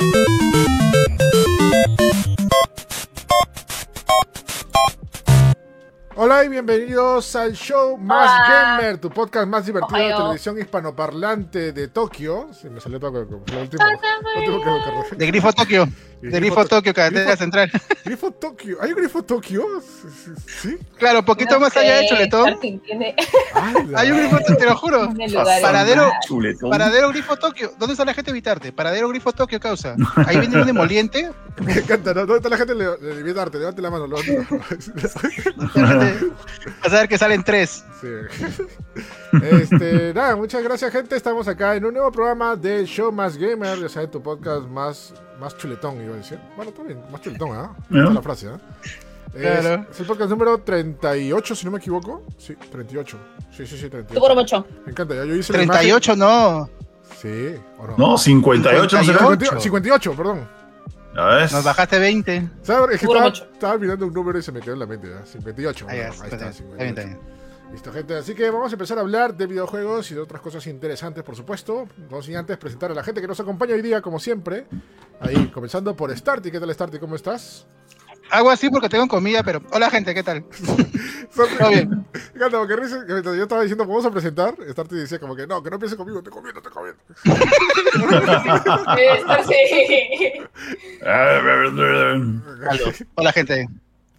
Hola bienvenidos al show Más Gamer, tu podcast más divertido de televisión hispanoparlante de Tokio. Sí, me salió todo con el último, De Grifo Tokio. De Grifo Tokio, cadena central. Grifo Tokio. ¿Hay un Grifo Tokio? ¿Sí? Claro, un poquito más allá de Chuletón. Hay un Grifo Tokio, te lo juro. Paradero, paradero Grifo Tokio. ¿Dónde está la gente de Vitarte? Paradero Grifo Tokio, causa. Ahí viene un emoliente. Me encanta, ¿Dónde está la gente de Vitarte? Levante la mano. Vas a ver que salen tres. Sí. Este, nada, muchas gracias, gente. Estamos acá en un nuevo programa de Show Más Gamer. Ya saben, tu podcast más más chuletón, iba a decir. Bueno, también, más chuletón, ¿ah? ¿eh? la frase, ¿eh? Claro. Es, el podcast número 38, si no me equivoco. Sí, 38. Sí, sí, sí, 38. Me encanta, ya yo hice 38 no. Sí, ¿o no? No, 58, 58, 58, perdón. ¿Ya ves? Nos bajaste 20. ¿Sabes? Es que estaba, estaba, mirando un número y se me quedó en la mente. ¿ya? 58. Ahí, ahí está, 58. Listo, gente. Así que vamos a empezar a hablar de videojuegos y de otras cosas interesantes, por supuesto. Vamos a antes presentar a la gente que nos acompaña hoy día, como siempre. Ahí, comenzando por Starty. ¿Qué tal, Starty? ¿Cómo estás? Hago así porque tengo comida, pero. Hola, gente, ¿qué tal? ¿Todo bien? Fíjate, porque yo estaba diciendo, vamos a presentar. Starty decía, como que no, que no piense conmigo, te comiendo, te comiendo. Hola, gente.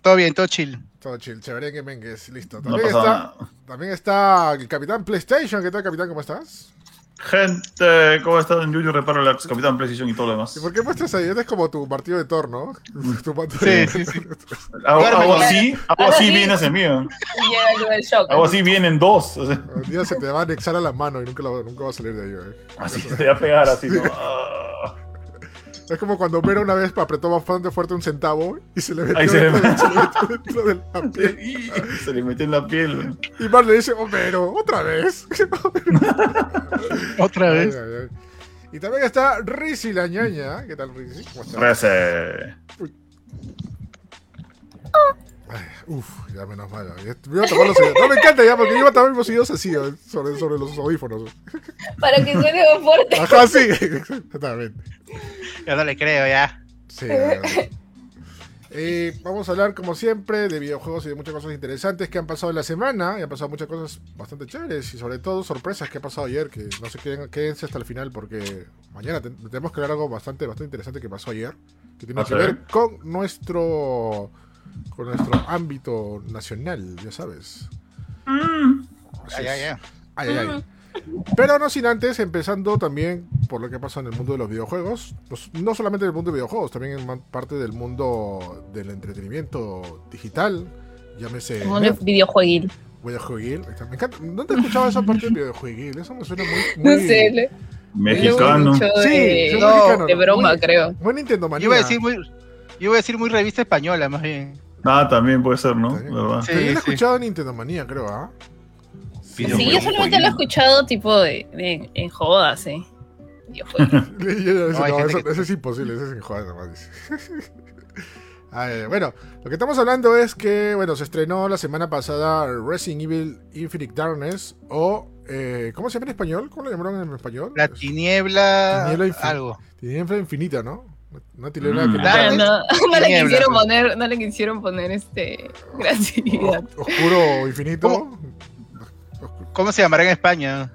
Todo bien, todo chill. Todo chill, chévere que Mengues, listo. También, está, también está el Capitán PlayStation. ¿Qué tal, Capitán? ¿Cómo estás? Gente, ¿cómo estás? En Yuyu reparo la Capitán PlayStation y todo lo demás. ¿Y por qué muestras ahí? Es como tu partido de Thor, ¿no? Tu sí, sí, sí. Hago, así, hago así viene ese mío. Hago así vienen dos. O sea. Un día se te va a anexar a la mano y nunca, nunca va a salir de ahí, ¿eh? Así te va a pegar, así, ¿no? Es como cuando Homero una vez apretó bastante fuerte un centavo y se le metió, se dentro, le... se le metió dentro de la piel. se le metió en la piel. Y Mar le dice, Homero, otra vez. otra vez. Y también está Rizzy la ñaña. ¿Qué tal, Rizzy? ¿Cómo estás? Rizzy. Uf, ya menos mal. Me iba a tomar los No me encanta ya, porque yo iba a tomar mis oídos así, sobre, sobre los audífonos. Para que suene más fuerte. Ajá, sí, exactamente. Yo no le creo ya. Sí. Eh, vamos a hablar, como siempre, de videojuegos y de muchas cosas interesantes que han pasado en la semana. Y han pasado muchas cosas bastante chéveres y, sobre todo, sorpresas que ha pasado ayer. Que no se queden, quédense hasta el final porque mañana tenemos que hablar algo bastante, bastante interesante que pasó ayer. Que tiene que ver con nuestro con nuestro ámbito nacional, ya sabes. Mm. Ay, ay, ay. Ay, ay, ay. Pero no sin antes, empezando también por lo que pasa en el mundo de los videojuegos, pues no solamente en el mundo de videojuegos, también en parte del mundo del entretenimiento digital, llámese... Mundo videojueguil. Videojueguil, me encanta. ¿Dónde he escuchado esa parte del videojueguil? Eso me suena muy... muy... No sé, Mexicano. Sí, no, de broma, creo. Muy Nintendo manía. Yo iba a decir muy, yo iba a decir muy revista española, más bien. Ah, también puede ser, ¿no? Sí, yo lo he escuchado en Nintendo Manía, creo, ¿ah? Sí, yo solamente lo he escuchado tipo de, en jodas, ¿eh? no, eso, es imposible, eso es en jodas nomás. bueno, lo que estamos hablando es que, bueno, se estrenó la semana pasada Resident Evil Infinite Darkness o, eh, ¿cómo se llama en español? ¿Cómo lo llamaron en español? La tiniebla, tiniebla algo. Tiniebla infinita, ¿no? No, mm. no, no, le quisieron poner, no le quisieron poner este creatividad. Oscuro infinito. ¿Cómo, se llamará en España?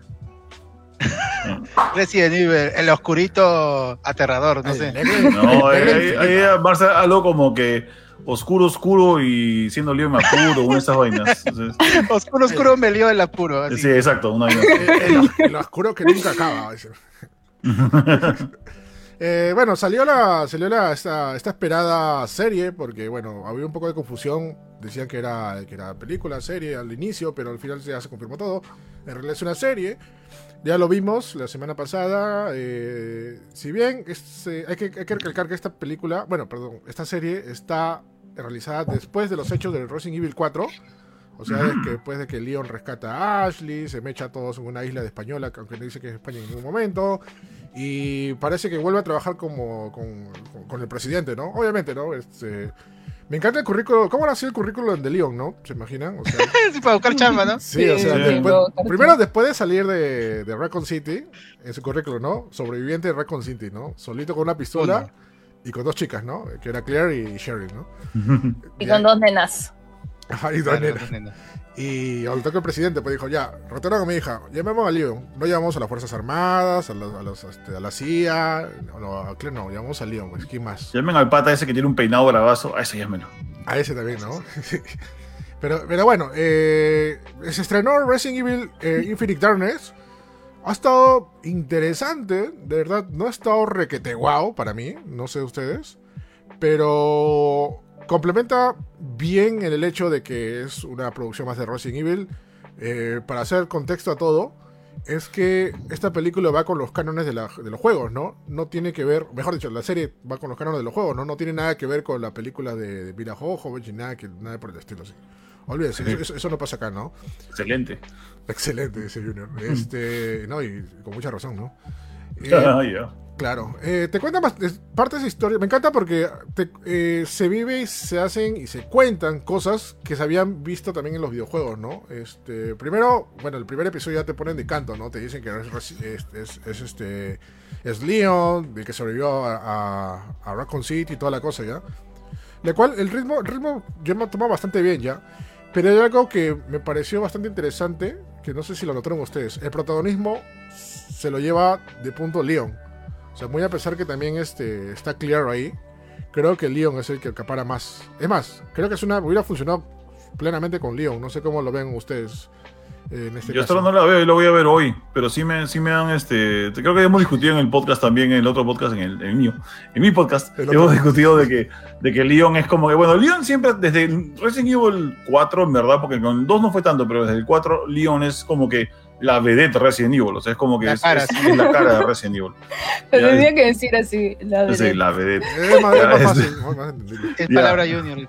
Resident Evil, el oscurito aterrador, no sé. No, ahí algo como que oscuro, oscuro y siendo lío me apuro, una de esas vainas. oscuro, oscuro me lío el apuro. Sí, exacto, una vaina. El, oscuro que nunca acaba. Eh, bueno, salió la salió la, esta, esperada serie, porque bueno, había un poco de confusión. Decían que era, que era película, serie al inicio, pero al final ya se confirmó todo. En realidad es una serie. Ya lo vimos la semana pasada. Eh, si bien eh, hay, que, hay, que, recalcar que esta película, bueno, perdón, esta serie está realizada después de los hechos del Resident Evil 4. O sea, que después de que Leon rescata a Ashley, se mecha a todos en una isla de española, aunque no dice que es España en ningún momento. Y parece que vuelve a trabajar como con, el presidente, ¿no? Obviamente, ¿no? Este, Me encanta el currículo. ¿Cómo ha sido el currículo de Leon, no? ¿Se imaginan? O sea, sí, para buscar chamba, ¿no? Sí, o sea, primero después de salir de, de Raccoon City, en su currículo, ¿no? Sobreviviente de Raccoon City, ¿no? Solito con una pistola y con dos chicas, ¿no? Que era Claire y Sherry, ¿no? y con dos nenas. Ajá, y al toque el presidente pues dijo, ya, retorno con mi hija, llamemos a Leon. No llamamos a las Fuerzas Armadas, a, los, este, a, la CIA, a, Claire, no, llamamos a Leon, pues, ¿quién más? Llamen al pata ese que tiene un peinado bravazo, a ese llámenlo. A ese también, ¿no? pero, pero bueno, eh, se estrenó Resident Evil eh, Infinite Darkness ha estado interesante, de verdad, no ha estado requete guau para mí, no sé ustedes, pero complementa bien en el hecho de que es una producción más de Resident Evil. Eh, para hacer contexto a todo, es que esta película va con los cánones de, los juegos, ¿no? No tiene que ver, mejor dicho, la serie va con los cánones de los juegos, ¿no? No tiene nada que ver con la película de, de Mira y nada, que, nada por el estilo así. Olvídese, eso, no pasa acá, ¿no? Excelente. Excelente, dice Junior. Este, no, y con mucha razón, ¿no? Ah, eh, claro. Eh, te cuenta más partes de historia. Me encanta porque eh, se vive y se hacen y se cuentan cosas que se habían visto también en los videojuegos, ¿no? Este, primero, bueno, el primer episodio ya te ponen de canto, ¿no? Te dicen que es, este es Leon, de que sobrevivió a, a, Raccoon City y toda la cosa, ¿ya? La cual el ritmo, el ritmo ya me toma bastante bien, ¿ya? Pero hay algo que me pareció bastante interesante, que no sé si lo notaron ustedes. El protagonismo se lo lleva de punto Leon. Sea, muy a pesar que también este, está claro ahí, creo que Leon es el que acapara más. Es más, creo que es una, hubiera funcionado plenamente con Leon. No sé cómo lo ven ustedes. Este Yo hasta no la veo y lo voy a ver hoy, pero sí me, sí me dan este. Creo que hemos discutido en el podcast también, en el otro podcast, en el, mío, en mi podcast, hemos discutido de que, de que Leon es como que, bueno, Leon siempre, desde Resident Evil 4, en verdad, porque con el 2 no fue tanto, pero desde el 4, Leon es como que la vedette Resident Evil, o sea, es como que es, la cara de Resident Evil. Pero tenía que decir así, la vedette. Sí, la vedette. Es más, fácil. Es palabra junior.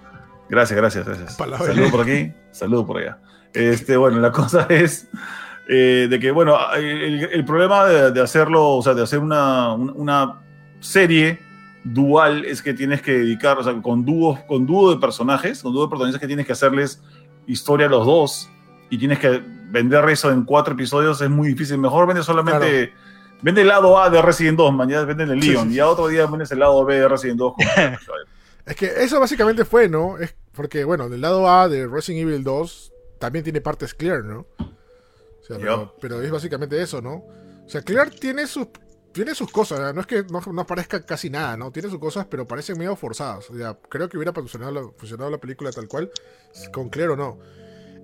Gracias, gracias, gracias. Saludo por aquí, saludo por allá. Este, bueno, la cosa es eh, de que, bueno, el, problema de, hacerlo, o sea, de hacer una, una, serie dual es que tienes que dedicar, o sea, con dúos, con dúo de personajes, con dúo de protagonistas que tienes que hacerles historia a los dos y tienes que vender eso en cuatro episodios es muy difícil. Mejor vende solamente... Vende el lado A de Resident 2, mañana vende el Leon, y a otro día vendes el lado B de Resident 2. es que eso básicamente fue, ¿no? Es porque, bueno, del lado A de Resident Evil 2 también tiene partes Clear, ¿no? O sea, pero, es básicamente eso, ¿no? O sea, Clear tiene sus, tiene sus cosas, no es que no, parezca casi nada, ¿no? Tiene sus cosas, pero parecen medio forzadas. O sea, creo que hubiera funcionado, funcionado la película tal cual, con Claire o no.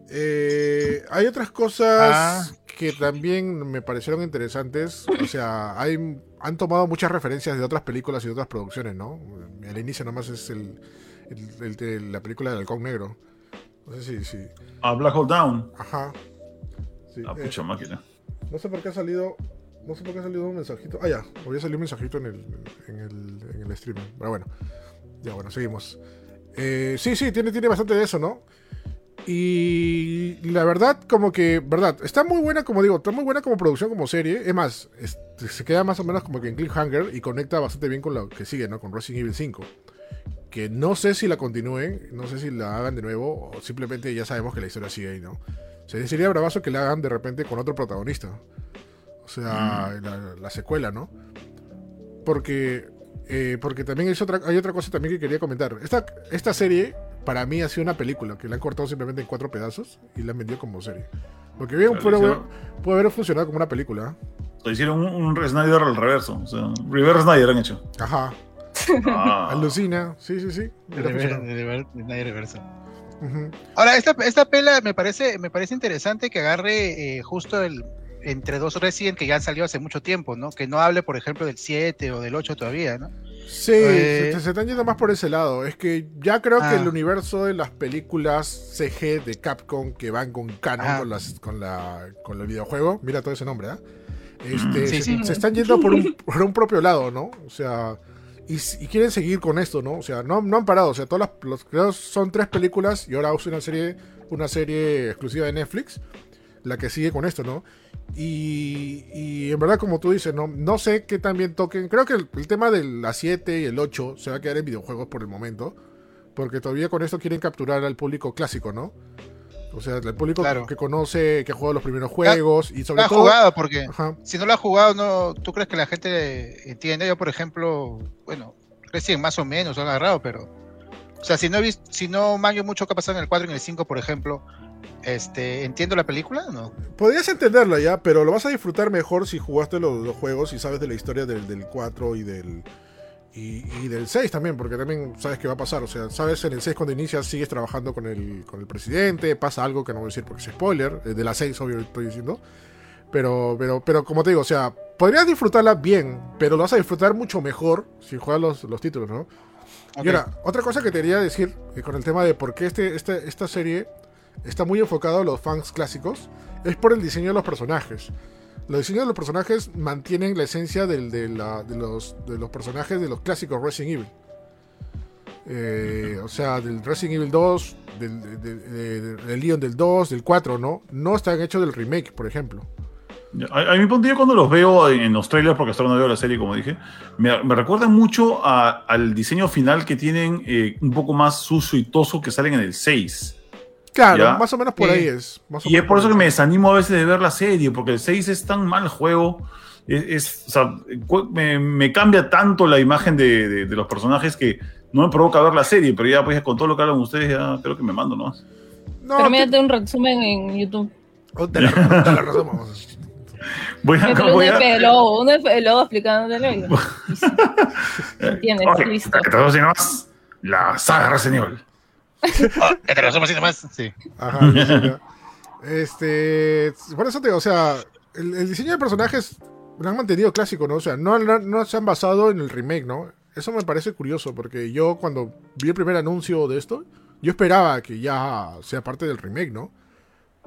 Eh, hay otras cosas ah. que también me parecieron interesantes. O sea, hay, han tomado muchas referencias de otras películas y de otras producciones, ¿no? El inicio nomás es el, el, la película del halcón negro. No sé si. si... A Black Hole Down. Ajá. Sí, La pucha máquina. No sé por qué ha salido. No sé por qué ha salido un mensajito. Ah, ya. Había salido un mensajito en el, en el, en el streaming. Pero bueno. Ya, bueno, seguimos. Eh, sí, sí, tiene, tiene bastante de eso, ¿no? Y la verdad, como que, verdad, está muy buena, como digo, está muy buena como producción, como serie. Es más, se queda más o menos como que en cliffhanger y conecta bastante bien con lo que sigue, ¿no? Con Resident Evil 5 que no sé si la continúen, no sé si la hagan de nuevo, o simplemente ya sabemos que la historia sigue ahí, ¿no? sería bravazo que la hagan de repente con otro protagonista. O sea, mm. la, secuela, ¿no? Porque, eh, porque también hay otra, hay otra cosa también que quería comentar. Esta, esta serie, para mí, ha sido una película que la han cortado simplemente en cuatro pedazos y la han vendido como serie. Porque bien, puede, puede, haber funcionado como una película. ¿eh? hicieron un, un Snyder al reverso. O sea, Reverse Snyder han hecho. Ajá. Ah. Alucina, sí, sí, sí. reverso. Ahora, esta, esta pela me parece, me parece interesante que agarre eh, justo el entre dos Resident que ya han salido hace mucho tiempo, ¿no? Que no hable, por ejemplo, del 7 o del 8 todavía, ¿no? Sí, eh, se, están yendo más por ese lado. Es que ya creo que ah. el universo de las películas CG de Capcom que van con canon con, las, con, la, con el videojuego, mira todo ese nombre, ¿ah? Este, se, están yendo por un, por un propio lado, ¿no? O sea, y, quieren seguir con esto, ¿no? O sea, no, no han parado. O sea, todas las, los, son tres películas y ahora usa una serie, una serie exclusiva de Netflix, la que sigue con esto, ¿no? Y, y en verdad, como tú dices, no, no sé qué también toquen. Creo que el, tema de la 7 y el 8 se va a quedar en videojuegos por el momento. porque todavía con esto quieren capturar al público clásico, ¿no? O sea, el público que conoce, que ha jugado los primeros juegos y sobre ha todo... jugado, porque si no lo ha jugado, no, ¿tú crees que la gente entiende? Yo, por ejemplo, bueno, recién más o menos lo han agarrado, pero... O sea, si no, he visto, si no manjo mucho qué ha pasado en el 4 y en el 5, por ejemplo, este, ¿entiendo la película no? Podrías entenderla ya, pero lo vas a disfrutar mejor si jugaste los, juegos y sabes de la historia del, del 4 y del y, del 6 también, porque también sabes qué va a pasar. O sea, sabes en el 6 cuando inicias sigues trabajando con el, con el presidente, pasa algo que no voy a decir porque es spoiler, de la 6 obvio estoy diciendo. Pero, pero, pero como te digo, o sea, podrías disfrutarla bien, pero lo vas a disfrutar mucho mejor si juegas los, los títulos, ¿no? Y ahora, otra cosa que te quería decir eh, con el tema de por qué este, este, esta serie está muy enfocado a los fans clásicos, es por el diseño de los personajes. Los diseños de los personajes mantienen la esencia de, los, personajes de los clásicos Resident Evil. Eh, o sea, del Resident Evil 2, del, Leon del 2, del 4, ¿no? No están hechos del remake, por ejemplo. A, mi punto, yo cuando los veo en, los trailers, porque hasta ahora no veo la serie, como dije, me, me recuerdan mucho al diseño final que tienen eh, un poco más sucio y toso que salen en el 6. Claro, más o menos por ahí es. y es por eso que me desanimo a veces de ver la serie, porque el 6 es tan mal juego. Es, o sea, me, cambia tanto la imagen de, los personajes que no me provoca ver la serie, pero ya pues con todo lo que hablan ustedes, ya creo que me mando ¿no? no pero mírate un resumen en YouTube. Oh, te la, Voy a, voy un FLO, un FLO explicándotelo. ¿Entiendes? Listo. Que te más la saga Resident Evil. oh, más. Sí. Ajá. este. Por eso te digo, o sea, el, diseño de personajes lo han mantenido clásico, ¿no? O sea, no, no, se han basado en el remake, ¿no? Eso me parece curioso, porque yo cuando vi el primer anuncio de esto, yo esperaba que ya sea parte del remake, ¿no?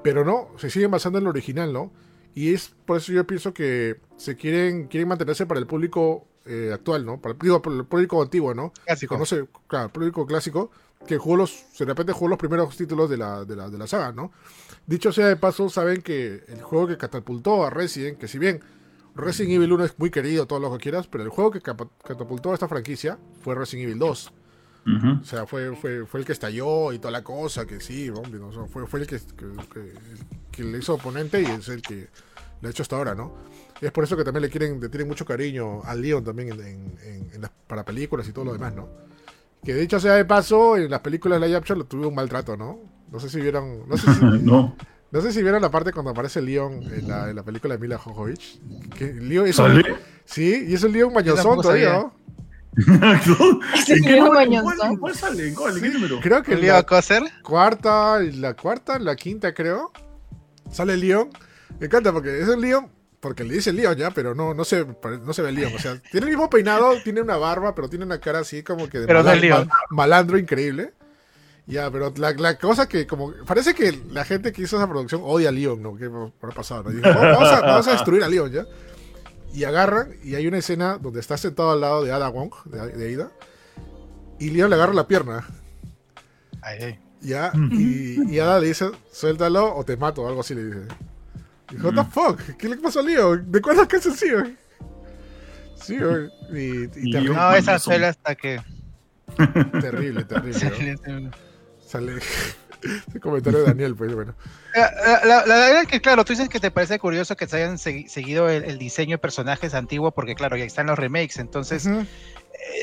Pero no, se siguen basando en el original, ¿no? Y es por eso yo pienso que se quieren, quieren mantenerse para el público eh, actual, ¿no? Para el, el, público antiguo, ¿no? Clásico. Conoce, claro, el público clásico que jugó los, de repente jugó los primeros títulos de la, de la, de la saga, ¿no? Dicho sea de paso, saben que el juego que catapultó a Resident, que si bien Resident Evil 1 es muy querido, todo lo que quieras, pero el juego que catapultó a esta franquicia fue Resident Evil 2. O sea, fue, fue, fue, el que estalló y toda la cosa, que sí, fue, fue el que, que, le hizo oponente y es el que le ha hecho hasta ahora, ¿no? Es por eso que también le quieren, le tienen mucho cariño al Leon también en, las, para películas y todo lo demás, ¿no? Que de hecho sea de paso, en las películas de la action lo tuve un maltrato, ¿no? No sé si vieron. No sé si, no. no. sé si vieron la parte cuando aparece Leon en la, en la película de Mila Jojovich. Que Leon es un, Sí, y es un Leon mañosón todavía, ¿no? ¿En qué ¿Cuál, ¿Cuál sale? ¿Cuál? ¿Qué número? Creo que la cuarta, la cuarta, la quinta creo. Sale Leon. Me encanta porque es un Leon porque le dice Leon ya, pero no, no, se, no se ve Leon. O sea, tiene el mismo peinado, tiene una barba, pero tiene una cara así como que de pero malandro increíble. Ya, pero la, cosa que como parece que la gente que hizo esa producción odia a Leon, ¿no? ¿Qué ha pasado? vamos, a, destruir a Leon ya. Y agarran, y hay una escena donde está sentado al lado de Ada Wong, de, Aida, y Leon le agarra la pierna. Ya, y, y Ada le dice, suéltalo o te mato, algo así le dice. What the fuck? ¿Qué le pasó a Leo? ¿De se sigue? Sí, y, y, No, esa suela hasta que. Terrible, terrible. Sale. Comentario de Daniel, pues bueno. La, verdad es que, claro, tú dices que te parece curioso que se hayan seguido el, diseño de personajes antiguos, porque, claro, ya están los remakes. Entonces, eh,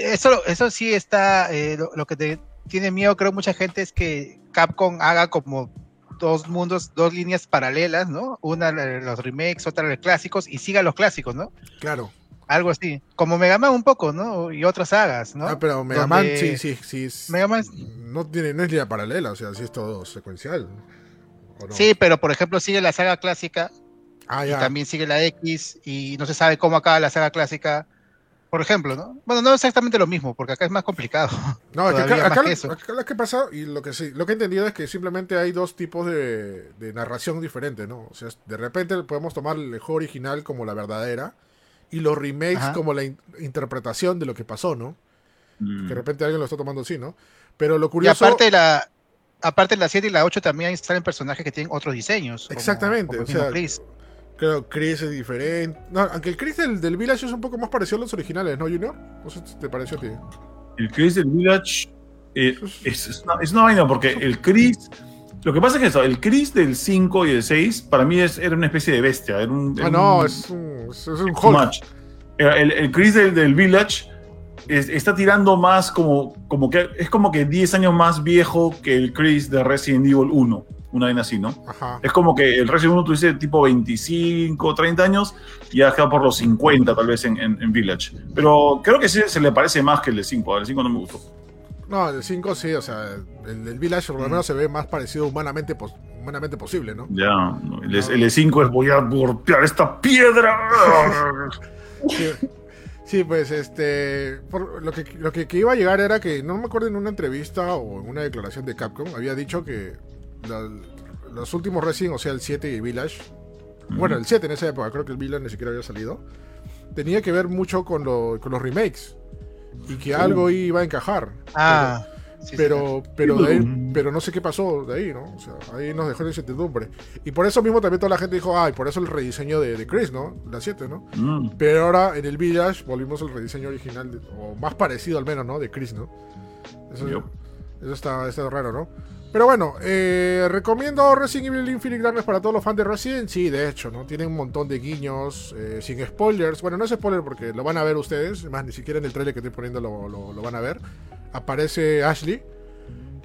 eso, eso sí está. Eh, lo, que te tiene miedo, creo, mucha gente es que Capcom haga como dos mundos, dos líneas paralelas, ¿no? Una los remakes, otra los clásicos, y siga los clásicos, ¿no? Claro. Algo así. Como Mega Man un poco, ¿no? Y otras sagas, ¿no? Ah, pero Mega Man sí, sí, sí. Mega Man no, tiene, no es línea paralela, o sea, sí es todo secuencial. Sí, pero por ejemplo sigue la saga clásica. Ah, y también sigue la X y no se sabe cómo acaba la saga clásica por ejemplo, ¿no? Bueno, no exactamente lo mismo, porque acá es más complicado. No, acá, lo que pasa, y lo que sí, lo que he entendido es que simplemente hay dos tipos de, narración diferentes, ¿no? O sea, de repente podemos tomar el juego original como la verdadera y los remakes como la interpretación de lo que pasó, ¿no? Mm. Que de repente alguien lo está tomando así, ¿no? Pero lo curioso... Y aparte la, aparte la 7 y la 8 también salen personajes que tienen otros diseños. Exactamente, o sea, Creo que Chris es diferente. No, aunque el Chris del, del, Village es un poco más parecido a los originales, ¿no, Junior? No sé si te pareció a ti. El Chris del Village eh, es, una, vaina porque el Chris. Lo que pasa es que eso, el Chris del 5 y del 6 para mí es, era una especie de bestia. Era un, ah, no, es un, es un Hulk. El, el, Chris del, del Village está tirando más como, como que es como que 10 años más viejo que el Chris de Resident Evil 1 una vaina así, ¿no? Es como que el Resident Evil tú dices tipo 25, 30 años y ha quedado por los 50 tal vez en, en, Village. Pero creo que sí se le parece más que el de 5, el 5 no me gustó. No, el 5 sí, o sea, el del Village por lo menos se ve más parecido humanamente, humanamente posible, ¿no? Ya, el, el 5 es voy a golpear esta piedra. Sí, pues este. lo que, lo que, iba a llegar era que, no me acuerdo en una entrevista o en una declaración de Capcom, había dicho que los últimos Resident, o sea, el 7 y Village, bueno, el 7 en esa época, creo que el Village ni siquiera había salido, tenía que ver mucho con, con los remakes y que algo iba a encajar. Ah. Pero, pero, pero, no sé qué pasó de ahí, ¿no? O sea, ahí nos dejó en incertidumbre. Y por eso mismo también toda la gente dijo, ay, por eso el rediseño de, de Chris, ¿no? La 7, ¿no? Mm. Pero ahora en el Village volvimos al rediseño original, o más parecido al menos, ¿no? De Chris, ¿no? Eso, eso está, está raro, ¿no? Pero bueno, eh, recomiendo Resident Evil Infinite Darkness para todos los fans de Resident. Sí, de hecho, ¿no? Tienen un montón de guiños, eh, sin spoilers. Bueno, no es spoiler porque lo van a ver ustedes. Más ni siquiera en el trailer que estoy poniendo lo, lo, van a ver. Aparece Ashley.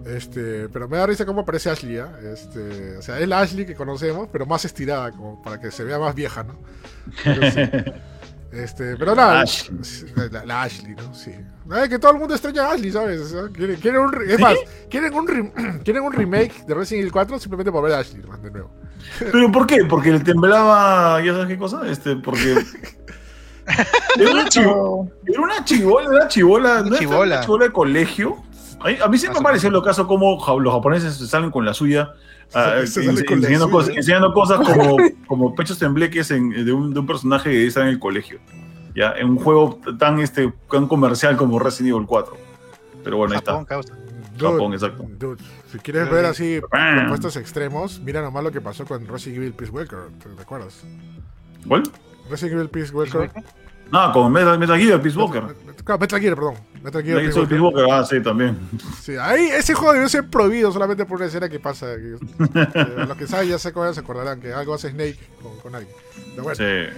Este, pero me da risa cómo aparece Ashley, ¿eh? Este, o sea, es la Ashley que conocemos, pero más estirada, como para que se vea más vieja, ¿no? Este, pero nada, La, Ashley, ¿no? Sí. Que todo el mundo extraña a Ashley, ¿sabes? quieren, un, es más, quieren un, quieren un remake de Resident Evil 4 simplemente por ver a Ashley, de nuevo. ¿Pero por qué? ¿Porque le temblaba, ya sabes qué cosa? Este, porque... era una chivola, era una chivola, una chivola, ¿no chivola. Una chivola de colegio. A mí, siempre me pareció lo caso como los japoneses salen con la suya Ah, enseñando, cosas, como, como pechos tembleques en, de, un, de, un, personaje que está en el colegio. ¿Ya? En un juego tan, este, tan comercial como Resident Evil 4. Pero bueno, ahí está. Japón, exacto. si quieres ver así propuestos extremos, mira nomás lo que pasó con Resident Evil Peace Walker. ¿Te acuerdas? ¿Cuál? Resident Evil Peace Walker. No, con Metal, Metal Gear, Peace Walker. Claro, Metal Gear, perdón. Metal Gear, Peace, Peace Walker. Ah, sí, también. Sí, ahí ese juego debió ser prohibido solamente por una escena que pasa. los que saben ya se acuerdan, se acordarán que algo hace Snake con, con alguien. Pero bueno. Sí.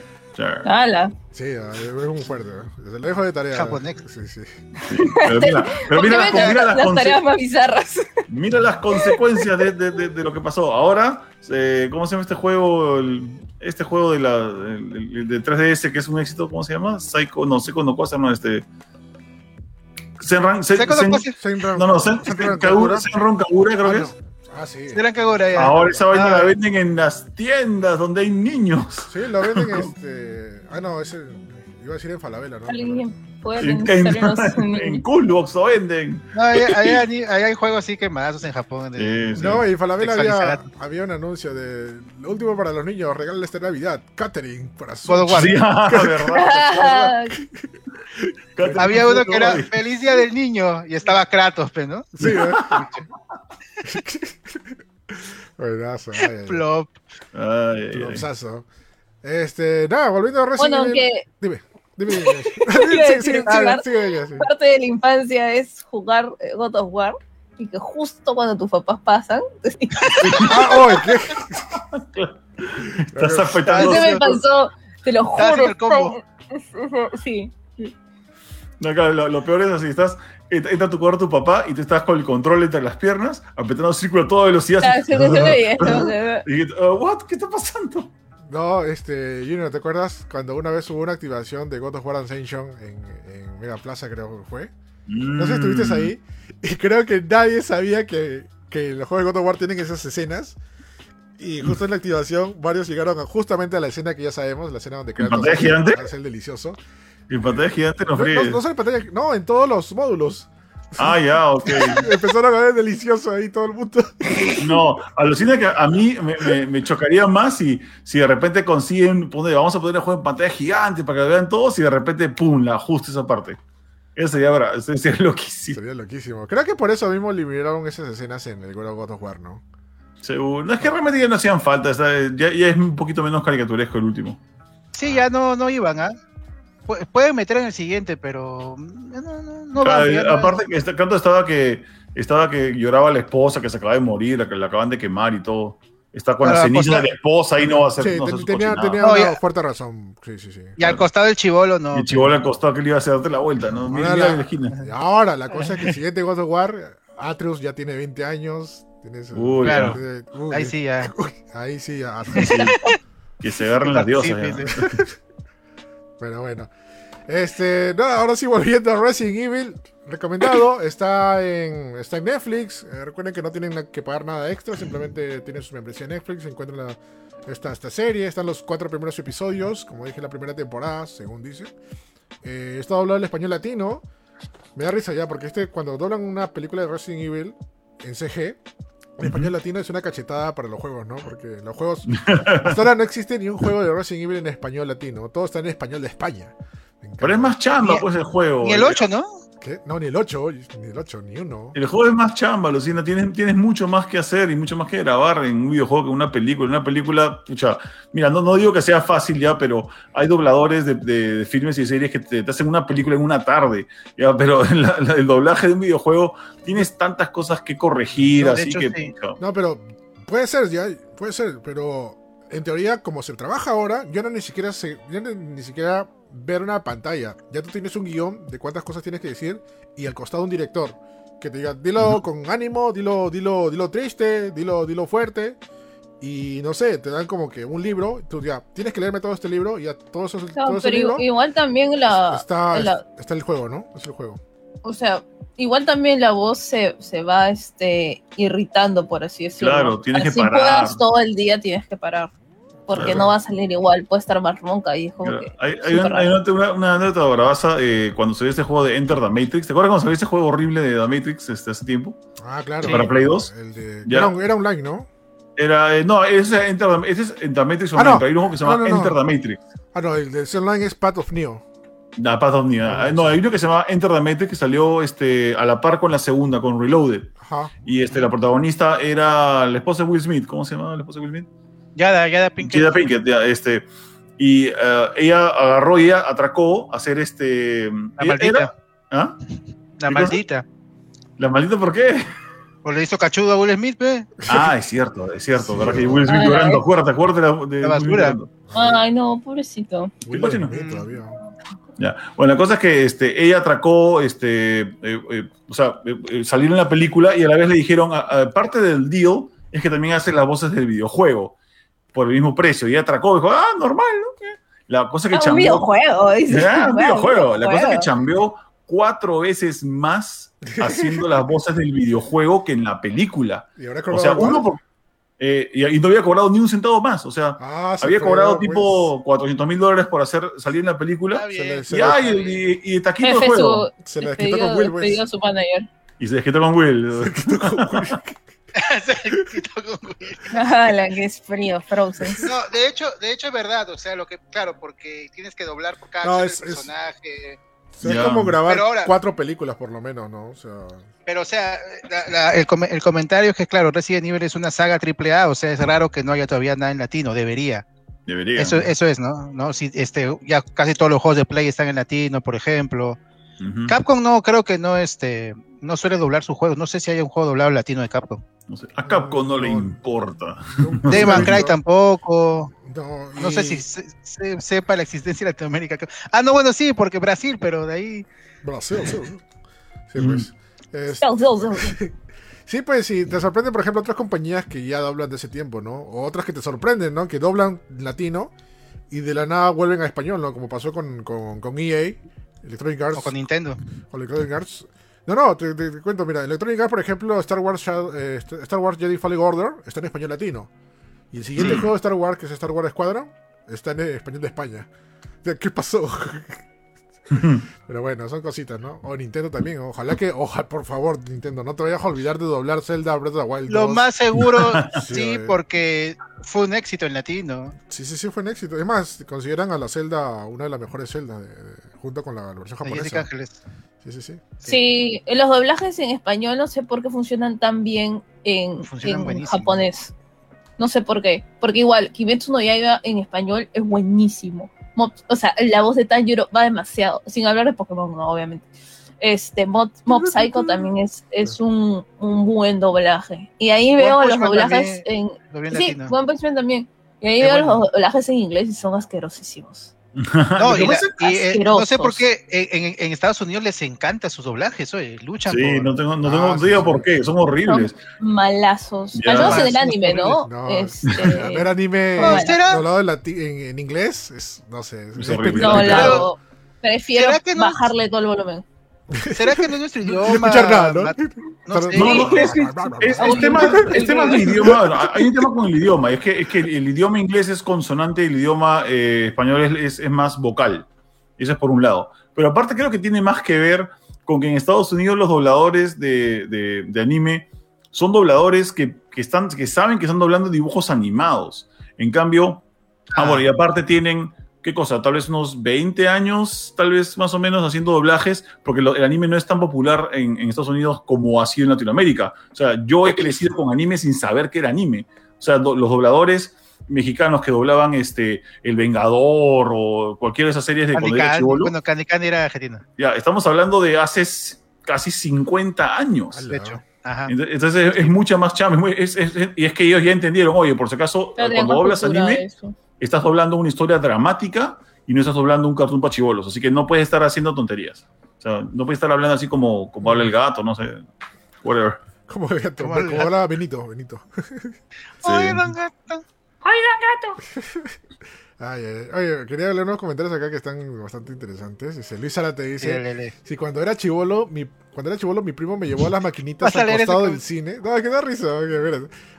¡Hala! Sí, es un fuerte. Desde lo dejo de tarea. Japonés. Sí, sí. Pero mira, pero mira, mira, mira las, las tareas más bizarras. Mira las consecuencias de, de, de, de, lo que pasó. Ahora, eh, ¿cómo se llama este juego? El, este juego de la de 3DS que es un éxito, ¿cómo se llama? Psycho, no, Psycho no cosa, no, este. Senran, sen, sen, no, no, Senran Kagura, Senran Kagura creo que es. Ah, sí. Senran Kagura, ya. Ahora esa vaina la venden en las tiendas donde hay niños. Sí, la venden este. Ah, no, ese. Iba a decir en Falabella, ¿no? en, en, en Coolbox lo venden. No, hay, juegos así que más en Japón. De, no, y en Falabella había, había un anuncio de lo último para los niños, regálales esta Navidad, catering para su. Sí, ah, verdad. había uno que era Feliz Día del Niño y estaba Kratos, ¿no? Sí, ¿eh? Buenazo. Plop. Ay, Plopsazo. Este, nada, volviendo a Resident Bueno, que... Dime. Parte de la infancia es jugar God of War y que justo cuando tus papás pasan. ah, ¿qué? Estás afectando. Eso me pasó, te lo juro. Sí. lo, lo, peor es así, estás, entra a tu cuarto tu papá y tú estás con el control entre las piernas, apretando el círculo a toda velocidad. y, uh, what? ¿Qué está pasando? No, este, Junior, ¿te acuerdas cuando una vez hubo una activación de God of War Ascension en, en Mega Plaza, creo que fue? No sé si estuviste mm. ahí. Y creo que nadie sabía que, que los juegos de God of War tienen esas escenas. Y justo en la activación, varios llegaron justamente a la escena que ya sabemos, la escena donde Kratos ¿En gigante? el delicioso. ¿En pantalla gigante no, no, no, en pantalla, no, en todos los módulos. Ah, ya, ok. Empezaron a ver delicioso ahí todo el mundo. No, alucina que a mí me, me, chocaría más si, si de repente consiguen, vamos a poner el juego en pantalla gigante para que lo vean todos y de repente, pum, la ajuste esa parte. Eso sería, sería loquísimo. Sería loquísimo. Creo que por eso mismo liberaron esas escenas en el God of War, ¿no? Seguro. No, es que realmente ya no hacían falta. Ya, ya, es un poquito menos caricaturesco el último. Sí, ya no, no iban, ¿ah? Pueden meter en el siguiente, pero no, no, no va, Aparte que este canto estaba que estaba que lloraba la esposa que se acaba de morir, la que la acaban de quemar y todo. Está con la ceniza de la esposa y no va a ser. Sí, tenía, tenía una fuerte razón. Sí, sí, sí. Y al costado del chivolo no. Y el chivolo al costado que le iba a hacer darte la vuelta, ¿no? Ahora, la, ahora, la cosa es que el siguiente God of War, Atreus ya tiene 20 años. uy, claro. ahí sí ya. ahí sí ya. que se agarren las diosas. Pero bueno. Este, nada, ahora sí volviendo a Resident Evil recomendado. Está en, está en Netflix. Eh, recuerden que no tienen que pagar nada extra. Simplemente tienen su membresía en Netflix. Encuentran esta, esta serie. Están los cuatro primeros episodios. Como dije, la primera temporada, según dice. Eh, está doblado en español latino. Me da risa ya, porque este, cuando doblan una película de Resident Evil en CG, en español latino es una cachetada para los juegos, ¿no? Porque los juegos. hasta ahora no existe ni un juego de Resident Evil en español latino. Todo está en español de España. Pero es más chamba, pues, el juego. Y el 8, ¿no? No, ni el 8, ni el 8, ni uno. El juego es más chamba, Lucina. Tienes, tienes mucho más que hacer y mucho más que grabar en un videojuego que en una película. En una película, pucha, mira, no, no digo que sea fácil ya, pero hay dobladores de, filmes y series que te, hacen una película en una tarde. ¿ya? Pero el doblaje de un videojuego tienes tantas cosas que corregir, así que. No, pero puede ser, ya, puede ser, pero en teoría, como se trabaja ahora, yo no ni siquiera sé, yo ni siquiera ver una pantalla. Ya tú tienes un guion de cuántas cosas tienes que decir y al costado un director que te diga, dilo con ánimo, dilo, dilo, dilo triste, dilo, dilo fuerte. Y no sé, te dan como que un libro, tú ya tienes que leerme todo este libro y ya todo eso, pero igual también la está, está el juego, ¿no? Es el juego. O sea, igual también la voz se, se va este irritando, por así decirlo. Claro, tienes que parar. Si puedas todo el día, tienes que parar porque no va a salir igual, puede estar más ronca y como que hay, hay, una, una, anécdota bravaza eh, cuando salió este juego de Enter the Matrix. ¿Te acuerdas cuando salió este juego horrible de The Matrix este, hace tiempo? Ah, claro. Para Play 2. Era, era, online, ¿no? Era, eh, no, ese es Enter the, ese es Enter Matrix ah, Online, no. hay un juego que se llama Enter the Matrix. Ah, no, el de online es Path of Neo. No, Path of Neo. Ah, no, hay uno que se llama Enter the Matrix que salió este, a la par con la segunda, con Reloaded. Ajá. Y este, la protagonista era la esposa de Will Smith. ¿Cómo se llama la esposa de Will Smith? Yada, Yada Pinkett. Yada Pinkett, ya, este. Y uh, ella agarró y ella atracó a hacer este. La maldita. ¿Ah? La maldita. ¿La maldita por qué? Pues le hizo cachudo a Will Smith, ¿ve? Ah, es cierto, es cierto. ¿Verdad que Will Smith llorando? Acuérdate, acuérdate de, la basura. Ay, no, pobrecito. ¿Qué pasa? Todavía. Ya. Bueno, la cosa es que este, ella atracó, este, eh, eh, o sea, eh, salieron en la película y a la vez le dijeron, aparte del deal, es que también hace las voces del videojuego por el mismo precio. Y atracó, dijo, ah, normal, ¿no? La cosa que ah, Un videojuego, dice. Ah, un videojuego. La cosa que cambió cuatro veces más haciendo las voces del videojuego que en la película. ¿Y ahora o sea, uno eh, y, no había cobrado ni un centavo más. O sea, ah, había cobrado tipo 400 mil dólares por hacer salir en la película. y, ay, y, y, taquito de juego. Se le desquitó con Will. Pues. Y se desquitó con Will. la que es frío, Frozen. No, de hecho, de hecho es verdad, o sea, lo que, claro, porque tienes que doblar por cada personaje. Es, como grabar cuatro películas por lo menos, ¿no? O sea... Pero, o sea, el, el, comentario es que, claro, Resident Evil es una saga AAA, o sea, es raro que no haya todavía nada en latino, debería. Debería. Eso, eso es, ¿no? ¿no? Si, este, ya casi todos los juegos de Play están en latino, por ejemplo. Capcom no, creo que no, este, no suele doblar sus juegos. No sé si hay un juego doblado latino de Capcom. No sé. A Capcom no, le importa. Devil Cry tampoco. No, sé si sepa la existencia de Latinoamérica. Ah, no, bueno, sí, porque Brasil, pero de ahí. Brasil, sí. Sí, pues. sí, pues sí, te sorprende, por ejemplo, otras compañías que ya doblan de ese tiempo, ¿no? O otras que te sorprenden, ¿no? Que doblan latino y de la nada vuelven a español, ¿no? Como pasó con, con, con EA, Electronic Arts. O con Nintendo. Con Electronic Arts. No, no, te, cuento, mira, Electronic Arts, por ejemplo, Star Wars, eh, Star Wars Jedi Fallen Order está en español latino. Y el siguiente mm. juego de Star Wars, que es Star Wars Squadron, está en español de España. ¿Qué pasó? Pero bueno, son cositas, ¿no? O Nintendo también. Ojalá que, ojalá, por favor, Nintendo, no te vayas a olvidar de doblar Zelda Breath of the Wild. Lo más seguro, sí, porque fue un éxito en latino. Sí, sí, sí, fue un éxito. Es más, consideran a la Zelda una de las mejores Zelda, junto con la, versión japonesa. Sí, sí, sí. Sí, los doblajes en español no sé por qué funcionan tan bien en, en japonés. No sé por qué. Porque igual, Kimetsu no Yaiba en español es buenísimo. o sea, la voz de Tanjiro va demasiado, sin hablar de Pokémon, no, obviamente. Este, Mob, Psycho también es, es un, un buen doblaje. Y ahí veo los doblajes en... Sí, One Punch Man también. Y ahí veo los doblajes en inglés y son asquerosísimos. No, eh, no sé por qué en, Estados Unidos les encanta sus doblajes, oye, luchan. Sí, no tengo, no tengo ah, idea por qué, son horribles. malazos. Al menos en el anime, ¿no? no este... ver anime doblado en, en, inglés, es, no sé. Es, no, la, prefiero bajarle todo el volumen. ¿Será que no es nuestro idioma? No escuchar nada, ¿no? No, sé. no, no, es, es, es, tema, es tema del idioma. Hay un tema con el idioma. Es que, es que el idioma inglés es consonante y el idioma eh, español es, es, más vocal. Eso es por un lado. Pero aparte creo que tiene más que ver con que en Estados Unidos los dobladores de, de, de anime son dobladores que, que, están, que saben que están doblando dibujos animados. En cambio, ah, ah. bueno, y aparte tienen ¿qué cosa? Tal vez unos 20 años, tal vez más o menos, haciendo doblajes, porque el anime no es tan popular en, Estados Unidos como ha sido en Latinoamérica. O sea, yo he crecido con anime sin saber que era anime. O sea, los dobladores mexicanos que doblaban este El Vengador o cualquiera de esas series de cuando era Bueno, Candy Candy era argentina. Ya, estamos hablando de hace casi 50 años. De hecho. Entonces es, mucha más chama. y es que ellos ya entendieron, oye, por si acaso, cuando doblas anime, estás doblando una historia dramática y no estás doblando un cartoon pachibolos. Así que no puedes estar haciendo tonterías. O sea, no puedes estar hablando así como, como habla el gato, no sé. Whatever. Como el gato, como, habla Benito, Benito. Oigan, gato. Oigan, gato. Ay, Oye, quería leer unos comentarios acá que están bastante interesantes. Dice, Luis Sara te dice, si cuando era chivolo, mi cuando era chivolo, mi primo me llevó a las maquinitas al costado del cine. No, que da risa.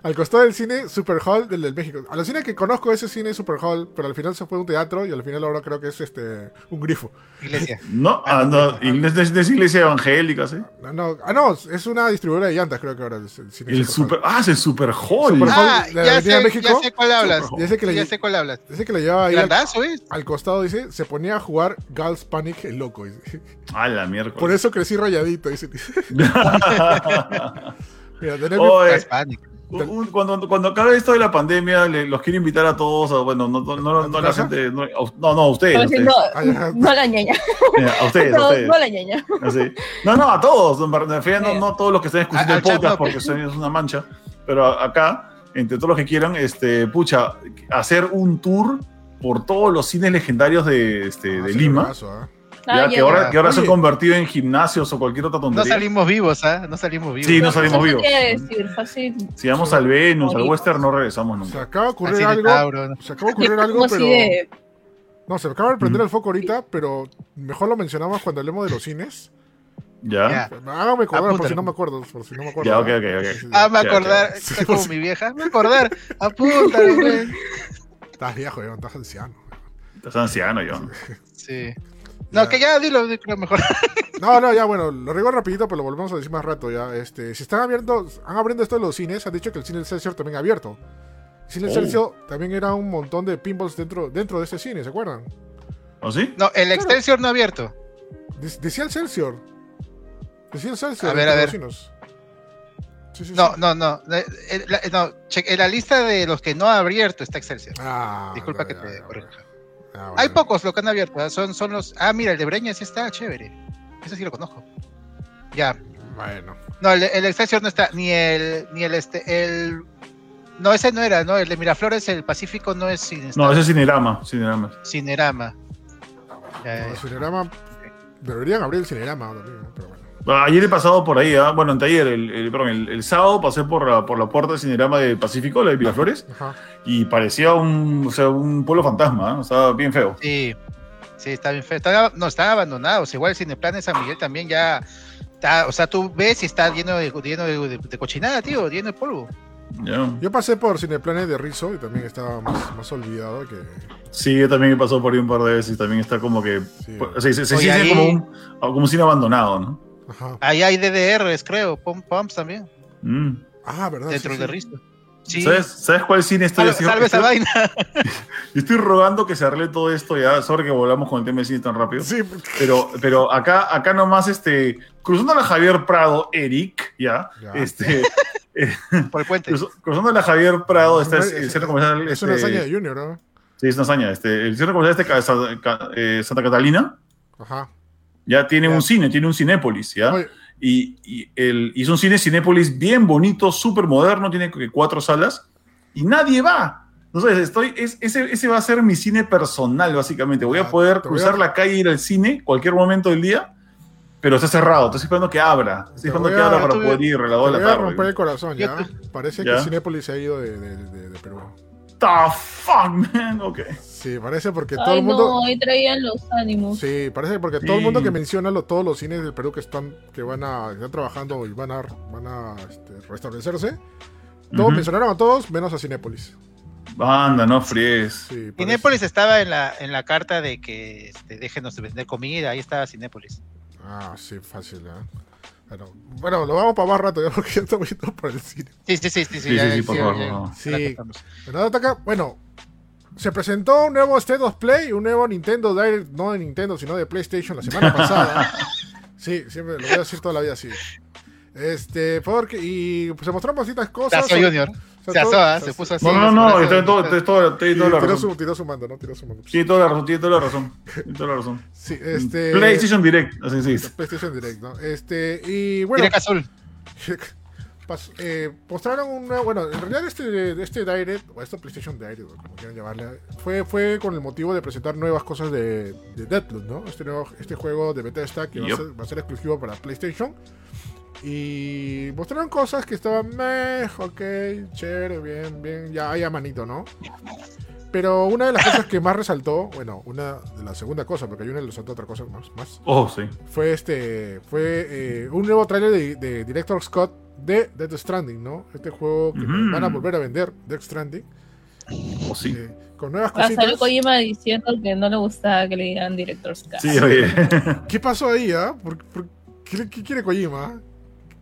al costado del cine Super Hall del, del México. A la cine que conozco ese cine Super Hall, pero al final se fue un teatro y al final ahora creo que es este un grifo. Iglesia. No, ah, no, es, iglesia evangélica, ¿sí? No, no, ah, no, es una distribuidora de llantas, creo que ahora es el cine. El super, ah, es el Super Hall. Super Hall ah, ya, sé, México. ya sé cuál hablas. Ya sé, que le, ya sé cuál hablas. Dice que le llevaba ahí al, al, costado, dice, se ponía a jugar Girls Panic el loco. Dice. Ah, la mierda. Por eso crecí rayadito, dice. Mira, cuando, cuando acabe esto de la pandemia, los quiero invitar a todos, bueno, no, no, no, no la gente, no, no, a ustedes. No, no, la ñaña. a ustedes, no, a ustedes. No la ñaña. No, no, a todos, no, no, todos los que estén escuchando el podcast, porque es una mancha, pero acá, entre todos los que quieran, este, pucha, hacer un tour por todos los cines legendarios de, este, de Lima. ¿ah? Ah, ya, que, ahora, que ahora se han convertido en gimnasios o cualquier otra tontería. No salimos vivos, ¿ah? No salimos vivos. Sí, no salimos vivos. Decir, fácil. Si vamos al Venus, al Western, no regresamos nunca. Se acaba de ocurrir algo. Se acaba de ocurrir algo, pero. No, se acaba de prender el foco ahorita, pero mejor lo mencionamos cuando hablemos de los cines. Ya. Hágame acordar, por si no me acuerdo. Por si no me acuerdo. Ya, ok, ok, ok. Ah, me acordar. Está como mi vieja. Me acordar. Apúntalo, güey. Estás viejo, John. Estás anciano. Estás anciano, John. Sí. No, que ya dilo, dilo mejor. No, no, ya bueno, lo riego rapidito, pero lo volvemos a decir más rato ya. Este, si están abiertos, han abriendo esto de los cines, han dicho que el cine Excelsior también ha abierto. El cine Excelsior oh. también era un montón de pinballs dentro, dentro de ese cine, ¿se acuerdan? ¿Oh, sí? No, el Excelsior no ha abierto. decía el Celsior. Decía el Celsior. A ver, a ver. Sí, sí, no, no, no, no. En la lista de los que no ha abierto está Excelsior. Ah, Disculpa que te corrija. Ah, Hay pocos lo que han abierto, ¿eh? son, son los. Ah, mira, el de Breña sí está chévere. Ese sí lo conozco. Ya. Bueno. No, el, el Excelsior no está, ni el, ni el este, el. No, ese no era, ¿no? El de Miraflores, el Pacífico no es No, ese es Cinerama. Cinerama. Cinerama. Cinerama. Deberían abrir el Cinerama pero bueno. Ayer he pasado por ahí, ¿ah? bueno, anteayer, el, el, perdón, el, sábado pasé por la, por la puerta del cinerama de Pacífico, la de Miraflores, y parecía un, o sea, un pueblo fantasma, ¿eh? estaba bien feo. Sí, sí, está bien feo. no, están abandonados. Igual el Cineplan de San Miguel también ya está, o sea, tú ves y está lleno de, lleno de, cochinada, tío, lleno de polvo. Yo pasé por Cineplanes de Rizo y también estaba más, más, olvidado que. Sí, yo también he pasado por ahí un par de veces y también está como que. Sí. se, siente como un, como un cine abandonado, ¿no? Ahí hay DDRs, creo, Pumps también. Mm. Ah, verdad. Dentro de Risto. ¿Sabes, ¿Sabes, cuál cine estoy haciendo? Salve esa vaina. estoy rogando que se arregle todo esto ya, sobre que volvamos con el tema de cine tan rápido. Sí. Pero, pero acá, acá nomás, este, cruzando a la Javier Prado, Eric, ya, este... Por el puente. cruzando a la Javier Prado, está el centro comercial. Es una este, hazaña de Junior, ¿no? Sí, es una hazaña. Este, el centro comercial este, eh, Santa Catalina Ajá. Ya tiene un cine, tiene un Cinépolis, ¿ya? Y, y, el, y es un cine Cinépolis bien bonito, súper moderno, tiene cuatro salas y nadie va. Entonces, estoy, es, ese, ese va a ser mi cine personal, básicamente. Voy a ah, poder cruzar la calle, ir al cine cualquier momento del día, pero está cerrado. Estoy esperando que abra. Estoy esperando que abra para poder ir a la voy a romper el corazón, ¿ya? Parece que Cinépolis se ha ido de, de, de, Perú. The fuck, man. Ok. Sí, parece porque todo el mundo. No, ahí traían los ánimos. Sí, parece porque todo el mundo que menciona lo, todos los cines del Perú que están, que van a, están trabajando y van a, van a este, restablecerse, todos mencionaron a todos menos a Cinépolis. Banda, no fríes. Cinépolis estaba en la, en la carta de que este, déjenos de vender comida, ahí estaba Cinépolis. Ah, sí, fácil, ¿eh? Bueno, lo vamos para más rato ya porque ya estamos yendo por el cine. Sí, sí, sí, sí, sí, sí, por favor. Sí, bueno, se presentó un nuevo State of Play, un nuevo Nintendo Direct, no de Nintendo, sino de PlayStation la semana pasada. sí, siempre lo voy a decir toda la vida así. Este, porque, y pues se mostraron bastantes cosas. Junior. Se asó, se puso así. No, no, no, está todo, todo, todo, la razón. Tiró su mando, ¿no? Tiró su mando. Sí, toda la razón, tiene toda la razón. Tiene toda la razón. Sí, este. PlayStation Direct, así se dice. PlayStation Direct, ¿no? Este, y bueno. Direct azul. eh, mostraron una. Bueno, en realidad este, este Direct, o esto PlayStation Direct, como quieran llamarle, fue, fue con el motivo de presentar nuevas cosas de, de Deathloop, ¿no? Este, nuevo, este juego de Bethesda que va, a ser, va a ser exclusivo para PlayStation y mostraron cosas que estaban meh, ok, chévere, bien, bien, ya hay a manito, ¿no? Pero una de las cosas que más resaltó, bueno, una de la segunda cosa, porque hay una le resaltó otra cosa más, más. Oh, sí. Fue este, fue eh, un nuevo trailer de, Director Scott de Death Stranding, ¿no? Este juego que van a volver a vender, Death Stranding. Oh, sí. Eh, con nuevas cositas. Salió Kojima diciendo que no le gustaba que le digan Director Scott. Sí, oye. ¿Qué pasó ahí, ah? qué, ¿Qué quiere Kojima?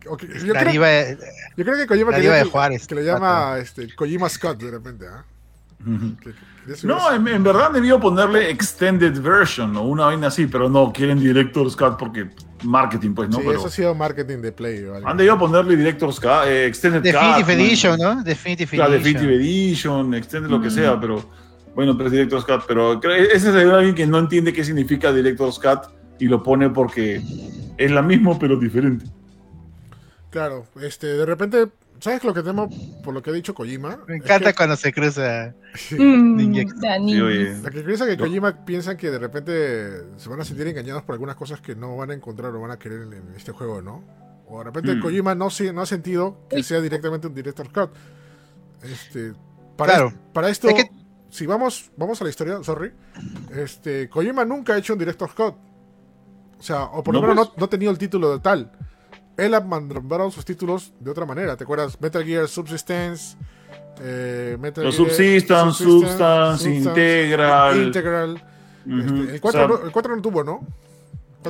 Okay. Yo, creo, de, yo, creo, que Kojima quería de que, Juárez, que le llama este, Kojima Scott de repente. ¿ah? no, en, en, verdad debió ponerle Extended Version o una vaina así, pero no, quieren Director Scott porque marketing, pues, ¿no? Sí, pero eso ha sido marketing de Play. ¿vale? Han debido ponerle Director Scott, eh, Extended Definitive Edition, ¿no? Definitive Edition. Definitive Edition, Extended lo que sea, pero bueno, pero es Director Scott. Pero ese es alguien que no entiende qué significa Director Scott y lo pone porque es la mismo pero diferente. Claro, este, de repente, ¿sabes lo que temo por lo que ha dicho Kojima? Me encanta cuando se cruza mm, La que piensa que Kojima piensa que de repente se van a sentir engañados por algunas cosas que no van a encontrar o van a querer en, este juego, ¿no? O de repente mm. Kojima no, no ha sentido que sea directamente un director cut. Este, para, para esto, si vamos, vamos a la historia, sorry, este, Kojima nunca ha hecho un director cut. O sea, o por lo menos pues. no, no ha tenido el título de tal él ha mandado sus títulos de otra manera. ¿Te acuerdas? Metal Gear Subsistence. Eh, Metal Los Subsistence, Substance, Integral. Integral. este, el, 4, el 4 no tuvo, ¿no?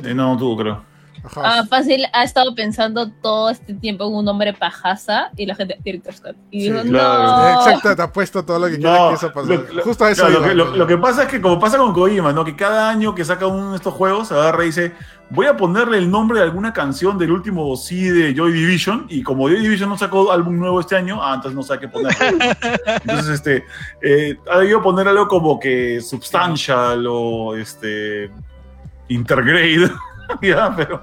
Eh, no, no tuvo, creo. Ah, fácil, ha estado pensando todo este tiempo en un hombre pajaza y la gente, Director Scott. Y digo, no. Exacto, te ha puesto todo lo que quiera que eso pase. Justo eso. lo, que, pasa es que, como pasa con Kojima, ¿no? Que cada año que saca uno de estos juegos, se agarra y dice, voy a ponerle el nombre de alguna canción del último sí de Joy Division. Y como Joy Division no sacó álbum nuevo este año, ah, entonces no sé qué poner. entonces, este, eh, ha debido poner algo como que Substantial o este. Intergrade. Pero,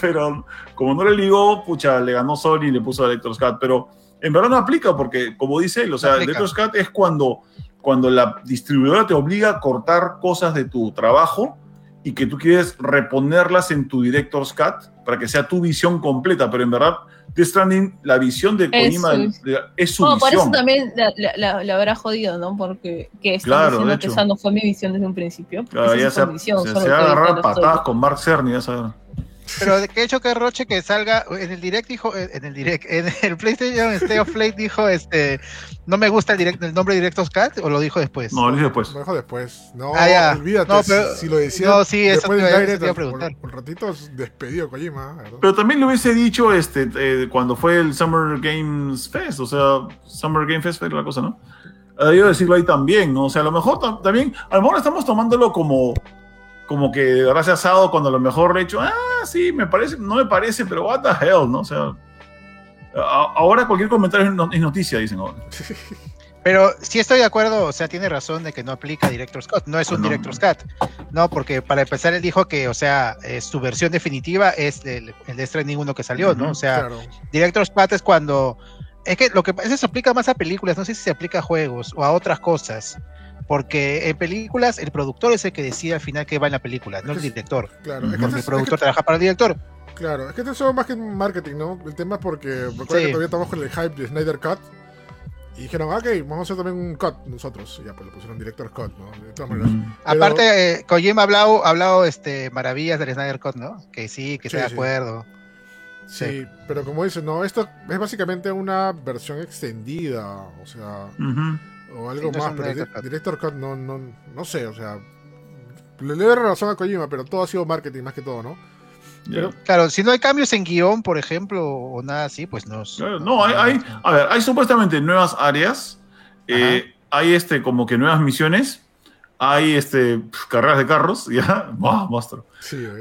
pero como no le ligó, pucha, le ganó Sony y le puso a Electros Cat, pero en verdad no aplica porque, como dice él, o sea, Electros Cat es cuando, cuando la distribuidora te obliga a cortar cosas de tu trabajo y que tú quieres reponerlas en tu Director's Cut para que sea tu visión completa, pero en verdad Death Stranding, la visión de Kojima es, su visión. Por eso también la, habrá jodido, ¿no? Porque que claro, que esa no fue mi visión desde un principio. Claro, ya se, visión, se, se, va a agarrar patadas con Mark Cerny, ya sabes. Pero de que hecho que Roche que salga en el direct dijo en el direct en el PlayStation State of Play dijo este no me gusta el direct el nombre Directos Cat o lo dijo después. No, lo dijo después. Lo dijo después. No, ah, olvídate. No, pero, si lo decía no, sí, después eso del direct, preguntar. Por, ratitos despedido Kojima, ¿verdad? Pero también lo hubiese dicho este eh, cuando fue el Summer Games Fest, o sea, Summer Game Fest fue la cosa, ¿no? Debió decirlo ahí también, ¿no? O sea, a lo mejor también, a lo mejor estamos tomándolo como como que de verdad asado cuando a lo mejor le he hecho, ah, sí, me parece, no me parece, pero what the hell, ¿no? O sea, ahora cualquier comentario es noticia, dicen ahora. Pero sí estoy de acuerdo, o sea, tiene razón de que no aplica Director's Cut, no es un Director's Cut, no, porque para empezar él dijo que, o sea, eh, su versión definitiva es el, el de Stranding 1 que salió, ¿no? O sea, Director's Cut es cuando, es que lo que pasa se aplica más a películas, no sé si se aplica a juegos o a otras cosas, porque en películas el productor es el que decide al final qué va en la película, no el director. Claro, es que el productor trabaja para el director. Claro, es que esto es más que marketing, ¿no? El tema es porque recuerda que todavía estamos con el hype de Snyder Cut. Y dijeron, ok, vamos a hacer también un cut nosotros. Y ya, pues lo pusieron director cut, ¿no? De todas maneras. Aparte, eh, Kojima ha hablado, ha hablado este, maravillas del Snyder Cut, ¿no? Que sí, que sí, está de acuerdo. Sí, pero como dices, no, esto es básicamente una versión extendida, o sea, o algo más, pero Director Cut no, no, no sé, o sea, le doy razón a Kojima, pero todo ha sido marketing más que todo, ¿no? claro, si no hay cambios en guion, por ejemplo, o nada así, pues no. no, hay, hay, a ver, hay supuestamente nuevas áreas, eh, hay este como que nuevas misiones, hay este carreras de carros, ya, monstruo.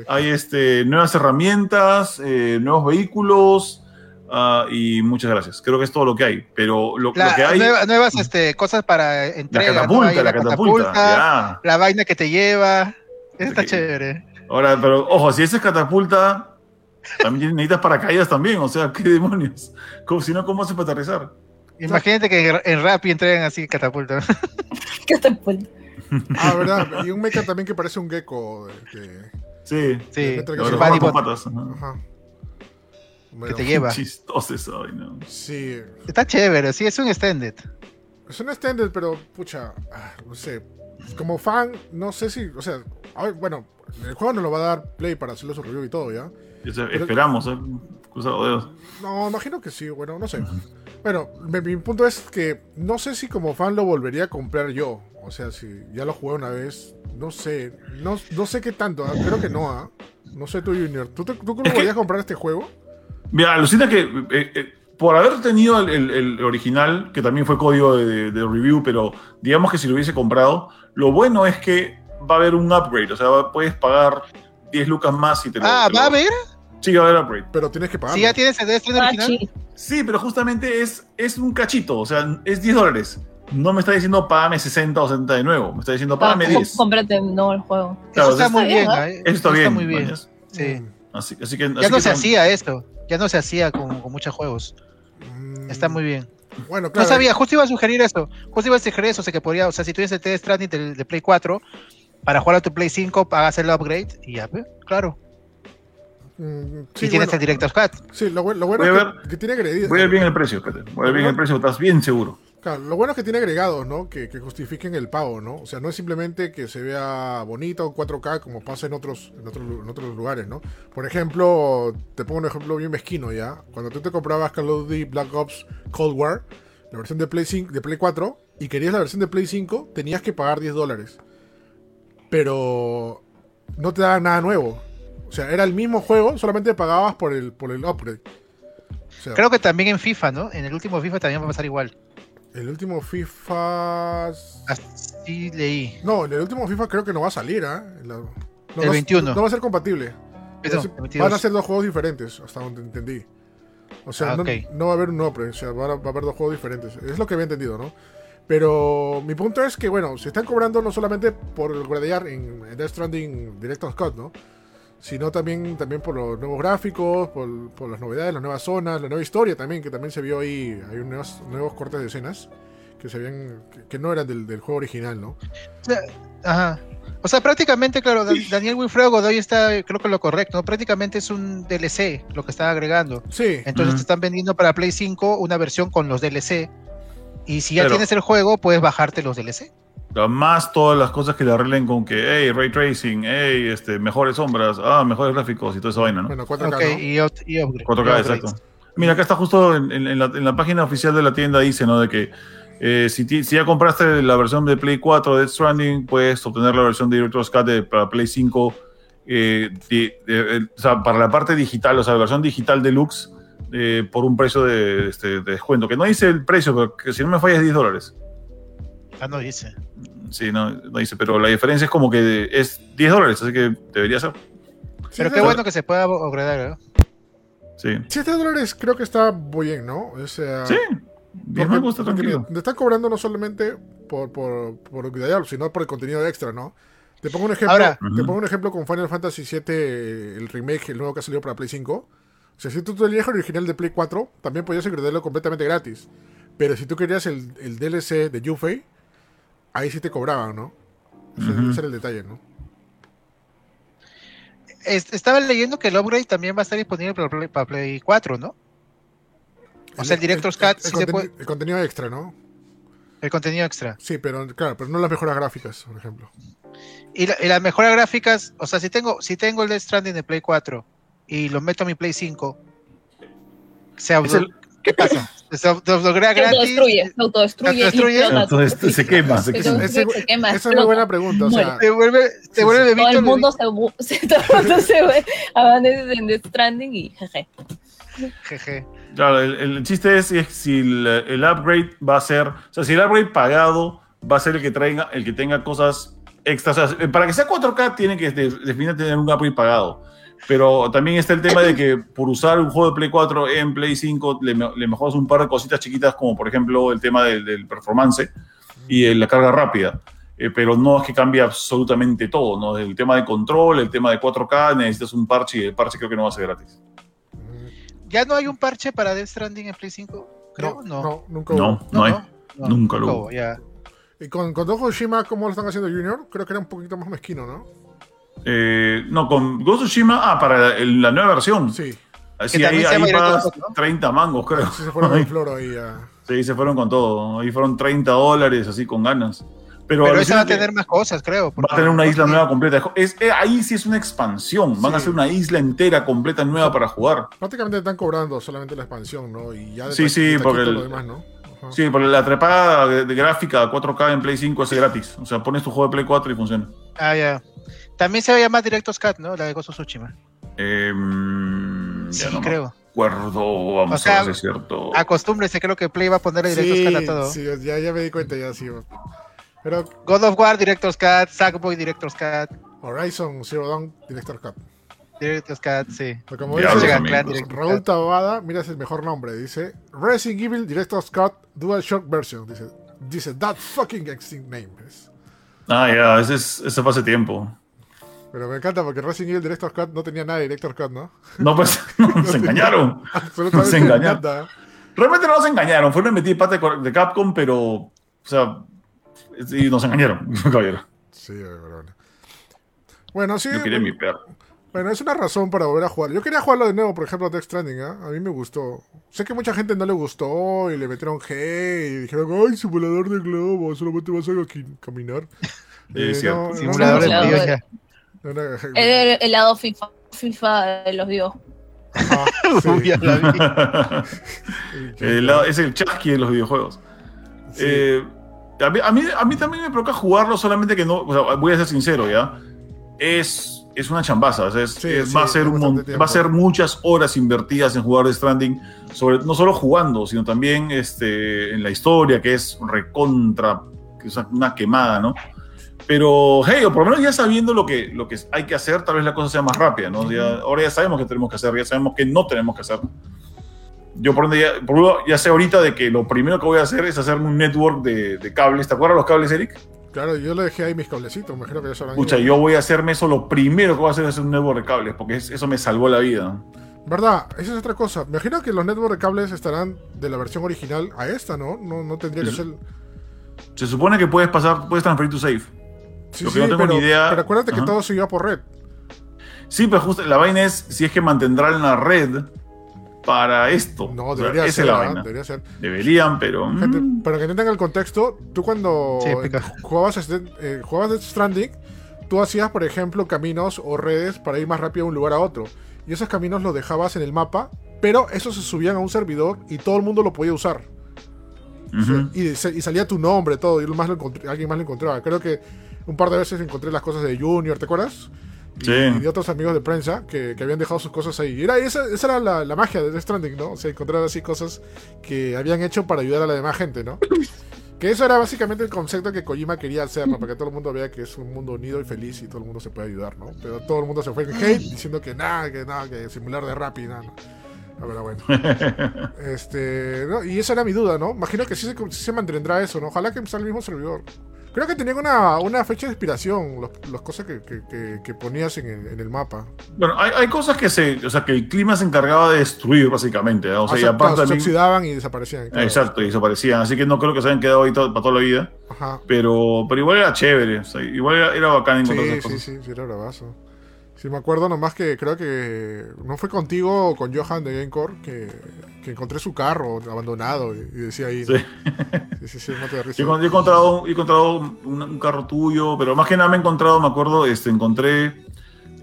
hay este nuevas herramientas, eh, nuevos vehículos. Uh, y muchas gracias. Creo que es todo lo que hay. Pero lo, que hay. nuevas este, cosas para entrega. La catapulta, la, catapulta. La vaina que te lleva. está chévere. Ahora, pero ojo, si ese es catapulta, también necesitas paracaídas también, o sea, ¿qué demonios? Como, si no, ¿cómo haces para aterrizar? Imagínate que en Rappi entregan así catapulta. catapulta. Ah, ¿verdad? Y un mecha también que parece un gecko. Que, sí, sí. Que con patas. Ajá. Que te lleva. Chistoso eso, ¿no? Sí. Está chévere, sí, es un extended. Es un extended, pero, pucha, ah, no sé. Como fan, no sé si, o sea, bueno, el juego nos lo va a dar Play para hacerle su review y todo, ¿ya? esperamos, ¿eh? Cruzado dedos. No, imagino que sí, bueno, no sé. Bueno, mi, punto es que no sé si como fan lo volvería a comprar yo. O sea, si ya lo jugué una vez, no sé. No, no sé qué tanto, ¿ah? creo que no, ¿ah? No sé tú, Junior. ¿Tú, tú, tú volverías a comprar este juego? Mira, alucina que eh, eh, por haber tenido el, original, que también fue código de, review, pero digamos que si lo hubiese comprado, lo bueno es que va a haber un upgrade. O sea, puedes pagar 10 lucas más y te lo. Ah, ¿va a haber? Sí, va a haber upgrade. Pero tienes que pagar. Si ya tienes el Destiny ah, original. Sí. pero justamente es, es un cachito. O sea, es 10 dólares. No me está diciendo págame 60 o 70 de nuevo. Me está diciendo págame 10. Cómprate no el juego. Claro, eso está muy bien. ¿eh? Eso está, bien. muy bien. Sí. Así, así que, ya no se hacía esto. Ya no se hacía con, con muchos juegos. Mm. Está muy bien. Bueno, claro. No sabía, justo iba a sugerir eso. Justo iba a sugerir eso, o sea, que podría, o sea, si tuviese el TD Stranding de, de Play 4, para jugar a tu Play 5 pagas el upgrade y ya, claro. Mm, sí, tienes el Director's Cut. Sí, lo, bueno es que, tiene agregados. Voy a ver bien el precio, voy a ver bien el precio, estás bien seguro. Claro, lo bueno es que tiene agregados, ¿no? Que, justifiquen el pago, ¿no? O sea, no es simplemente que se vea bonito 4K como pasa en otros, en otros, en otros lugares, ¿no? Por ejemplo, te pongo un ejemplo bien mezquino ya. Cuando tú te comprabas Call of Duty Black Ops Cold War, la versión de Play, 5, de Play 4, y querías la versión de Play 5, tenías que pagar 10 dólares pero no te daban nada nuevo. O sea, era el mismo juego, solamente pagabas por el, por el upgrade. Creo que también en FIFA, ¿no? En el último FIFA también va a pasar igual. El último FIFA. Así leí. No, en el último FIFA creo que no va a salir, ¿ah? el 21. No va a ser compatible. van a ser dos juegos diferentes, hasta donde entendí. O sea, ah, no, va a haber un upgrade, o sea, va a, va a haber dos juegos diferentes. Es lo que había entendido, ¿no? Pero mi punto es que, bueno, se están cobrando no solamente por gradear en, Death Stranding Director's Scott, ¿no? Sino también, también por los nuevos gráficos, por, las novedades, las nuevas zonas, la nueva historia también, que también se vio ahí. Hay nuevos, nuevos cortes de escenas que se habían, que, no eran del, juego original, ¿no? Ajá. O sea, prácticamente, claro, Daniel Wilfredo Godoy está, creo que lo correcto, ¿no? Prácticamente es un DLC lo que está agregando. Sí. Entonces te están vendiendo para Play 5 una versión con los DLC y si ya tienes el juego, puedes bajarte los DLC. Más todas las cosas que le arreglen con que, hey, ray tracing, hey, este, mejores sombras, ah, mejores gráficos y toda esa vaina, ¿no? Bueno, 4K. y, 4K, exacto. Mira, acá está justo en, la, página oficial de la tienda, dice, ¿no? De que eh, si, si, ya compraste la versión de Play 4 de Stranding, puedes obtener la versión de Director's Cut de, para Play 5. Eh, o sea, para la parte digital, o sea, la versión digital deluxe eh, por un precio de, este, de, descuento. Que no dice el precio, pero que si no me falla es 10 dólares. Ah, no dice. Sí, no, no, dice, pero la diferencia es como que es 10 dólares, así que debería ser. Pero qué bueno que se pueda upgradear, Sí. 7 dólares creo que está muy bien, ¿no? O sea, sí. me gusta tranquilo. Te están cobrando no solamente por, por, por sino por el contenido extra, ¿no? Te pongo un ejemplo, te pongo un ejemplo con Final Fantasy VII, el remake, el nuevo que ha salido para Play 5. O sea, si tú tenías el original de Play 4, también podías incluirlo completamente gratis. Pero si tú querías el, el DLC de Yufei, ahí sí te cobraban, ¿no? Ese, era el detalle, ¿no? Estaba leyendo que el upgrade también va a estar disponible para Play, 4, ¿no? O sea, el Director's Cut el contenido extra, ¿no? El contenido extra. Sí, pero claro, pero no las mejoras gráficas, por ejemplo. Y, las mejoras gráficas, o sea, si tengo, si tengo el Death Stranding de Play 4 y lo meto a mi Play 5, se, ¿qué pasa? Se autodestruye, se autodestruye. Se autodestruye. se quema. Se quema. Esa es una buena pregunta. O sea, te vuelve, te vuelve Todo el mundo se, se, todo el mundo se en Death Stranding y jeje. Jeje. Claro, el, el, chiste es, si el, el, upgrade va a ser, o sea, si el upgrade pagado va a ser el que traiga, el que tenga cosas extras. O sea, para que sea 4K tiene que definitivamente tener un upgrade pagado. Pero también está el tema de que por usar un juego de Play 4 en Play 5 le, le mejoras un par de cositas chiquitas, como por ejemplo el tema del, del performance y la carga rápida. Eh, pero no es que cambie absolutamente todo, ¿no? El tema de control, el tema de 4K, necesitas un parche y el parche creo que no va a ser gratis. ¿Ya no hay un parche para Death Stranding en Play 5? Creo, no, no, nunca No, no, hay. nunca lo hubo. Y con, con Dojo Shima, ¿cómo lo están haciendo Junior? Creo que era un poquito más mezquino, ¿no? Eh, no, con Ghost of ah, para la nueva versión. Sí. Sí, ahí, ahí pagas 30 mangos, creo. Sí, se fueron con floro ahí. Sí, se fueron con todo. Ahí fueron 30 dólares, así con ganas. Pero, Pero esa va a tener más cosas, creo. Va a tener una isla nueva completa. Es, eh, ahí sí es una expansión. Van a hacer una isla entera completa nueva para jugar. Prácticamente están cobrando solamente la expansión, ¿no? Y ya sí, sí, porque el, lo demás, ¿no? Sí, porque la trepada de, de, gráfica 4K en Play 5 es gratis. O sea, pones tu juego de Play 4 y funciona. Ah, ya. También se va a llamar Directos Cut, ¿no? La de Gozo Tsushima. Eh, sí, no creo. acuerdo, vamos a ver si es cierto. Acostúmbrese, creo que Play va a poner Directos sí, Cut a todo. Sí, ya, ya me di cuenta, ya sí. Pero God of War, Director's Cut, Sackboy, Director's Cut. Horizon Zero Dawn, Director's Cut. Director's Cut, sí. Pero como dice Raúl Tabada, mira es el mejor nombre. Dice Resident Evil Director's Cut Dual Shock Version. Dice, dice that fucking extinct name. Ah, ya, ese, es, ese fue hace tiempo. Pero me encanta porque Resident Evil Director's Cut no tenía nada de Director's Cut, ¿no? No, pues nos engañaron. Nos engañaron. Realmente no nos engañaron. Fue una metida pata de Capcom, pero. O sea. Y nos engañaron, caballero. Sí, bueno. Bueno, sí. Yo quería mi perro. Bueno, es una razón para volver a jugar. Yo quería jugarlo de nuevo, por ejemplo, Death Stranding, ¿eh? A mí me gustó. Sé que mucha gente no le gustó y le metieron G y dijeron, ay, simulador de globo, solamente vas a caminar. Eh, es cierto. No, simulador de El, el, lado FIFA, FIFA de los dios. Ah, sí. el, es el chasqui de los videojuegos. Sí. Eh, a, mí, a, mí, a, mí, también me provoca jugarlo, solamente que no, o sea, voy a ser sincero, ¿ya? Es es una chambaza. Es, sí, es, sí, va, a ser un, va a ser muchas horas invertidas en jugar de Stranding, sobre, no solo jugando, sino también este, en la historia, que es recontra, que es una quemada, ¿no? Pero, hey, o por lo menos ya sabiendo lo que, lo que hay que hacer, tal vez la cosa sea más rápida, ¿no? Ya, ahora ya sabemos que tenemos que hacer, ya sabemos que no tenemos que hacer. Yo, por donde ya, por ya sé ahorita de que lo primero que voy a hacer es hacerme un network de, de cables. ¿Te acuerdas los cables, Eric? Claro, yo le dejé ahí mis cablecitos, me imagino que eso Escucha, yo voy a hacerme eso, lo primero que voy a hacer es un network de cables, porque eso me salvó la vida. ¿Verdad? Esa es otra cosa. Me imagino que los network de cables estarán de la versión original a esta, ¿no? No, no tendría que ser... Se supone que puedes pasar, puedes transferir tu save. Sí, sí, no tengo pero, ni idea... pero acuérdate Ajá. que todo se iba por red. Sí, pero justo la vaina es si es que mantendrán la red para esto. No, debería o sea, ser. La debería ser. Deberían, pero. Gente, mm. Para que entiendan el contexto, tú cuando sí, jugabas, este, eh, jugabas Death Stranding, tú hacías, por ejemplo, caminos o redes para ir más rápido de un lugar a otro. Y esos caminos los dejabas en el mapa, pero esos se subían a un servidor y todo el mundo lo podía usar. Uh -huh. y, y, salía tu nombre, todo, y más lo alguien más lo encontraba. Creo que un par de veces encontré las cosas de Junior, ¿te acuerdas? y, sí. y, de otros amigos de prensa que, que, habían dejado sus cosas ahí. Y era, esa, esa era la, la, magia de Death Stranding, ¿no? O sea, encontrar así cosas que habían hecho para ayudar a la demás gente, ¿no? Que eso era básicamente el concepto que Kojima quería hacer, ¿no? Para que todo el mundo vea que es un mundo unido y feliz y todo el mundo se puede ayudar, ¿no? Pero todo el mundo se fue en hate diciendo que nada, que nada, que simular de rap y nada, ¿no? Pero bueno. este, y esa era mi duda, ¿no? Imagino que sí se, se mantendrá eso, ¿no? Ojalá que sea el mismo servidor. Creo que tenían una, una fecha de inspiración, las cosas que, que, que, ponías en el, en el, mapa. Bueno, hay, hay, cosas que se. O sea, que el clima se encargaba de destruir, básicamente. O sea, y aparte. se oxidaban y desaparecían. Exacto, y desaparecían. Así que no creo que se hayan quedado ahí para toda la vida. Ajá. Pero, pero igual era chévere. O sea, igual era, era bacán encontrar sí, Sí, sí, sí, era bravazo. Sí, me acuerdo nomás que creo que no fue contigo o con Johan de Gamecore que, que encontré su carro abandonado y, decía ahí. Sí. sí, sí, no te yo, he encontrado, he encontrado un, carro tuyo, pero más que nada me he encontrado, me acuerdo, este, encontré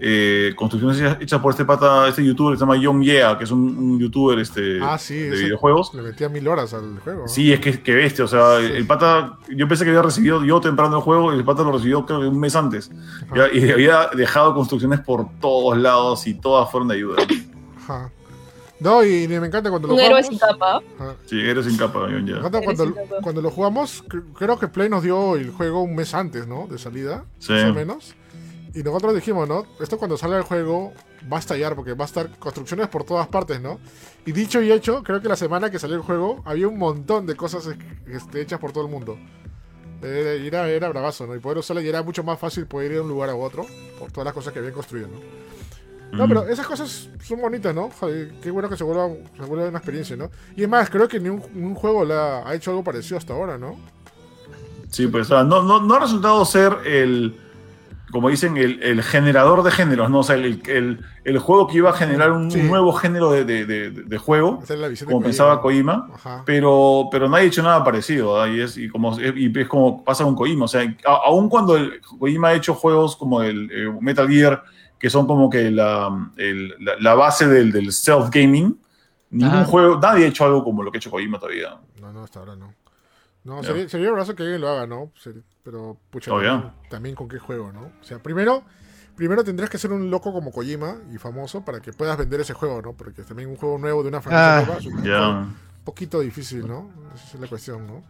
eh, construcciones hechas por este pata, este youtuber que se llama Young Yeah, que es un, youtuber este, ah, sí, de videojuegos. Le metía mil horas al juego. Sí, es que, que bestia, o sea, el pata, yo pensé que había recibido yo temprano el juego y el pata lo recibió creo que un mes antes. y había dejado construcciones por todos lados y todas fueron de ayuda. Ajá. No, y me encanta cuando lo un jugamos. héroe sin capa. Sí, héroe sin capa, Young Yeah. Cuando, cuando lo jugamos, creo que Play nos dio el juego un mes antes, ¿no? De salida, sí. más o menos. Y nosotros dijimos, ¿no? Esto cuando salga el juego va a estallar porque va a estar construcciones por todas partes, ¿no? Y dicho y hecho, creo que la semana que salió el juego había un montón de cosas este, hechas por todo el mundo. Era, era bravazo, ¿no? Y poder usarla y era mucho más fácil poder ir de un lugar a otro por todas las cosas que habían construido, ¿no? No, pero esas cosas son bonitas, ¿no? qué bueno que se vuelva, se vuelva una experiencia, ¿no? Y es más, creo que ni un, juego ha, hecho algo parecido hasta ahora, ¿no? Sí, pues no, no, no ha resultado ser el como dicen, el, generador de géneros, ¿no? O sea, el, juego que iba a generar un nuevo género de, juego, como pensaba Kojima, pero, pero nadie ha hecho nada parecido, y, es, y, como, y es como pasa con Kojima, o sea, aun cuando el, Kojima ha hecho juegos como el, eh, Metal Gear, que son como que la, la, base del, del self-gaming, ningún juego, nadie ha hecho algo como lo que ha hecho Kojima todavía. No, no, hasta ahora no. No, sería, sería un brazo que alguien lo haga, ¿no? Pero, pucha, oh, también, con qué juego, ¿no? O sea, primero, primero tendrías que ser un loco como Kojima y famoso para que puedas vender ese juego, ¿no? Porque también un juego nuevo de una franquicia ah, nueva es un poquito difícil, ¿no? Esa es la cuestión, ¿no?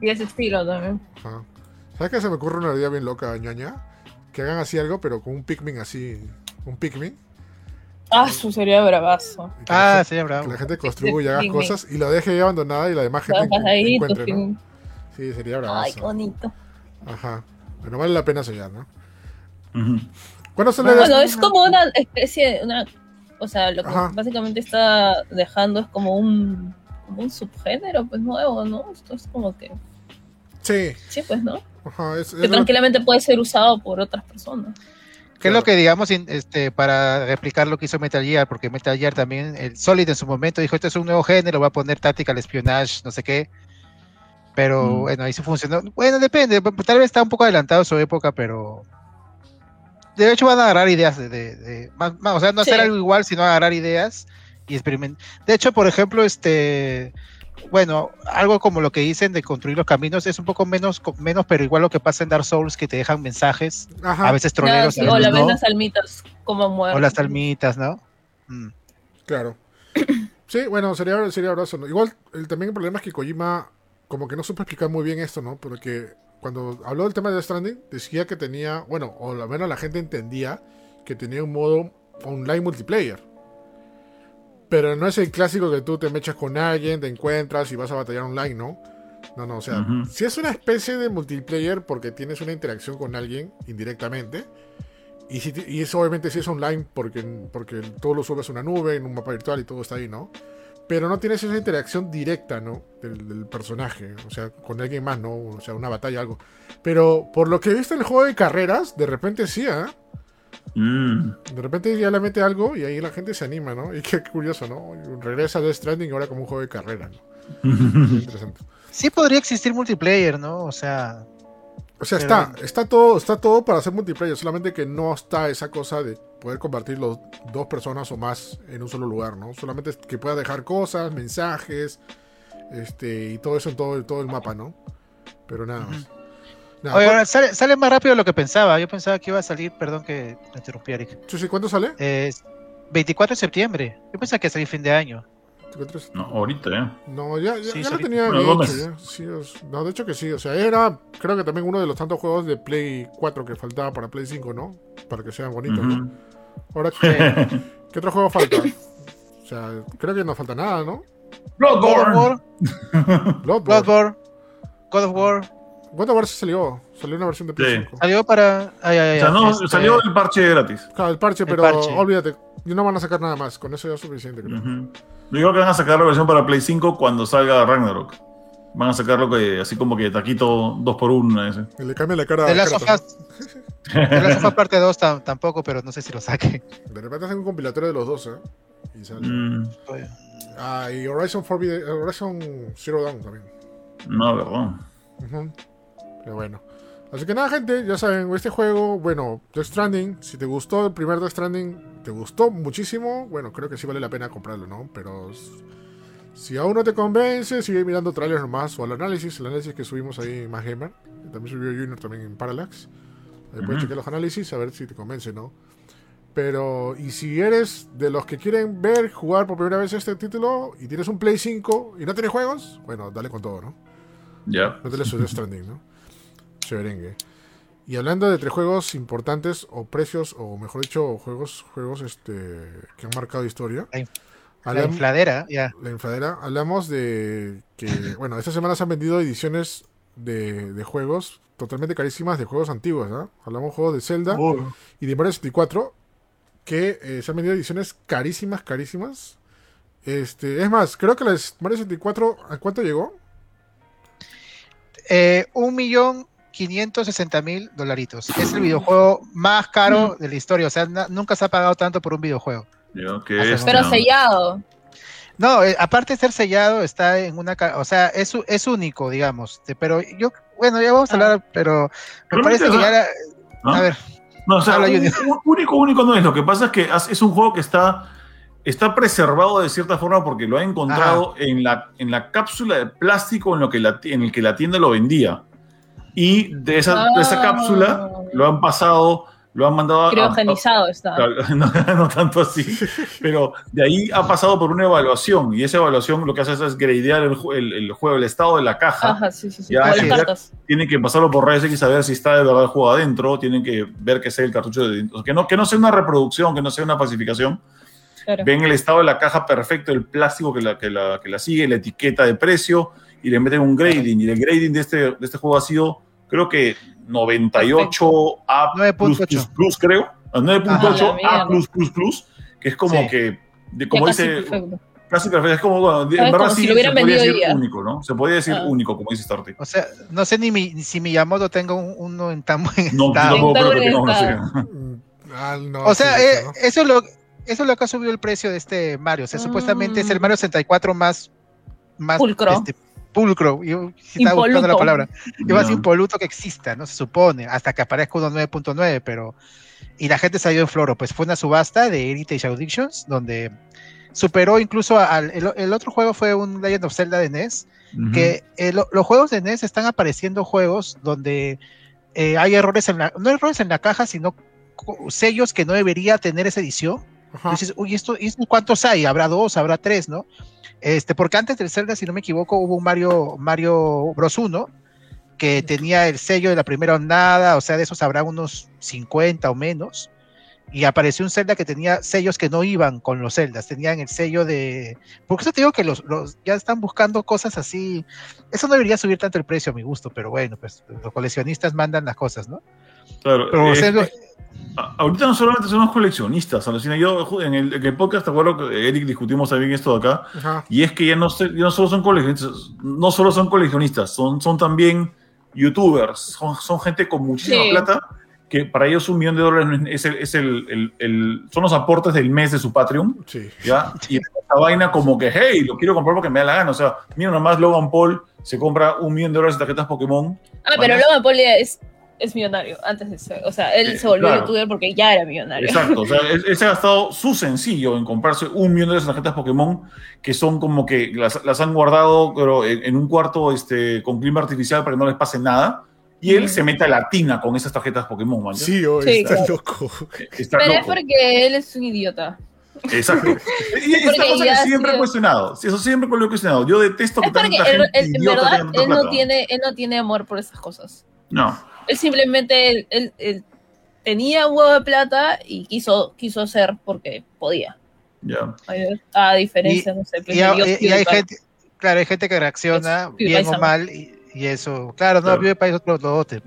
Y ese estilo también. ¿Sabes qué se me ocurre una idea bien loca, ñaña? Que hagan así algo, pero con un Pikmin así. Un Pikmin Ah, su sería bravazo. Ah, sería bravo. Que la gente construya y haga cosas y lo deje ahí abandonada y la demás gente ahí, encuentre, ¿no? Sí, sería bravazo. Ay, qué bonito. Ajá. Pero vale la pena sellar, ¿no? ¿Cuándo sale Bueno, es como una especie, una, o sea, lo que básicamente está dejando es como un, como un subgénero, pues nuevo, ¿no? Esto es como que... Sí. Sí, pues, ¿no? Ajá, es, que tranquilamente puede ser usado por otras personas. ¿Qué es lo que, digamos, este, para replicar lo que hizo Metal Gear? Porque Metal Gear también, el Solid en su momento dijo, esto es un nuevo género, va a poner Tactical Espionage, no sé qué. Pero mm. bueno, ahí se funcionó. Bueno, depende, tal vez está un poco adelantado su época, pero... De hecho van a agarrar ideas de... de, o sea, no hacer algo igual, sino agarrar ideas y experimentar. De hecho, por ejemplo, este bueno, algo como lo que dicen de construir los caminos es un poco menos, menos pero igual lo que pasa en Dark Souls que te dejan mensajes, a veces troleros. o las almitas, como mueren. O las almitas, ¿no? Mm. Claro. Sí, bueno, sería, sería abrazo. Igual, el, también el problema es que Kojima como que no supo explicar muy bien esto, ¿no? Porque cuando habló del tema de Stranding, decía que tenía, bueno, o al menos la gente entendía que tenía un modo online multiplayer. Pero no es el clásico que tú te mechas con alguien, te encuentras y vas a batallar online, ¿no? No, no, o sea, si es una especie de multiplayer porque tienes una interacción con alguien indirectamente. Y, si, y eso obviamente si es online porque, porque todo lo subes a una nube, en un mapa virtual y todo está ahí, ¿no? Pero no tienes esa interacción directa, ¿no? Del, personaje, o sea, con alguien más, ¿no? O sea, una batalla, algo. Pero por lo que he visto en el juego de carreras, de repente sí, ¿ah? Mm. De repente ya le mete algo y ahí la gente se anima, ¿no? Y qué curioso, ¿no? Regresa de Stranding ahora como un juego de carrera, ¿no? interesante. Sí podría existir multiplayer, ¿no? O sea... O sea, está, está todo, está todo para hacer multiplayer, solamente que no está esa cosa de poder compartir los dos personas o más en un solo lugar, ¿no? Solamente que pueda dejar cosas, mensajes, este, y todo eso en todo, todo el mapa, ¿no? Pero nada más. Oye, sale, más rápido de lo que pensaba. Yo pensaba que iba a salir, perdón que me interrumpí, Eric. Sí, sí, ¿cuándo sale? 24 de septiembre. Yo pensaba que iba a salir fin de año. No, ahorita, ¿eh? No, ya, ya, lo tenía hecho, ya. Sí, no, de hecho que sí. O sea, era, creo que también uno de los tantos juegos de Play 4 que faltaba para Play 5, ¿no? Para que sean bonitos, ¿no? Ahora, ¿qué, ¿qué otro juego falta? O sea, creo que no falta nada, ¿no? Bloodborne. Bloodborne. Bloodborne. God of War. God of War se salió. Salió una versión de Play Salió para. Ay, ay, o sea, no, este, salió el parche gratis. Claro, el parche, pero olvídate. No van a sacar nada más. Con eso ya es suficiente, creo. Yo creo que van a sacar la versión para Play 5 cuando salga Ragnarok. Van a sacarlo que, así como que taquito 2x1 ese. le cambia la cara de las sofás. de las sofás parte 2 tampoco, pero no sé si lo saque. De repente hacen un compilatorio de los dos, ¿eh? Y sale. Mm. Ah, y Horizon, Forbidden, Horizon Zero Dawn también. No, verdad. Pero bueno. Así que nada, gente, ya saben, este juego, bueno, Death Stranding, si te gustó el primer Death Stranding, te gustó muchísimo, bueno, creo que sí vale la pena comprarlo, ¿no? Pero si aún no te convence, sigue mirando trailers nomás o el análisis, el análisis que subimos ahí más gamer, también subió Junior también en Parallax. Ahí puedes chequear los análisis a ver si te convence, ¿no? Pero, y si eres de los que quieren ver jugar por primera vez este título y tienes un Play 5 y no tienes juegos, bueno, dale con todo, ¿no? Ya. No te le Death Stranding, ¿no? Chéverengue. Y hablando de tres juegos importantes o precios, o mejor dicho, juegos, juegos este, que han marcado historia. La, infladera, ya. La infladera. Hablamos de que, bueno, esta semana se han vendido ediciones de, juegos totalmente carísimas de juegos antiguos, ¿no? Hablamos de juegos de Zelda y de Mario 64 que eh, se han vendido ediciones carísimas, carísimas. Este, es más, creo que la Mario 64, ¿a cuánto llegó? Eh, un millón 560 mil dolaritos. Es el videojuego más caro de la historia. O sea, nunca se ha pagado tanto por un videojuego. Pero sellado. No, eh, aparte de ser sellado, está en una. O sea, es, es único, digamos. Pero yo. Bueno, ya vamos a hablar, ah. pero me parece que ya era. A ver. No, o sea, único, único no es. Lo que pasa es que es un juego que está está preservado de cierta forma porque lo ha encontrado en la, en la cápsula de plástico en, lo que la, en el que la tienda lo vendía. Y de esa, esa cápsula ah. lo han pasado, lo han mandado Criogenizado está. No, tanto así, pero de ahí ha pasado por una evaluación y esa evaluación lo que hace es gradear el, el, juego, el estado de la caja. Ajá, sí, sí, sí. tienen que pasarlo por redes y saber si está de verdad el juego adentro, tienen que ver que sea el cartucho de que no, que no sea una reproducción, que no sea una falsificación. Ven el estado de la caja perfecto, el plástico que la, que la, que la sigue, la etiqueta de precio y le meten un grading. Y el grading de este, de este juego ha sido creo que 98 A plus, plus, creo, 9.8 A plus plus plus, que es como que, como dice, casi perfecto, es como, bueno, en verdad sí, se podría decir único, ¿no? Se podría decir ah. único, como dice Starty. O sea, no sé ni mi, si Miyamoto tenga uno en tan buen No, tampoco creo que tenga uno o sea, eh, eso es lo eso es lo que ha subido el precio de este Mario. O sea, supuestamente es el Mario 64 más, más Este, pulcro, yo estaba buscando la palabra, más impoluto que exista, ¿no? Se supone, hasta que aparezca uno 9.9, pero... Y la gente salió en floro, pues fue una subasta de Heritage Addictions, donde superó incluso al... El, otro juego fue un Legend of Zelda de NES, que eh, los juegos de NES están apareciendo juegos donde eh, hay errores en la... No errores en la caja, sino sellos que no debería tener esa edición. Dices, uy, ¿esto, ¿cuántos hay? Habrá dos, habrá tres, ¿no? Este, porque antes del Zelda, si no me equivoco, hubo un Mario, Mario Bros 1 que tenía el sello de la primera ondada, o sea, de esos habrá unos 50 o menos. Y apareció un Zelda que tenía sellos que no iban con los Zeldas, tenían el sello de. Porque eso te digo que los, ya están buscando cosas así. Eso no debería subir tanto el precio a mi gusto, pero bueno, pues los coleccionistas mandan las cosas, ¿no? Claro. Pero, eh, Ahorita no solamente somos coleccionistas, sino yo en el, en el, podcast, te acuerdo que Eric discutimos también esto de acá, y es que ya no, no solo son coleccionistas, no solo son coleccionistas, son, son también youtubers, son, son gente con muchísima plata, que para ellos un millón de dólares es, el, es el, el, son los aportes del mes de su Patreon, ¿ya? Y esta vaina como que, hey, lo quiero comprar porque me da la gana, o sea, mira nomás Logan Paul se compra un millón de dólares de tarjetas Pokémon. Ah, pero Logan Paul es es millonario antes de ser, o sea, él eh, se volvió youtuber porque ya era millonario. Exacto, o sea, él, se ha gastado su sencillo en comprarse un millón de tarjetas Pokémon que son como que las, han guardado pero en, un cuarto este, con clima artificial para que no les pase nada. Y él se mete a la tina con esas tarjetas Pokémon, man. Sí, oh, está loco. Está pero es porque él es un idiota. Exacto. Y esta cosa que siempre he cuestionado. Eso siempre lo he cuestionado. Yo detesto que tanta gente En verdad, él no, tiene, él no tiene amor por esas cosas. No. Él simplemente él, tenía un huevo de plata y quiso, quiso hacer porque podía. Ya. A diferencia, no sé. Y, hay gente, claro, hay gente que reacciona bien o mal y, eso, claro, no, claro. PewDiePie es otro dote.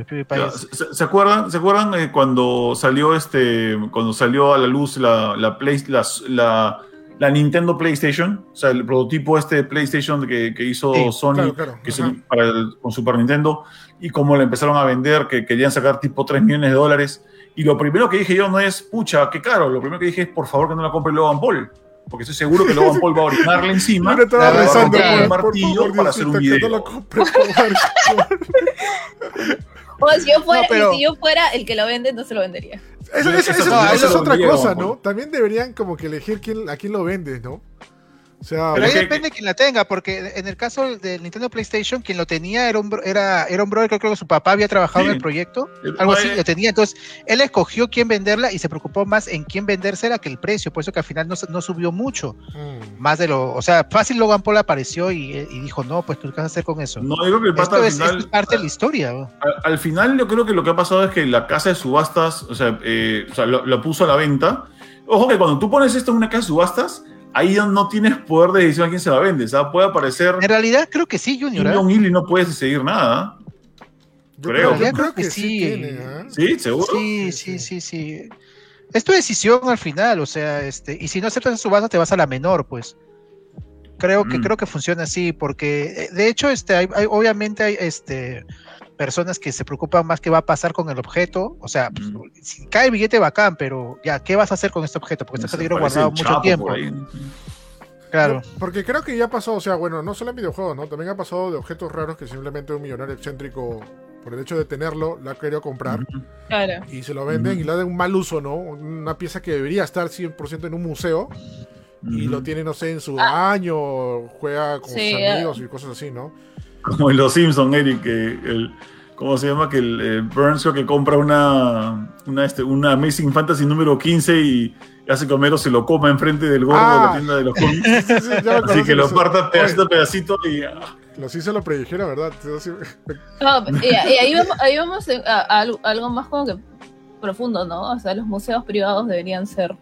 ¿Se, acuerdan, ¿se acuerdan eh, cuando salió este, cuando salió a la luz la, la, Play, la, la, Nintendo PlayStation? O sea, el prototipo este de PlayStation que, que hizo Sony Que para el, con Super Nintendo y cómo le empezaron a vender, que querían sacar tipo 3 millones de dólares. Y lo primero que dije yo no es, pucha, qué caro. Lo primero que dije es, por favor, que no la compre Logan Paul porque estoy seguro que Logan Paul va a orinarle encima. Yo estaba rezando por, el martillo por, para hacer un video. No o si yo, fuera, pero... si yo fuera el que lo vende, no se lo vendería. Eso, eso, eso, no, eso es otra cosa, ¿no? También deberían como que elegir quién, a quién lo vende, ¿no? Pero ahí depende de quién la tenga, porque en el caso del Nintendo PlayStation, quien lo tenía era un, era, era un brother, creo que su papá había trabajado en el proyecto, algo así, lo tenía. Entonces, él escogió quién venderla y se preocupó más en quién vendérsela que el precio, por eso que al final no, no subió mucho. Mm. Más de lo, o sea, fácil Logan Paul apareció y, dijo, no, pues, ¿qué vas a hacer con eso? No, digo que Esto es, es, parte de la historia. Al, final, yo creo que lo que ha pasado es que la casa de subastas, o sea, eh, o sea lo, lo puso a la venta. Ojo que cuando tú pones esto en una casa de subastas, ahí no tienes poder de decisión a quién se la vende. O sea, puede aparecer. En realidad creo que sí, Junior. ¿eh? y no puedes seguir nada. creo. creo que, sí. ¿eh? sí, seguro. Sí, sí, sí, sí. Es tu decisión al final, o sea, este, y si no aceptas su base, te vas a la menor, pues. Creo que, mm. creo que funciona así, porque eh, de hecho, este, hay, obviamente hay este personas que se preocupan más qué va a pasar con el objeto. O sea, pues, si cae el billete bacán, pero ya, ¿qué vas a hacer con este objeto? Porque este objeto guardado mucho tiempo. Claro. Porque creo que ya pasó, o sea, bueno, no solo en videojuegos, ¿no? También ha pasado de objetos raros que simplemente un millonario excéntrico, por el hecho de tenerlo, la ha querido comprar. Claro. Y se lo venden y le dan un mal uso, ¿no? Una pieza que debería estar 100% en un museo. Y lo tiene, no sé, en su ah. año, juega con sus amigos y cosas así, ¿no? Como en Los Simpsons, Eric, que el, ¿cómo se llama? Que el eh, Burns que compra una, una, este, una Amazing Fantasy número 15 y hace que Homero se lo coma enfrente del gordo de la ah. tienda de los cómics. Así que lo parta pedacito a pedacito y... Ah. Los hice lo predijeron, ¿verdad? y, ahí vamos, ahí vamos a, algo más como que profundo, ¿no? O sea, los museos privados deberían ser...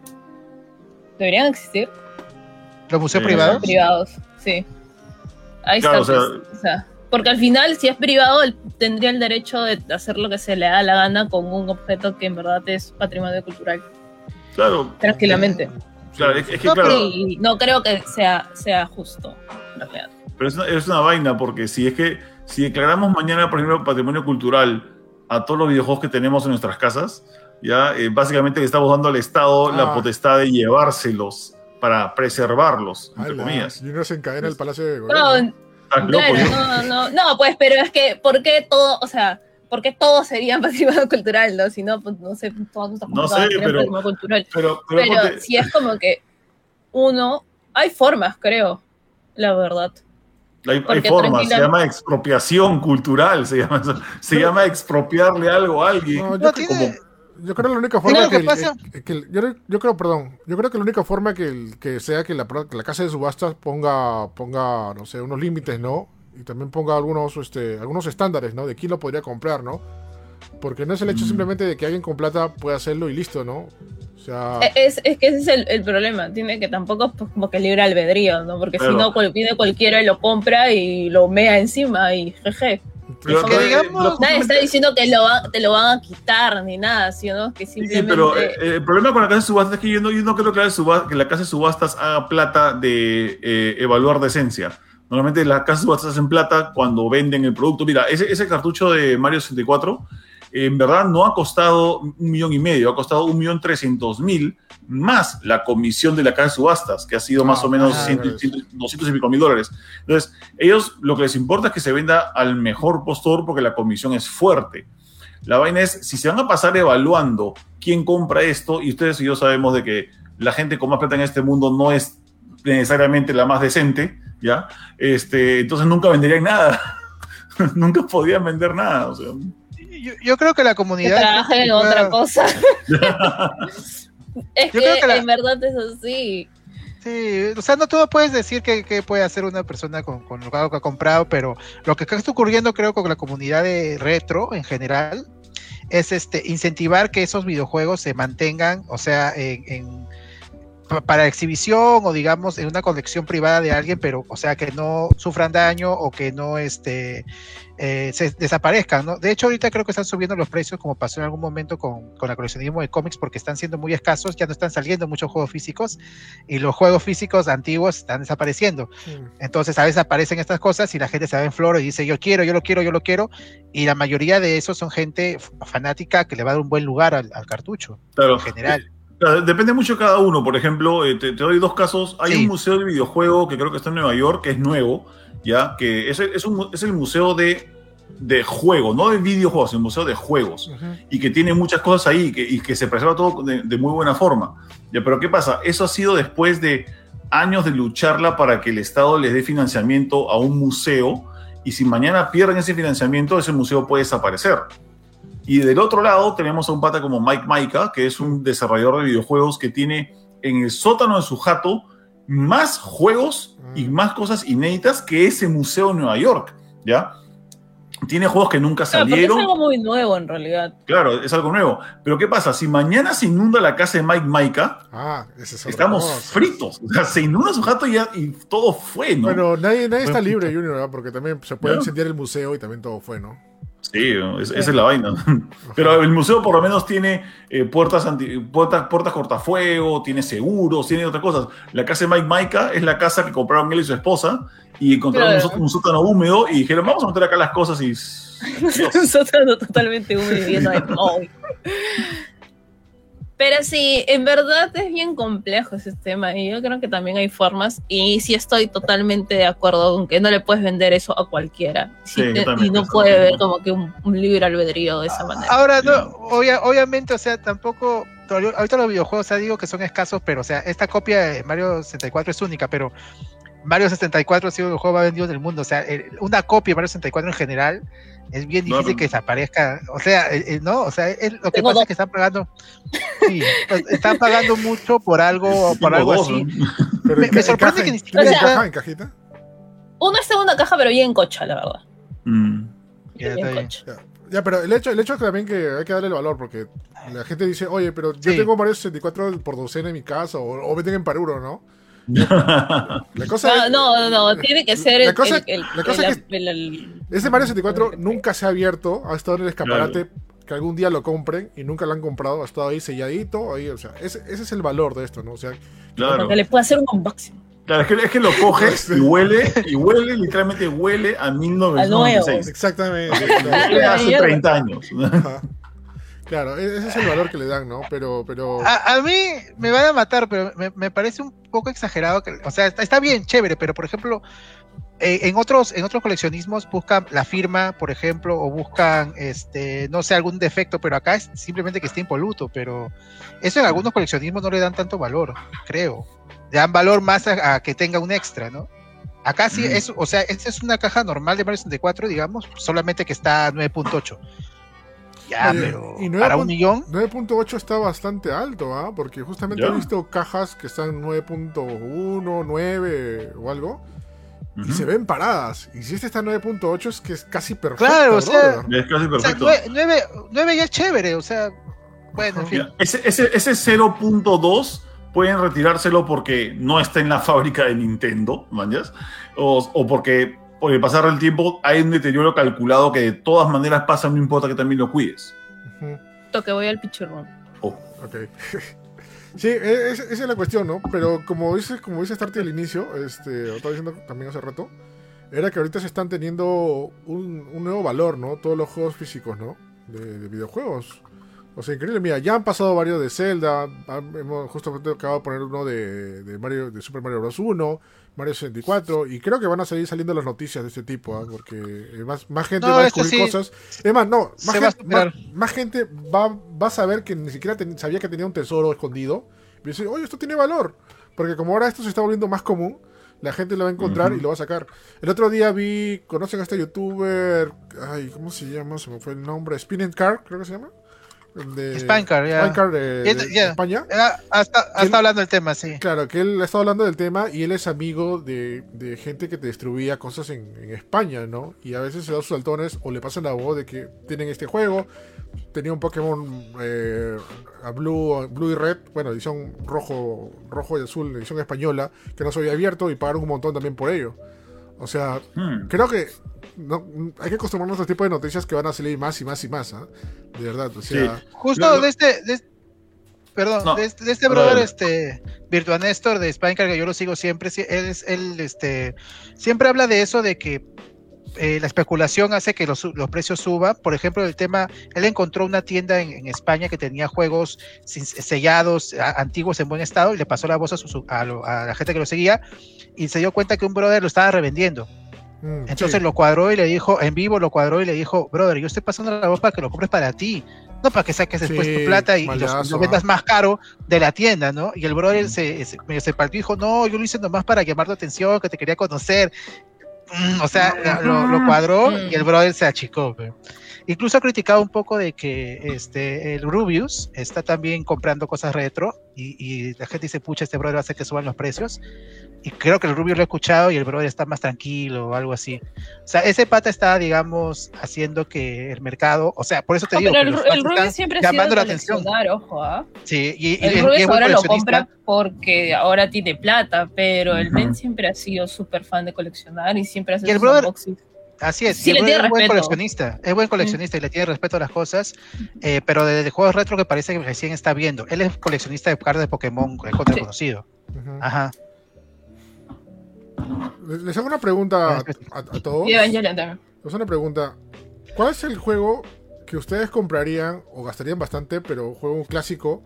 ¿Deberían existir? ¿Los museos privados? Privados, sí. Ahí está. Pues, o sea, porque al final, si es privado, él tendría el derecho de hacer lo que se le da la gana con un objeto que en verdad es patrimonio cultural. Claro. Tranquilamente. Claro, es, que no, claro. no creo que sea, sea justo. Pero es una, es una vaina, porque si es que si declaramos mañana, por ejemplo, patrimonio cultural a todos los videojuegos que tenemos en nuestras casas, ya eh, básicamente le estamos dando al Estado la ah. potestad de llevárselos para preservarlos, entre comillas. Y no se encadena el Palacio de Gobierno. No, no, no, pues, pero es que, ¿por qué todo, o sea, porque todos serían patrimonio cultural, ¿no? Si no, pues no sé, todos estamos no sé, pero, cultural. Pero, pero, si es como que uno, hay formas, creo, la verdad. Hay, hay formas, se llama expropiación cultural, se llama, se llama expropiarle algo a alguien. No, yo, como, yo creo que la única forma que, yo, creo, perdón, yo creo que la única forma que, que sea que la, la, casa de subastas ponga, ponga, no sé, unos límites, ¿no? Y también ponga algunos, este, algunos estándares, ¿no? De quién lo podría comprar, ¿no? Porque no es el hecho mm. simplemente de que alguien con plata pueda hacerlo y listo, ¿no? O sea... E, es, es que ese es el, el, problema, tiene que tampoco pues, como que libre albedrío, ¿no? Porque si no, pide cualquiera y lo compra y lo mea encima y jeje. Pero que digamos, nadie está diciendo que lo te lo van a quitar ni nada, sino que simplemente. Sí, pero eh, el problema con la casa de subastas es que yo no, yo no creo que la, subastas, que la casa de subastas haga plata de eh, evaluar decencia. Normalmente las casas de subastas hacen plata cuando venden el producto. Mira, ese, ese cartucho de Mario 64 en verdad no ha costado un millón y medio, ha costado un millón trescientos mil más la comisión de la casa de subastas, que ha sido más o menos 200 y pico mil dólares. Entonces, ellos lo que les importa es que se venda al mejor postor porque la comisión es fuerte. La vaina es, si se van a pasar evaluando quién compra esto, y ustedes y yo sabemos de que la gente con más plata en este mundo no es necesariamente la más decente, ¿ya? Este, entonces nunca venderían nada. nunca podían vender nada. O sea, yo, creo que la comunidad. Trabaja en otra cosa. es que, en verdad es así. Sí, o sea, no todo puedes decir que, puede hacer una persona con, con, lo que ha comprado, pero lo que está ocurriendo, creo, con la comunidad de retro en general, es este incentivar que esos videojuegos se mantengan, o sea, en para exhibición o digamos en una colección privada de alguien, pero o sea que no sufran daño o que no este eh, se desaparezcan, ¿no? De hecho, ahorita creo que están subiendo los precios, como pasó en algún momento con, con el coleccionismo de cómics, porque están siendo muy escasos, ya no están saliendo muchos juegos físicos y los juegos físicos antiguos están desapareciendo. Entonces, a veces aparecen estas cosas y la gente se va en flor y dice, yo quiero, yo lo quiero, yo lo quiero, y la mayoría de esos son gente fanática que le va a dar un buen lugar al, cartucho, en general. Depende mucho de cada uno. Por ejemplo, eh, te, doy dos casos. Hay un museo de videojuego que creo que está en Nueva York, que es nuevo, ¿ya? Que es, es, un, es el museo de, de juego, no de videojuegos, el museo de juegos. Y que tiene muchas cosas ahí que, y que se preserva todo de, muy buena forma. ¿ya? Pero ¿qué pasa? Eso ha sido después de años de lucharla para que el Estado les dé financiamiento a un museo. Y si mañana pierden ese financiamiento, ese museo puede desaparecer. Y del otro lado tenemos a un pata como Mike Maika, que es un desarrollador de videojuegos que tiene en el sótano de su jato más juegos y mm. más cosas inéditas que ese museo en Nueva York, ¿ya? Tiene juegos que nunca salieron. es algo muy nuevo en realidad. Claro, es algo nuevo. Pero ¿qué pasa? Si mañana se inunda la casa de Mike Maika, ah, estamos fritos. O sea, se inunda su jato y, ya, y todo fue, ¿no? Bueno, nadie, nadie está libre, Junior, ¿verdad? Porque también se puede incendiar el museo y también todo fue, ¿no? Sí, esa es la vaina. Pero el museo por lo menos tiene eh, puertas, anti, puertas, puertas cortafuego, tiene seguros, tiene otras cosas. La casa de Mike Maika es la casa que compraron él y su esposa y encontraron un, sótano húmedo y dijeron, vamos a meter acá las cosas y... un sótano totalmente húmedo y lleno de pero sí, en verdad es bien complejo ese tema y yo creo que también hay formas y sí estoy totalmente de acuerdo con que no le puedes vender eso a cualquiera. Y no puede ver como que un, libre albedrío de esa manera. Ahora, no, obviamente, o sea, tampoco, ahorita los videojuegos, o sea, digo que son escasos, pero o sea, esta copia de Mario 64 es única, pero Mario 64 ha sido el juego más vendido del mundo, o sea, una copia de Mario 64 en general es bien difícil que desaparezca. O sea, eh, eh, no, o sea, lo que pasa es que están pagando, sí, pues, están pagando mucho por algo, por algo así. me, sorprende que ni siquiera. ¿En caja, en cajita? Uno está en una caja, pero bien cocha, la verdad. Mm. Ya, pero el hecho, el hecho es que también que hay que darle el valor, porque la gente dice, oye, pero yo tengo Mario 64 por docena en mi casa, o, o venden en Paruro, ¿no? La cosa no, no, no, tiene que ser la cosa, el, la cosa es que ese Mario 64 nunca se ha abierto, ha estado en el escaparate que algún día lo compren y nunca lo han comprado, ha estado ahí selladito, ahí, o sea, ese, ese es el valor de esto, ¿no? O sea, claro. que le puede hacer un unboxing. Claro, es que, es que lo coges y huele, y huele, literalmente huele a 1996. Exactamente. Hace 30 años. Claro, e-, ese es el valor que le dan, ¿no? Pero, pero... A, mí me van a matar, pero me, parece un poco exagerado. Que, o sea, está, bien, chévere, pero por ejemplo, eh, en otros en otros coleccionismos buscan la firma, por ejemplo, o buscan, este, no sé, algún defecto, pero acá es simplemente que esté impoluto. Pero eso en algunos coleccionismos no le dan tanto valor, creo. Le dan valor más a, que tenga un extra, ¿no? Acá sí, mm. es, o sea, esta es una caja normal de Mario 64, digamos, solamente que está 9.8 ya, pero y para un millón. 9.8 está bastante alto, ¿ah? Porque justamente he visto cajas que están 9.1, 9 o algo. Y se ven paradas. Y si este está 9.8 es que es casi perfecto. Claro, o sea, es casi perfecto. 9, ya es chévere, o sea, bueno, en fin. ese, ese, ese 0.2 pueden retirárselo porque no está en la fábrica de Nintendo, ¿mañas? O, o porque por el pasar del tiempo hay un deterioro calculado que de todas maneras pasa, no importa que también lo cuides. Toque, voy al pichurrón. Oh. Ok. sí, e, esa es la cuestión, ¿no? Pero como dice, como dice Starty al inicio, este, estaba diciendo también hace rato, era que ahorita se están teniendo un, nuevo valor, ¿no? Todos los juegos físicos, ¿no? De, videojuegos. O sea, increíble. Mira, ya han pasado varios de Zelda. Hemos justamente acabado de poner uno de, de, Mario, de Super Mario Bros. 1. Mario 64 y creo que van a seguir saliendo las noticias de este tipo, ¿ah? porque eh, más, más gente va a descubrir cosas. Es más, no, más, gente, va, va, a saber que ni siquiera sabía que tenía un tesoro escondido. Y dice, oye, esto tiene valor. Porque como ahora esto se está volviendo más común, la gente lo va a encontrar y lo va a sacar. El otro día vi, ¿conocen a este youtuber? Ay, ¿cómo se llama? Se me fue el nombre. Spinning Car, creo que se llama. De Spancar, de, España. hasta, hablando del tema, sí. Claro, que él está hablando del tema y él es amigo de, gente que te distribuía cosas en, España, ¿no? Y a veces se da sus saltones o le pasan la voz de que tienen este juego. Tenía un Pokémon eh, a Blue, Blue y Red, bueno, edición rojo, rojo y azul, edición española, que no se había abierto y pagaron un montón también por ello. O sea, hmm. creo que no, hay que acostumbrarnos a este tipo de noticias que van a salir más y más y más, ¿ah? De verdad, o sea... Justo de este... perdón, de, este, este brother, este, Virtua Néstor de Spinecard, que yo lo sigo siempre, él, es, él este, siempre habla de eso, de que eh, la especulación hace que los, precios suban. Por ejemplo, el tema, él encontró una tienda en, España que tenía juegos sellados, antiguos en buen estado, y le pasó la voz a, la gente que lo seguía, y se dio cuenta que un brother lo estaba revendiendo. Mm, Entonces lo cuadró y le dijo, en vivo lo cuadró y le dijo, brother, yo estoy pasando la voz para que lo compres para ti, no para que saques después tu plata y, lo, vendas más caro de la tienda, ¿no? Y el brother mm. se, se, se partió y dijo, no, yo lo hice nomás para llamar tu atención, que te quería conocer. Mm, o sea, lo, cuadró y el brother se achicó. Incluso ha criticado un poco de que este, el Rubius está también comprando cosas retro y, y la gente dice, pucha, este brother hacer que suban los precios y creo que el Rubio lo ha escuchado y el brother está más tranquilo o algo así. O sea, ese pata está, digamos, haciendo que el mercado, o sea, por eso te digo. Pero el, Rubio siempre ha sido la atención. Ojo, ¿ah? Sí, y, el Rubio ahora lo compra porque ahora tiene plata, pero el Ben siempre ha sido súper fan de coleccionar y siempre hace sus brother, Así es, sí, es buen coleccionista, es buen coleccionista y le tiene respeto a las cosas, eh, pero de, juegos retro que parece que recién está viendo. Él es coleccionista de cartas de Pokémon, el contra conocido. Ajá. Les hago una pregunta a, todos. Les una pregunta. ¿Cuál es el juego que ustedes comprarían o gastarían bastante, pero un juego clásico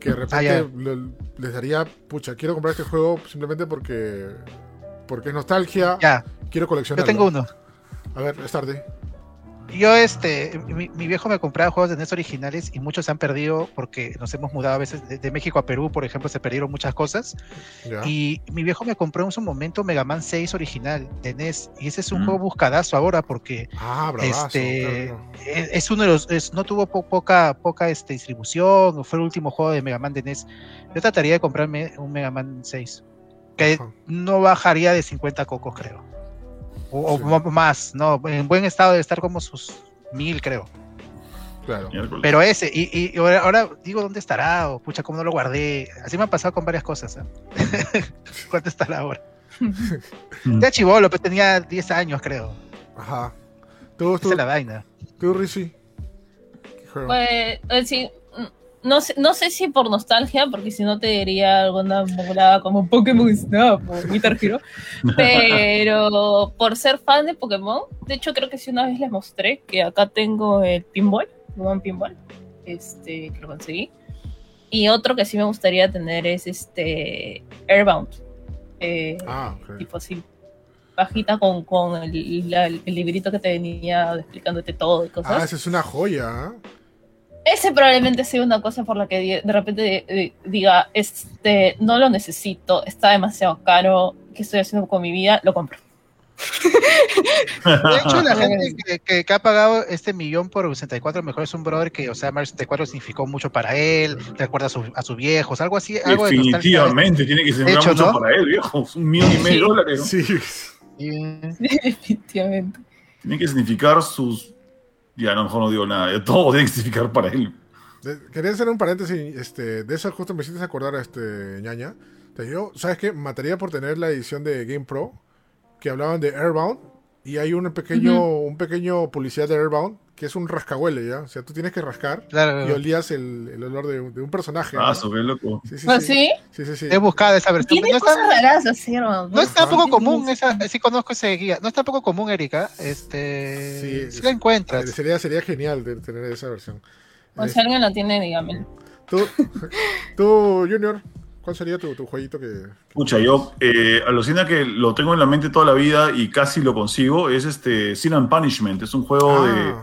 que de ah, repente les daría, pucha, quiero comprar este juego simplemente porque porque es nostalgia, ya. quiero coleccionar. Yo tengo uno. A ver, es tarde yo, este, mi, viejo me compraba juegos de NES originales y muchos se han perdido porque nos hemos mudado a veces de, México a Perú, por ejemplo, se perdieron muchas cosas. Y mi viejo me compró en su momento Mega Man 6 original de NES y ese es un mm. juego buscadazo ahora porque ah, este, es, uno de los, no tuvo poca, poca este, distribución, fue el último juego de Mega Man de NES. Yo trataría de comprarme un Mega Man 6 que no bajaría de 50 cocos, creo. O, más, no, en buen estado debe estar como sus mil, creo. Claro. Pero ese, y, ahora, digo dónde estará, o pucha, cómo no lo guardé. Así me ha pasado con varias cosas. ¿eh? ¿Cuánto estará ahora? ya chivolo, pero tenía 10 años, creo. Ajá. ¿Tú, tú, la vaina. ¿Tú, Rizzi? Pues, eh, sí, no sé, no sé si por nostalgia, porque si no te diría alguna volada como Pokémon Snap o Guitar Hero, pero por ser fan de Pokémon, de hecho creo que sí una vez les mostré que acá tengo el Pinball, Pokémon Pinball, este, que lo conseguí, y otro que sí me gustaría tener es este Airbound, eh, ah, tipo así, bajita con, con el, librito que te venía explicándote todo y cosas. Ah, esa es una joya. ¿eh? Ese probablemente sea una cosa por la que de repente diga, este, no lo necesito, está demasiado caro, ¿qué estoy haciendo con mi vida? Lo compro. De hecho, la gente que, ha pagado este millón por 64 mejor es un brother que, o sea, Mario 64 significó mucho para él, recuerda a, a sus viejos, algo así. Definitivamente, tiene que significar mucho para él, viejo. Un millón y medio de dólares. Sí. Definitivamente. Tiene que significar sus ya, a lo mejor no digo nada. Todo tiene que significar para él. quería hacer un paréntesis. Este, de eso justo me hiciste acordar a este ñaña. yo, ¿sabes qué? Mataría por tener la edición de Game Pro que hablaban de Airbound. Y hay un pequeño, un pequeño publicidad de Airbound que es un rascahuele, ¿ya? O sea, tú tienes que rascar y olías el, el olor de, de, un personaje. Ah, ¿no? qué loco. Sí, sí, ¿Ah, sí? Sí, sí, sí. He buscado esa versión. Tiene no cosas está, raras así, ¿no? No es tampoco común, esa, sí conozco ese guía. No es tampoco común, Erika. Este, sí, la encuentras. Sería, sería genial de tener esa versión. O si alguien la tiene, dígame. Tú, tú Junior, ¿Cuál sería tu, tu jueguito que, Escucha, yo eh, alucina que lo tengo en la mente toda la vida y casi lo consigo. Es este Sin and Punishment. Es un juego de,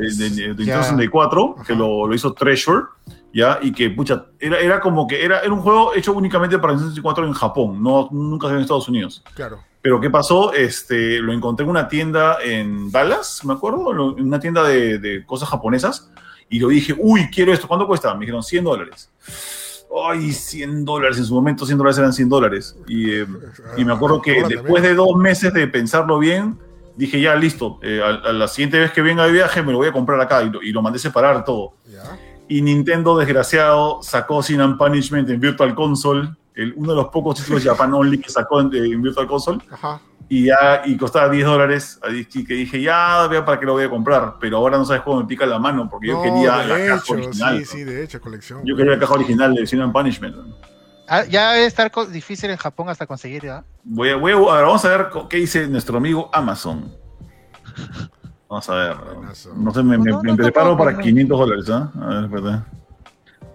ah de, de, de 64, que lo, lo, hizo Treasure, ¿ya? Y que, pucha, era, era como que era, era un juego hecho únicamente para Nintendo 64 en Japón, no, nunca se en Estados Unidos. Claro. Pero ¿qué pasó? Este, lo encontré en una tienda en Dallas, me acuerdo, en una tienda de, de cosas japonesas, Y lo dije, uy, quiero esto. ¿Cuánto cuesta? Me dijeron 100 dólares. Ay, 100 dólares. En su momento 100 dólares eran 100 dólares. Y, eh, y me acuerdo que después de dos meses de pensarlo bien, dije, ya, listo. Eh, a, la siguiente vez que venga de viaje me lo voy a comprar acá. Y lo, y lo mandé separar todo. Y Nintendo, desgraciado, sacó Sin and Punishment en Virtual Console. El, uno de los pocos títulos Japan Only que sacó en, en Virtual Console. Ajá y ya y costaba 10 dólares, que dije, ya, vea para qué lo voy a comprar, pero ahora no sabes cómo me pica la mano, porque yo quería la caja original. Sí, sí, de hecho, colección. Yo quería la caja original de Sin Punishment. Ah, ya debe estar difícil en Japón hasta conseguir, ¿ya? Voy a, voy a, vamos a ver qué dice nuestro amigo Amazon. Vamos a ver. No sé, me, preparo para 500 dólares, ¿ah? A ver, espérate.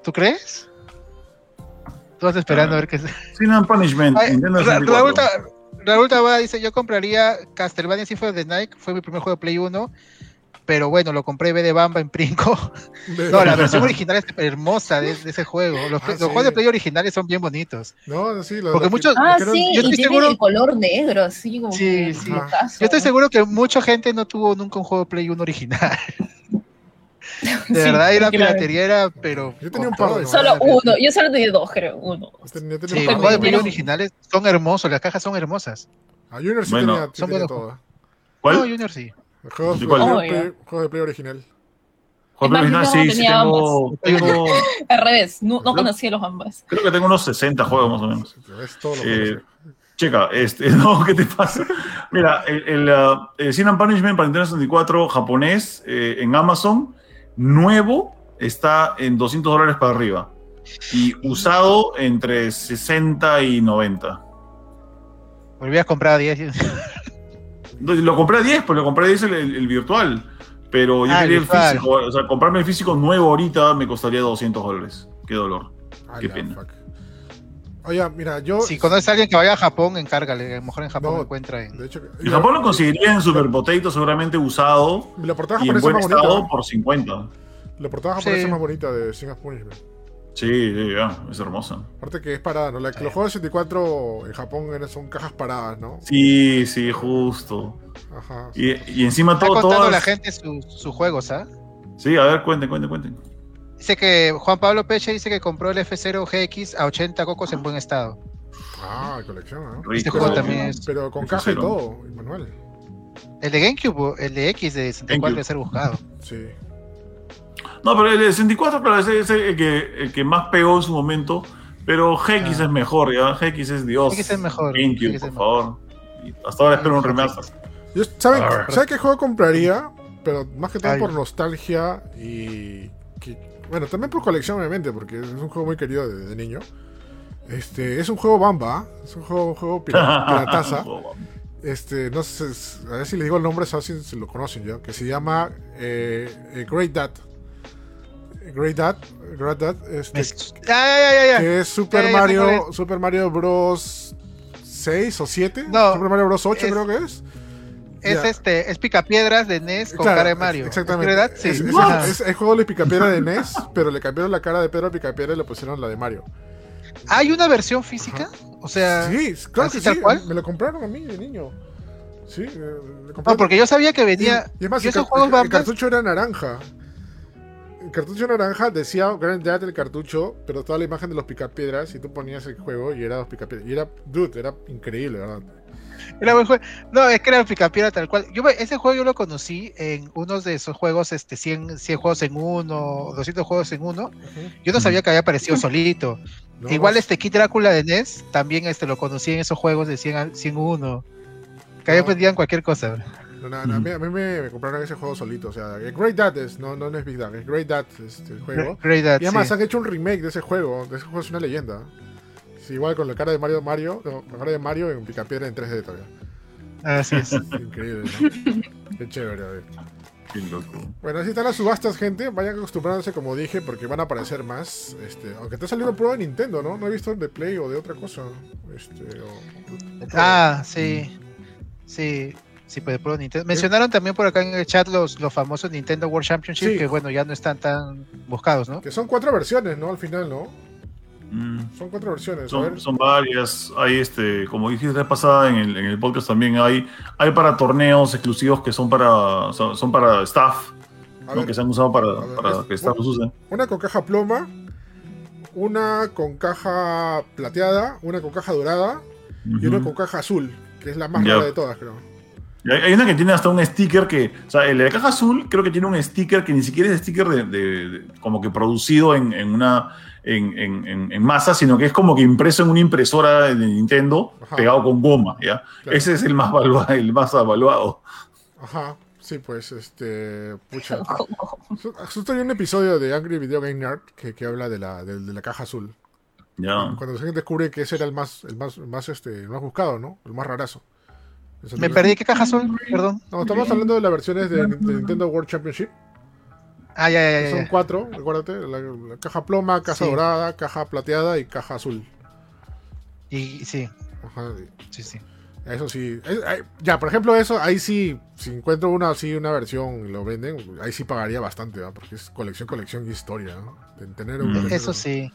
¿Tú crees? Tú vas esperando a, ver qué es. Sin Punishment. Ay, Raúl Tabada dice, yo compraría Castlevania Symphony of the Night, fue mi primer juego de Play 1, pero bueno, lo compré B de Bamba en Princo. no, la versión original es hermosa de, ese juego. Los, ah, juegos de Play originales son bien bonitos. No, sí, lo Porque muchos, ah, sí, yo estoy seguro, el color negro, así como sí, sí. Yo estoy seguro que mucha gente no tuvo nunca un juego de Play 1 original. De verdad, y la piratería era, pero. Yo tenía un par de Solo uno, yo solo tenía dos, creo, uno. sí, los juegos de Play originales son hermosos, las cajas son hermosas. A ah, Junior sí tenía, sí tenía todo. ¿Cuál? No, Junior sí. Juegos, de, play, juegos de Play original. Juegos de original, sí, sí tengo, tengo... Al revés, no, no conocía los ambos. Creo que tengo unos 60 juegos más o menos. Eh, checa, este, no, ¿qué te pasa? Mira, el, el, uh, el Sin and Punishment para Nintendo 64 japonés eh, en Amazon nuevo está en 200 dólares para arriba y usado entre 60 y 90. Volví a comprar a 10. Lo compré a 10, pues lo compré a 10 el, virtual. Pero yo ah, quería el físico. O sea, comprarme el físico nuevo ahorita me costaría 200 dólares. Qué dolor. Qué pena. Oye, mira, yo. Si conoces a alguien que vaya a Japón, encárgale. A lo mejor en Japón lo encuentra en. De hecho, en Japón lo conseguiría en Super Potato, seguramente usado. La portada y en buen estado por 50. La portada japonesa sí. más bonita de Sing Punishment. Sí, sí, ya, es hermosa. Aparte que es parada, ¿no? La, que los juegos de 64 en Japón son cajas paradas, ¿no? Sí, sí, justo. Ajá. Y, y encima todo. Está contando la gente sus su juegos, ¿ah? Sí, a ver, cuenten, cuenten, cuenten. Dice que Juan Pablo Peche dice que compró el F0 GX a 80 cocos en buen estado. Ah, colección, ¿no? Este juego también es. Pero con caja y todo, Manuel. El de GameCube, el de X de 64 debe ser buscado. Sí. No, pero el de 64, claro, ese es el que, el que más pegó en su momento. Pero GX ah. es mejor, ¿ya? GX es Dios. GX es mejor. GameCube, por favor. hasta ahora espero un remaster. ¿Saben, qué juego compraría? Pero más que todo por nostalgia y que bueno, también por colección, obviamente, porque es un juego muy querido de, niño. Este, es un juego Bamba, es un juego, un juego pirataza. este, no sé, a ver si le digo el nombre, si, si lo conocen ya, que se llama eh, eh Great Dad. Great Dad, Great Dad, este, que es Super Mario, Super Mario Bros. 6 o 7, no, Super Mario Bros. 8 creo que es es este, es picapiedras de NES con cara de Mario. Exactamente. ¿Es, sí. es, el juego de picapiedra de NES, pero le cambiaron la cara de Pedro Picapiedra y le pusieron la de Mario. ¿Hay una versión física? O sea, sí, claro que sí. Cual? Me lo compraron a mí de niño. Sí, No, porque yo sabía que venía. Y, es más, el, cartucho era naranja. El cartucho naranja decía Grand Dad el cartucho, pero toda la imagen de los picapiedras y tú ponías el juego y era los picapiedras. Y era, dude, era increíble, ¿verdad? Era buen juego. No, es que era Picapiedra tal cual. Yo ese juego yo lo conocí en unos de esos juegos, este 100, 100 juegos en uno, 200 juegos en uno. Yo no sabía que había aparecido solito. Igual este Kid Drácula de NES, también este lo conocí en esos juegos de 100, 101. Que ahí pedían cualquier cosa. A, mí, me, compraron ese juego solito. O sea, Great Dad es, no, no es Big Dad, es Great Dad este, el juego. Great Dad, y además han hecho un remake de ese juego. De ese juego es una leyenda igual con la cara de Mario Mario, la cara de Mario en Picapiedra en 3D todavía. Así es. Increíble, ¿no? Qué chévere, a ver. Qué loco. Bueno, así están las subastas, gente. Vayan acostumbrándose, como dije, porque van a aparecer más. Este, aunque te ha salido prueba de Nintendo, ¿no? No he visto de Play o de otra cosa. Este, ah, sí. Sí. Sí, pues de prueba Nintendo. Mencionaron también por acá en el chat los, los famosos Nintendo World Championship, que bueno, ya no están tan buscados, ¿no? Que son cuatro versiones, ¿no? Al final, ¿no? Mm. Son cuatro versiones. Son, varias. Hay este, como dijiste la pasada en el, en el, podcast también hay, hay para torneos exclusivos que son para son, para staff que se han usado para, para que Star usen. Una con caja ploma, una con caja plateada, una con caja dorada y una con caja azul, que es la más rara de todas, creo. Hay una que tiene hasta un sticker que. O sea, el de la caja azul creo que tiene un sticker que ni siquiera es sticker de, como que producido en, una. En, masa, sino que es como que impreso en una impresora de Nintendo, pegado con goma, ¿ya? Ese es el más, valuado, el más evaluado. Ajá. Sí, pues, este. Pucha. Justo hay un episodio de Angry Video Game Nerd que, que habla de la, de, la caja azul. Ya. Cuando se descubre que ese era el más, el más, más, este, el más buscado, ¿no? El más rarazo. Me perdí, ¿qué caja azul? Perdón. No, estamos hablando de las versiones de, Nintendo World Championship. Ah, ya, ya, ya. Son cuatro, recuérdate. La, caja ploma, caja dorada, caja plateada y caja azul. Y sí. Ajá. Sí, sí. Eso sí. ya, por ejemplo, eso, ahí sí, si encuentro una así, una versión y lo venden, ahí sí pagaría bastante, porque es colección, colección y historia, ¿no? tener un, Eso sí.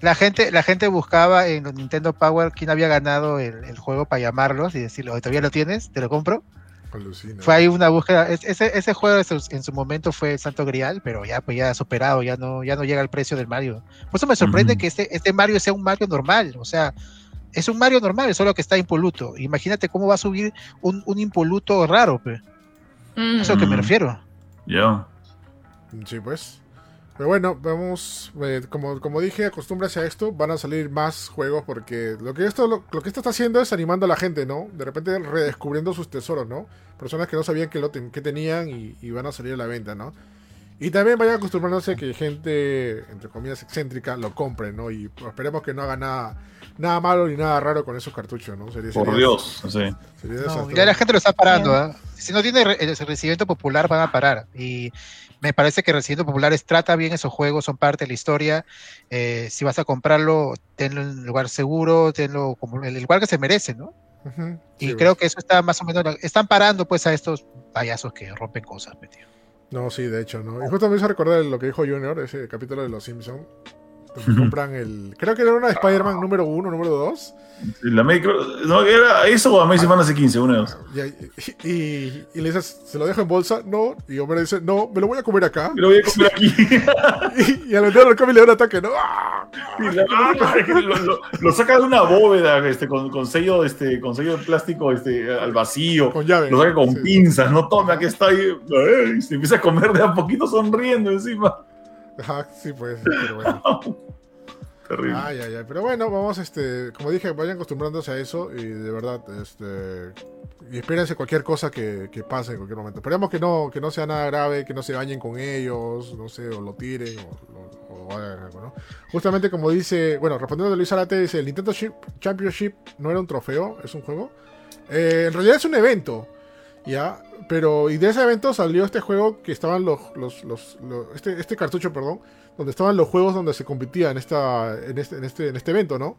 La gente, la gente buscaba en Nintendo Power quién había ganado el, juego para llamarlos y decirlo, ¿todavía lo tienes? ¿Te lo compro? Fue ahí una búsqueda. Ese, ese juego en su momento fue Santo Grial, pero ya pues ya superado, ya no, ya no llega al precio del Mario. Por eso me sorprende que este, este Mario sea un Mario normal. O sea, es un Mario normal, solo que está impoluto. Imagínate cómo va a subir un, impoluto raro, pe. Eso es a lo que me mm. refiero. Ya. Sí, pues. Pero bueno, vamos, eh, como, como dije, acostúmbrase a esto, van a salir más juegos porque lo que esto lo, que esto está haciendo es animando a la gente, ¿no? De repente redescubriendo sus tesoros, ¿no? Personas que no sabían que, lo que tenían y, y, van a salir a la venta, ¿no? Y también vayan acostumbrándose a que gente, entre comillas, excéntrica lo compre, ¿no? Y esperemos que no haga nada nada malo ni nada raro con esos cartuchos, ¿no? Por Dios, sí. ya la gente lo está parando, ¿eh? Si no tiene el recibimiento popular, van a parar. Y me parece que Recibimiento Populares trata bien esos juegos, son parte de la historia. Eh, si vas a comprarlo, tenlo en un lugar seguro, tenlo como el lugar que se merece, ¿no? y creo que eso está más o menos. Están parando, pues, a estos payasos que rompen cosas, metido. No, sí, de hecho, ¿no? Y justo me hizo recordar lo que dijo Junior, ese capítulo de Los Simpsons compran el. Creo que era una de Spider-Man número 1, número 2. La no, era eso o Amazing Fantasy 15, uno de dos. Y, y, y, le dices, ¿se lo dejo en bolsa? No. Y Homero dice, no, me lo voy a comer acá. Me lo voy a comer aquí. y, al vender lo come le da un ataque, ¿no? lo, saca de una bóveda este, con, con, sello, este, con sello de plástico este, al vacío. Con llave. Lo saca con pinzas, no tome, aquí está ahí. Y se empieza a comer de a poquito sonriendo encima. Ajá, sí, pues, pero bueno. Terrible. Ay, ay, ay. Pero bueno, vamos, este, como dije, vayan acostumbrándose a eso y de verdad, este, y espérense cualquier cosa que, que, pase en cualquier momento. Esperemos que no, que no sea nada grave, que no se bañen con ellos, no sé, o lo tiren, o, hagan algo, ¿no? Justamente como dice, bueno, respondiendo a Luis Arate, dice, el Nintendo Championship no era un trofeo, es un juego. Eh, en realidad es un evento. ¿Ya? Pero, y de ese evento salió este juego que estaban los, los, los, este, este cartucho, perdón, donde estaban los juegos donde se competía en esta, en este, en este, en este evento, ¿no?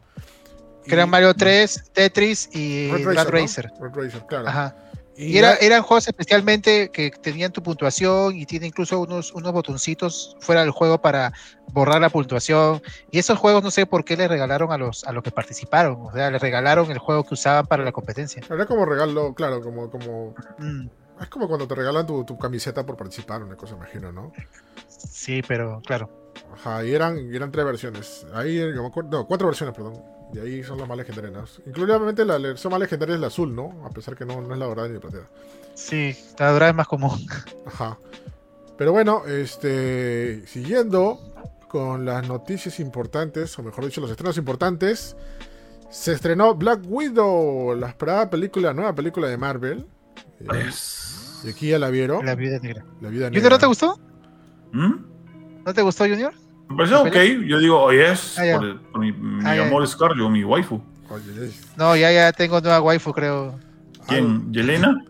Que eran Mario 3, Tetris y Red Racer. Red Racer, claro. Ajá. Y, era, eran juegos especialmente que tenían tu puntuación y tiene incluso unos, unos botoncitos fuera del juego para borrar la puntuación. Y esos juegos no sé por qué le regalaron a los, a los que participaron. O sea, les regalaron el juego que usaban para la competencia. Era como regalo, claro, como... como... Mm. Es como cuando te regalan tu, tu, camiseta por participar, una cosa, imagino, ¿no? Sí, pero claro. Ajá, y eran, y eran tres versiones. Ahí, no, cuatro versiones, perdón. Y ahí son las más legendarias. Incluidamente la versión más legendaria es la azul, ¿no? A pesar que no, no es la dorada ni la plateada. Sí, la dorada es más común. Ajá. Pero bueno, este. Siguiendo con las noticias importantes, o mejor dicho, los estrenos importantes. Se estrenó Black Widow, la esperada película, nueva película de Marvel. Y aquí ya la vieron. La vida negra. La vida negra. ¿No te gustó? ¿Mm? ¿No te gustó, Junior? Me pareció ok. Yo digo, oye, es ah, por, mi, mi ah, amor Scar, yo, mi waifu. No, ya, ya tengo nueva waifu, creo. ¿Quién? ¿Yelena?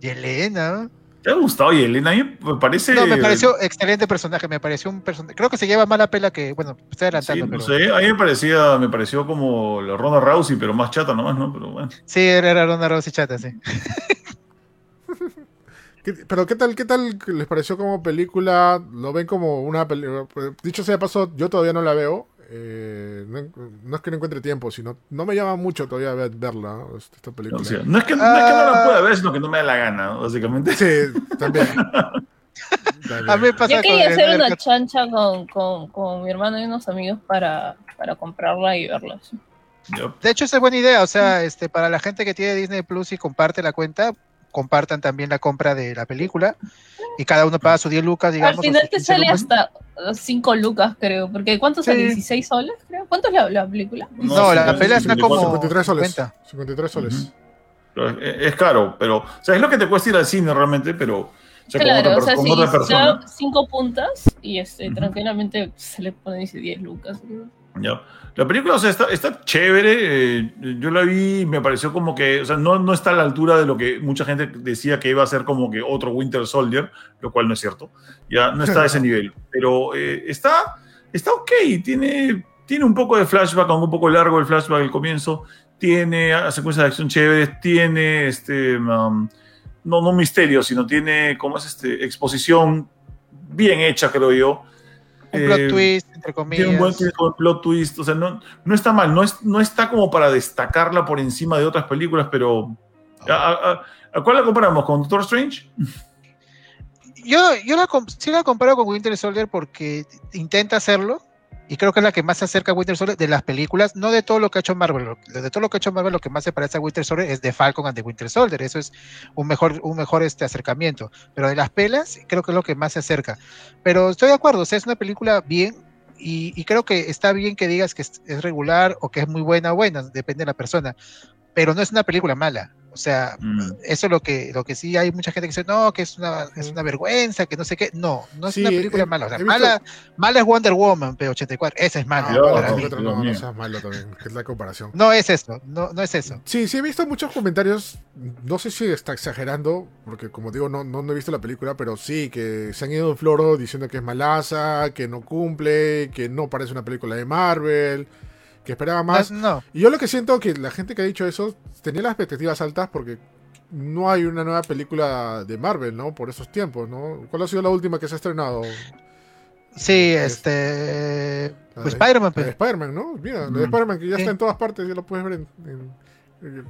Yelena. ¿Te ha gustado Yelena? A mí me parece. No, me pareció excelente personaje. Me pareció un personaje. Creo que se lleva más la pela que. Bueno, estoy adelantando. Sí, no sé. A mí me parecía, me pareció como la Ronda Rousey, pero más chata nomás, ¿no? Pero bueno. Sí, era Ronda Rousey chata, sí. Pero ¿qué tal, qué tal les pareció como película? ¿Lo ven como una película? Dicho sea de paso, yo todavía no la veo. Eh, no, es que no encuentre tiempo, sino no me llama mucho todavía verla, esta película. No, es que, no, es que no la ah. pueda ver, sino que no me da la gana, básicamente. Sí, también. A mí me pasa Yo quería hacer una chancha con, con, con, mi hermano y unos amigos para, para comprarla y verla. De hecho, esa es buena idea. O sea, este, para la gente que tiene Disney Plus y comparte la cuenta, compartan también la compra de la película y cada uno paga sus 10 lucas, digamos. Al final te sale hasta 5 lucas, creo, porque ¿cuánto sale? ¿16 soles, creo? ¿Cuánto es la, película? No, la película está como 53 soles. 53 soles. es, caro, pero, o sea, es lo que te cuesta ir al cine realmente, pero... O sea, claro, o sea, si otra 5 puntas y este, tranquilamente se le pone 10 lucas. Ya. La película, o sea, está, está chévere. Eh, yo la vi y me pareció como que, o sea, no, no está a la altura de lo que mucha gente decía que iba a ser como que otro Winter Soldier, lo cual no es cierto. Ya no está a ese nivel. Pero eh, está, está ok. Tiene, tiene un poco de flashback, aunque un poco largo el flashback al comienzo. Tiene secuencias de acción chéveres. Tiene este. Um, no, no misterio, sino tiene, ¿cómo es este? Exposición bien hecha, creo yo. Un plot eh, twist, entre comillas. Tiene un buen plot twist. O sea, no, no está mal. No, es, no está como para destacarla por encima de otras películas, pero. ¿A, cuál la comparamos? ¿Con Doctor Strange? Yo, yo la, sí la comparo con Winter Soldier porque intenta hacerlo, y creo que es la que más se acerca a Winter Soldier de las películas, no de todo lo que ha hecho Marvel, de todo lo que ha hecho Marvel, lo que más se parece a Winter Soldier es de Falcon and the Winter Soldier, eso es un mejor, un mejor este acercamiento, pero de las pelas creo que es lo que más se acerca. Pero estoy de acuerdo, o sea, es una película bien, y, creo que está bien que digas que es, es, regular o que es muy buena o buena, depende de la persona, pero no es una película mala. O sea, mm. eso es lo que, lo que sí hay mucha gente que dice, no, que es una, es una vergüenza, que no sé qué. No, no es una película mala. O sea, mala, mala es Wonder Woman, P84. Esa es mala. No, no, no, no, es malo también, que es la comparación. No es eso, no, no es eso. Sí, sí he visto muchos comentarios, no sé si está exagerando, porque como digo, no, no, he visto la película, pero sí, que se han ido en floro diciendo que es malaza, que no cumple, que no parece una película de Marvel que esperaba más. Y yo lo que siento que la gente que ha dicho eso tenía las expectativas altas porque no hay una nueva película de Marvel, ¿no? Por esos tiempos, ¿no? ¿Cuál ha sido la última que se ha estrenado? Sí, este. Pues Spider-Man. Pues. Spider-Man, ¿no? Mira, de Spider-Man que ya está en todas partes, ya lo puedes ver en.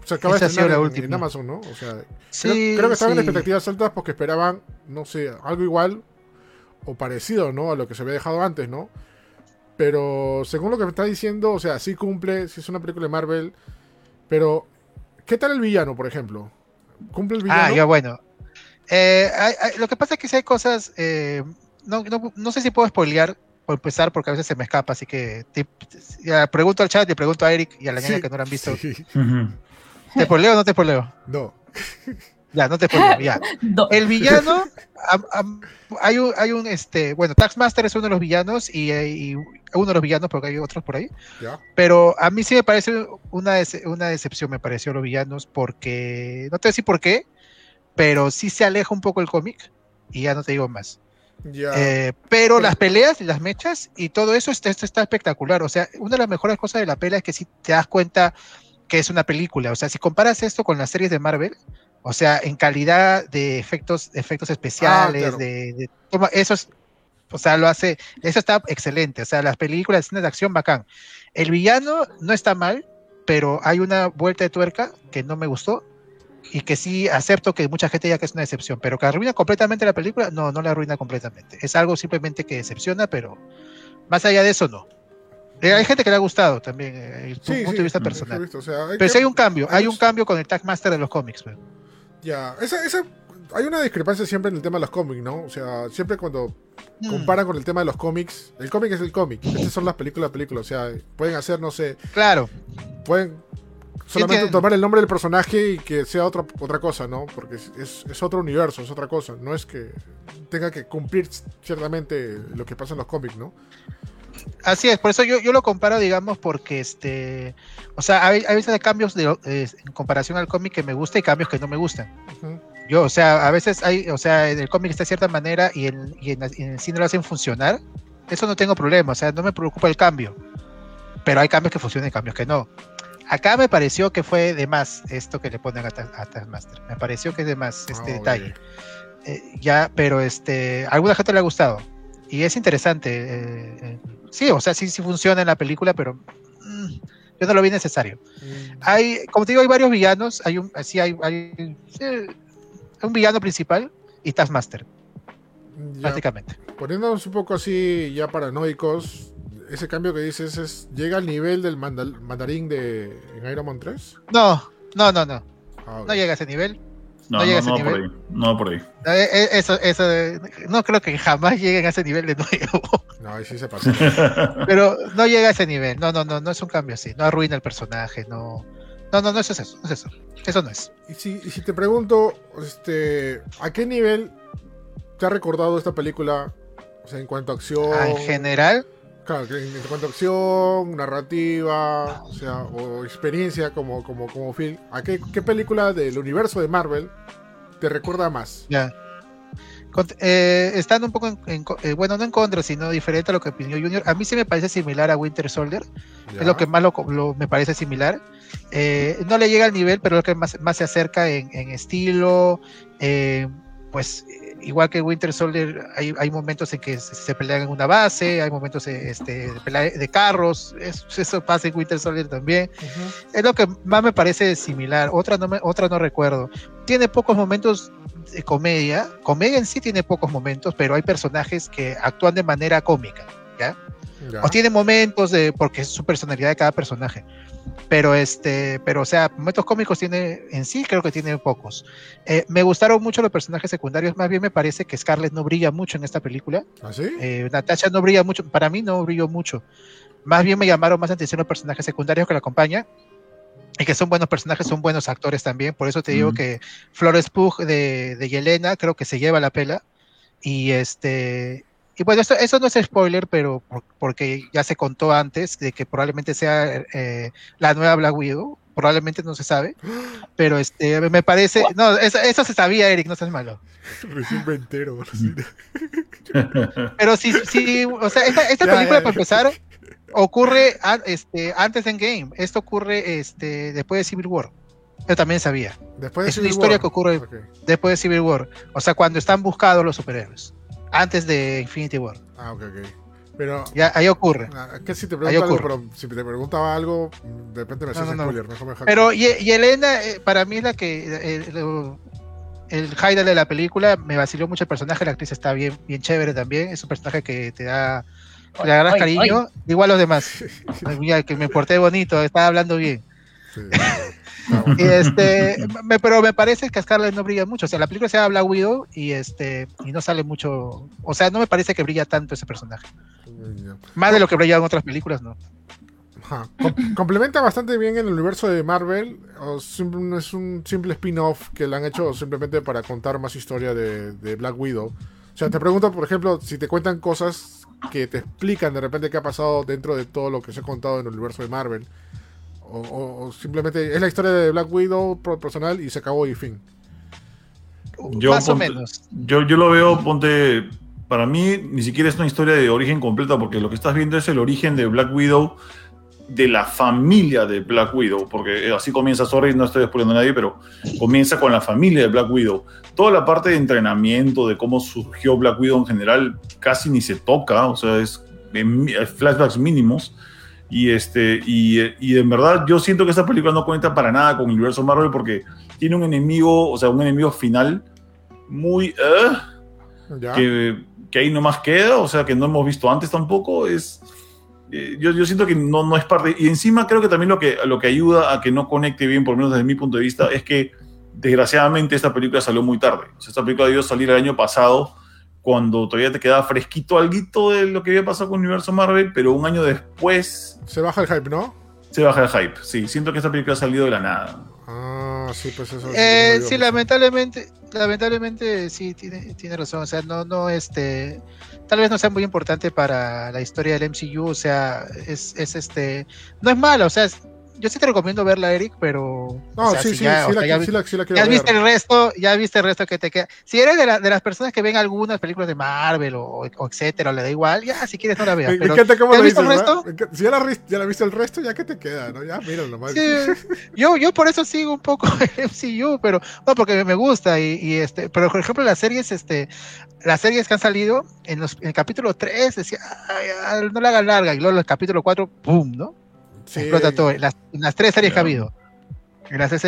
se acaba de estrenar en, Amazon, ¿no? O sea, sí, creo, que estaban en expectativas altas porque esperaban, no sé, algo igual o parecido, ¿no? A lo que se había dejado antes, ¿no? Pero según lo que me está diciendo, o sea, sí cumple, sí es una película de Marvel. Pero, ¿qué tal el villano, por ejemplo? ¿Cumple el villano? Ah, ya bueno. Eh, lo que pasa es que si hay cosas. Eh, no, no, sé si puedo spoilear por empezar, porque a veces se me escapa. Así que pregunto al chat y pregunto a Eric y a la niña que no lo han visto. ¿Te spoileo o no te spoileo? No. Ya, no te spoileo, ya. El villano, hay un, hay un, este, bueno, Taxmaster es uno de los villanos y, uno de los villanos porque hay otros por ahí. Pero a mí sí me parece una, una decepción, me pareció los villanos porque, no te voy a decir por qué, pero sí se aleja un poco el cómic y ya no te digo más. Eh, pero las peleas y las mechas y todo eso está, está espectacular. O sea, una de las mejores cosas de la pelea es que si te das cuenta que es una película. O sea, si comparas esto con las series de Marvel, o sea, en calidad de efectos, efectos especiales, ah, de, de eso es, o sea, lo hace, eso está excelente. O sea, las películas, de acción, bacán. El villano no está mal, pero hay una vuelta de tuerca que no me gustó y que sí acepto que mucha gente ya que es una decepción, pero que arruina completamente la película, no, no la arruina completamente. Es algo simplemente que decepciona, pero más allá de eso, no. Eh, hay gente que le ha gustado también, desde eh, punto de vista personal. pero sí hay un cambio, hay un cambio con el Tag Master de los cómics. Pero. Ya, esa, esa, hay una discrepancia siempre en el tema de los cómics, ¿no? O sea, siempre cuando mm. comparan con el tema de los cómics, el cómic es el cómic, estas son las películas, películas, o sea, pueden hacer, no sé. Claro. Pueden solamente tomar el nombre del personaje y que sea otra, otra cosa, ¿no? Porque es, es, otro universo, es otra cosa. No es que tenga que cumplir ciertamente lo que pasa en los cómics, ¿no? Así es, por eso yo, yo lo comparo, digamos, porque este, o sea, hay, hay veces hay cambios de, en comparación al cómic que me gusta y cambios que no me gustan. Yo, o sea, a veces hay, o sea, en el cómic está de cierta manera y en, y en, el cine lo hacen funcionar. Eso no tengo problema, o sea, no me preocupa el cambio. Pero hay cambios que funcionan y cambios que no. Acá me pareció que fue de más esto que le ponen a, a Taskmaster. Me pareció que es de más este ah, detalle. Eh, ya, pero este, a alguna gente le ha gustado. Y es interesante. Eh, eh, sí, o sea, sí, sí funciona en la película, pero mm, yo no lo vi necesario. Mm. Hay, como te digo, hay varios villanos. Hay un, sí, hay, hay un villano principal y Taskmaster. prácticamente. Poniéndonos un poco así ya paranoicos, ese cambio que dices es llega al nivel del mandarín de en Iron Man 3? No, no, no, no. Ah, no llega a ese nivel. No, no, no, por ahí. No por ahí. Eh, eh, eso, eso, no creo que jamás lleguen a ese nivel de nuevo. No, ahí sí se pasó. Pero no llega a ese nivel. No, no, no, no es un cambio así. No arruina el personaje. No, no, no, no es eso. No es eso. Eso no es. Y si, y si te pregunto, este, ¿a qué nivel te ha recordado esta película? O sea, en cuanto a acción. Ah, en general. Claro, en cuanto a acción, narrativa, o sea, o experiencia como, como, como film. ¿A qué, qué película del universo de Marvel te recuerda más? Ya. Eh, estando un poco en, eh, bueno, no en contra, sino diferente a lo que opinó Junior, a mí sí me parece similar a Winter Soldier, es lo que más lo, me parece similar. Eh, no le llega al nivel, pero es lo que más, más se acerca en, en estilo, pues igual que Winter Soldier, hay, hay momentos en que se, pelean en una base, hay momentos este, de, pelea de carros, eso, pasa en Winter Soldier también. Es lo que más me parece similar, otra no, me, otra no recuerdo. Tiene pocos momentos de comedia, comedia en sí tiene pocos momentos, pero hay personajes que actúan de manera cómica, ¿ya? O tiene momentos de, porque es su personalidad de cada personaje pero este, pero o sea, momentos cómicos tiene en sí, creo que tiene pocos. Eh, me gustaron mucho los personajes secundarios, más bien me parece que Scarlett no brilla mucho en esta película. ¿Ah, sí? Eh, Natasha no brilla mucho, para mí no brilló mucho. Más bien me llamaron más atención los personajes secundarios que la acompañan. Y que son buenos personajes, son buenos actores también. Por eso te digo que Flores Pug de, de Yelena creo que se lleva la pela. Y este y bueno, eso, eso no es spoiler, pero porque ya se contó antes de que probablemente sea eh, la nueva Black Widow. Probablemente no se sabe. Pero este me parece. No, eso, se sabía, Eric, no seas malo. Recién me entero. Pero sí, sí, o sea, esta, película, para empezar, ocurre este, antes en Game. Esto ocurre este, después de Civil War. Yo también sabía. es una historia que ocurre después de Civil War. O sea, cuando están buscados los superhéroes antes de Infinity War. Ah, ok, ok. Pero, ya, ahí ocurre. Ah, que si te algo, pero si te preguntaba algo, de repente me haces no, spoiler, no. Pero, y, y, Elena, eh, para mí es la que. El, el, highlight de la película me vaciló mucho el personaje, la actriz está bien, bien chévere también. Es un personaje que te da. Le agarras cariño, igual a los demás. Mira, que me porté bonito, estaba hablando bien. Sí. Este, me, pero me parece que Scarlett no brilla mucho. O sea, la película se llama Black Widow y este, y no sale mucho. O sea, no me parece que brilla tanto ese personaje. Más de lo que brilla en otras películas, no. complementa bastante bien en el universo de Marvel. O es un simple spin-off que le han hecho simplemente para contar más historia de, de Black Widow. O sea, te pregunto, por ejemplo, si te cuentan cosas que te explican de repente qué ha pasado dentro de todo lo que se ha contado en el universo de Marvel o, simplemente es la historia de Black Widow personal y se acabó y fin. Yo, Más o menos. Yo, yo lo veo, ponte. Para mí, ni siquiera es una historia de origen completa, porque lo que estás viendo es el origen de Black Widow, de la familia de Black Widow, porque así comienza, sorry, no estoy descubriendo a nadie, pero comienza con la familia de Black Widow. Toda la parte de entrenamiento, de cómo surgió Black Widow en general, casi ni se toca, o sea, es flashbacks mínimos. Y, este, y, y en verdad yo siento que esta película no cuenta para nada con el universo Marvel porque tiene un enemigo, o sea, un enemigo final muy... Uh, que, que, ahí nomás queda, o sea, que no hemos visto antes tampoco. Es, eh, yo, yo, siento que no, no es parte... Y encima creo que también lo que, lo que ayuda a que no conecte bien, por lo menos desde mi punto de vista, es que desgraciadamente esta película salió muy tarde. O sea, esta película debió salir el año pasado cuando todavía te quedaba fresquito algo de lo que había pasado con el universo Marvel, pero un año después... Se baja el hype, ¿no? Se baja el hype, sí. Siento que esta película ha salido de la nada. Ah, sí, pues eso. Eh, sí, lamentablemente, lamentablemente sí, tiene, tiene razón. O sea, no, no, este, tal vez no sea muy importante para la historia del MCU. O sea, es, es este, no es malo. O sea, yo sí te recomiendo verla, Eric, pero. No, sí, sí, ya, sí, la, ya, viste el resto, ya viste el resto que te queda. Si eres de, la, de las personas que ven algunas películas de Marvel o, o etcétera, le da igual, ya si quieres no la veas. Pero, cómo ¿ya viste el resto? Si ya la, ya la viste el resto, ya que te queda, ¿no? Ya, míralo nomás. Sí, yo, yo por eso sigo un poco el MCU, pero no, porque me gusta. Y, y, este, pero por ejemplo, las series, este, las series que han salido, en, los, en el capítulo 3 decía, ay, no la hagan larga, y luego en el capítulo 4, ¡pum! ¿no? Explota todo. Las, las tres series que ha habido.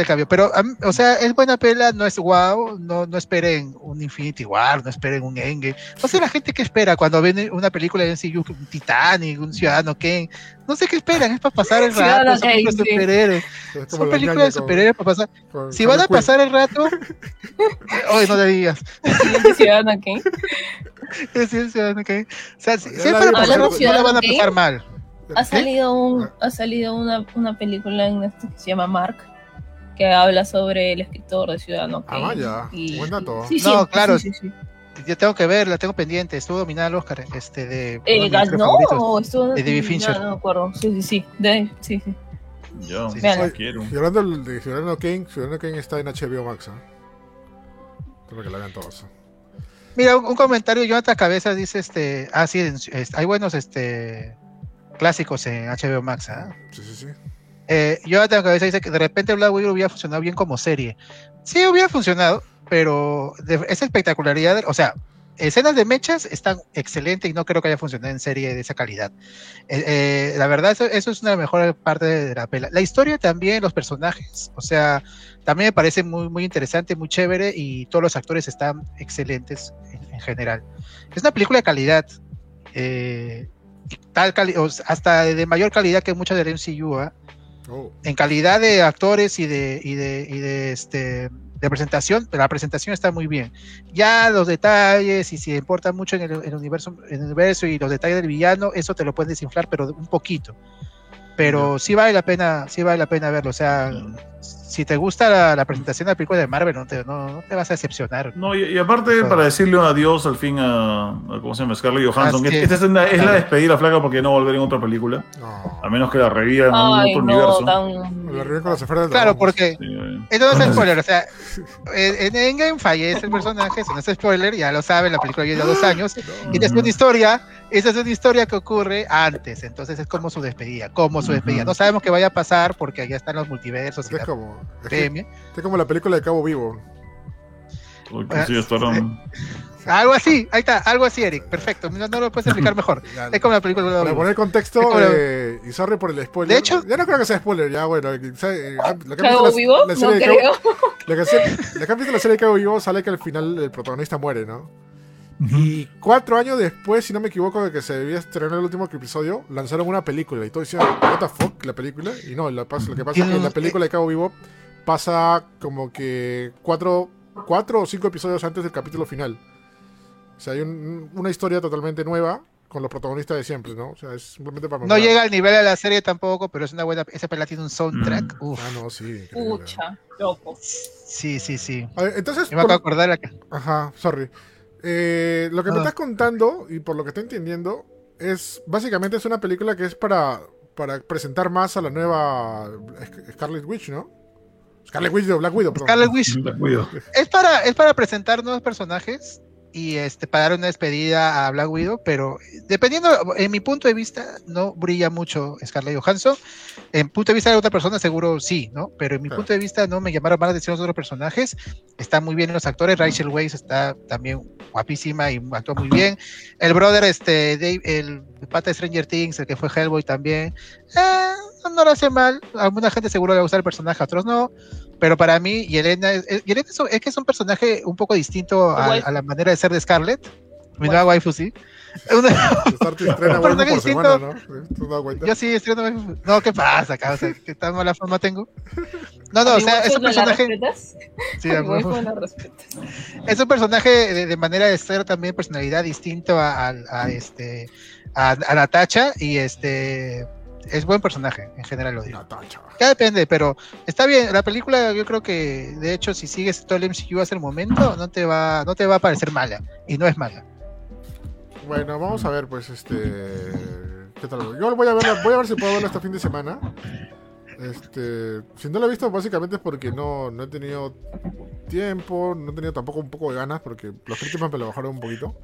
Cambio. Pero, o sea, es buena pela, no es wow, no, no esperen un Infinity War, no esperen un Endgame. No sé la gente que espera cuando ven una película de MCU, un Titanic, un Ciudadano Kane. No sé qué esperan, es para pasar el rato. son películas de superhéroes. Son películas de superhéroes para pasar. si van a pasar el rato, hoy no le digas. Ciudadano Kane. Sí, Ciudadano Kane. O sea, si, es para pasar, no la van a pasar mal. Ha salido, un, ha salido una, una película en esto que se llama Mark que habla sobre el escritor de Ciudadano Ah, vaya, buen dato. no, claro. Yo tengo que ver, la tengo pendiente. Estuvo nominada al Oscar este, de. Eh, ¿Ganó o estuvo de David Fincher? No, no me acuerdo. Sí, sí, sí. De, sí, sí. Yo, sí, quiero. Y hablando de Ciudadano Kane, Ciudadano Kane está en HBO Max. ¿eh? Espero que la vean todos. Mira, un, comentario, Jonathan Cabezas dice, este, ah, sí, hay buenos, este, clásicos en HBO Max, ¿ah? Sí, sí, sí. Eh, yo tengo cabeza dice que de repente Black Widow hubiera funcionado bien como serie. Sí, hubiera funcionado, pero esa espectacularidad, o sea, escenas de mechas están excelentes y no creo que haya funcionado en serie de esa calidad. Eh, eh, la verdad, eso, es una mejor parte de la pela. La historia también, los personajes, o sea, también me parece muy, muy interesante, muy chévere y todos los actores están excelentes en, general. Es una película de calidad. Tal hasta de mayor calidad que muchas del MCU, ¿ah? Oh. En calidad de actores y de, y de, y de este de presentación, la presentación está muy bien. Ya los detalles, y si importa mucho en el, universo, en el universo y los detalles del villano, eso te lo puedes desinflar, pero un poquito. Pero sí vale la pena, sí vale la pena verlo. O sea, si te gusta la, presentación de la película de Marvel, no te, no, te vas a decepcionar. No, y, aparte, para decirle un adiós al fin a, ¿cómo se llama? Scarlett Johansson. esta es, la despedida flaca porque no volver en otra película. A menos que la reviva en otro universo. La reviva cuando se fuera Claro, porque. esto no es spoiler. O sea, en Endgame fallece el personaje, eso no es spoiler, ya lo saben, la película lleva dos años. Y es una historia. Esa es una historia que ocurre antes, entonces es como su despedida, como su despedida. No sabemos qué vaya a pasar porque allá están los multiversos. Y es como, es, como la película de Cabo Vivo. Ah, sí, estarán... Algo así, ahí está, algo así, Eric. Perfecto, no, lo puedes explicar mejor. es como la película de Para poner contexto, eh, y sorry por el spoiler. De hecho, ya no creo que sea spoiler, ya bueno. Eh, ¿Cabo Vivo? no creo. La que, la visto la serie de Cabo Vivo sale que al final el protagonista muere, ¿no? Y cuatro años después, si no me equivoco, de que se debía estrenar el último episodio, lanzaron una película y todo diciendo, ¿What the fuck? La película. Y no, lo, que pasa es que en la película de Cabo Vivo pasa como que cuatro, cuatro o cinco episodios antes del capítulo final. O sea, hay una historia totalmente nueva con los protagonistas de siempre, ¿no? O sea, es simplemente para... No llega al nivel de la serie tampoco, pero es una buena... Esa película tiene un soundtrack. Mm. Ah, no, sí. Pucha, loco. Sí, sí, sí. entonces... Me por... a acordar acá. Ajá, sorry. Eh, lo que me ah. estás contando, y por lo que estoy entendiendo, es básicamente es una película que es para, para presentar más a la nueva Scarlet Witch, ¿no? Scarlet Witch de Black Widow, perdón. Scarlet Witch. Black Widow. Es para, es para presentar nuevos personajes y este, para dar una despedida a Black Widow, pero dependiendo, en mi punto de vista, no brilla mucho Scarlett Johansson. En punto de vista de otra persona, seguro sí, ¿no? Pero en mi punto de vista, no me llamaron más la atención los otros personajes. Están muy bien los actores. Rachel Weisz está también guapísima y actúa muy bien. El brother, este, Dave, el pata de Stranger Things, el que fue Hellboy también, eh, no lo hace mal. A alguna gente seguro le va a gustar el personaje, a otros no pero para mí, Yelena, es, Yelena es, que es un personaje un poco distinto a, la manera de ser de Scarlett. Mi nueva waifu, sí. un personaje distinto. ¿no? Yo sí estreno waifu. No, ¿qué pasa acá? O sea, ¿qué tan mala forma tengo? No, no, o sea, es un personaje. Sí, es un personaje de, de, manera de ser también personalidad distinto a, a, este a, a Natacha y este es buen personaje, en general lo digo. Ya depende, pero está bien. La película, yo creo que, de hecho, si sigues todo el MCU hasta el momento, no te va, no te va a parecer mala. Y no es mala. Bueno, vamos a ver, pues, este. ¿Qué tal? Yo voy a ver, voy a ver si puedo verlo este fin de semana. Este, si no lo he visto, básicamente es porque no, no he tenido tiempo, no he tenido tampoco un poco de ganas, porque los críticos me lo bajaron un poquito.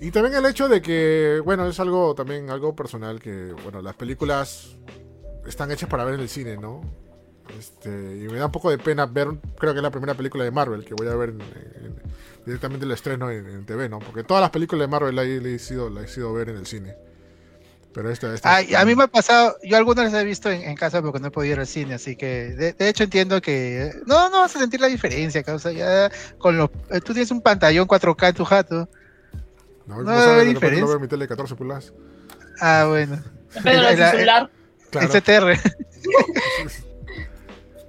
Y también el hecho de que, bueno, es algo también algo personal que, bueno, las películas están hechas para ver en el cine, ¿no? Este, y me da un poco de pena ver, creo que es la primera película de Marvel que voy a ver directamente el estreno en, TV, ¿no? Porque todas las películas de Marvel la he, sido, la he sido ver en el cine. Pero esta, a mí me ha pasado, yo algunas las he visto en, casa porque no he podido ir al cine, así que de, hecho entiendo que no, no vas a sentir la diferencia, causa ya con los, eh, tú tienes un pantallón 4K en tu jato. No, no, no diferencia. No veo mi tele 14 pulgadas. Ah, bueno. Pero el, celular. Claro. CTR.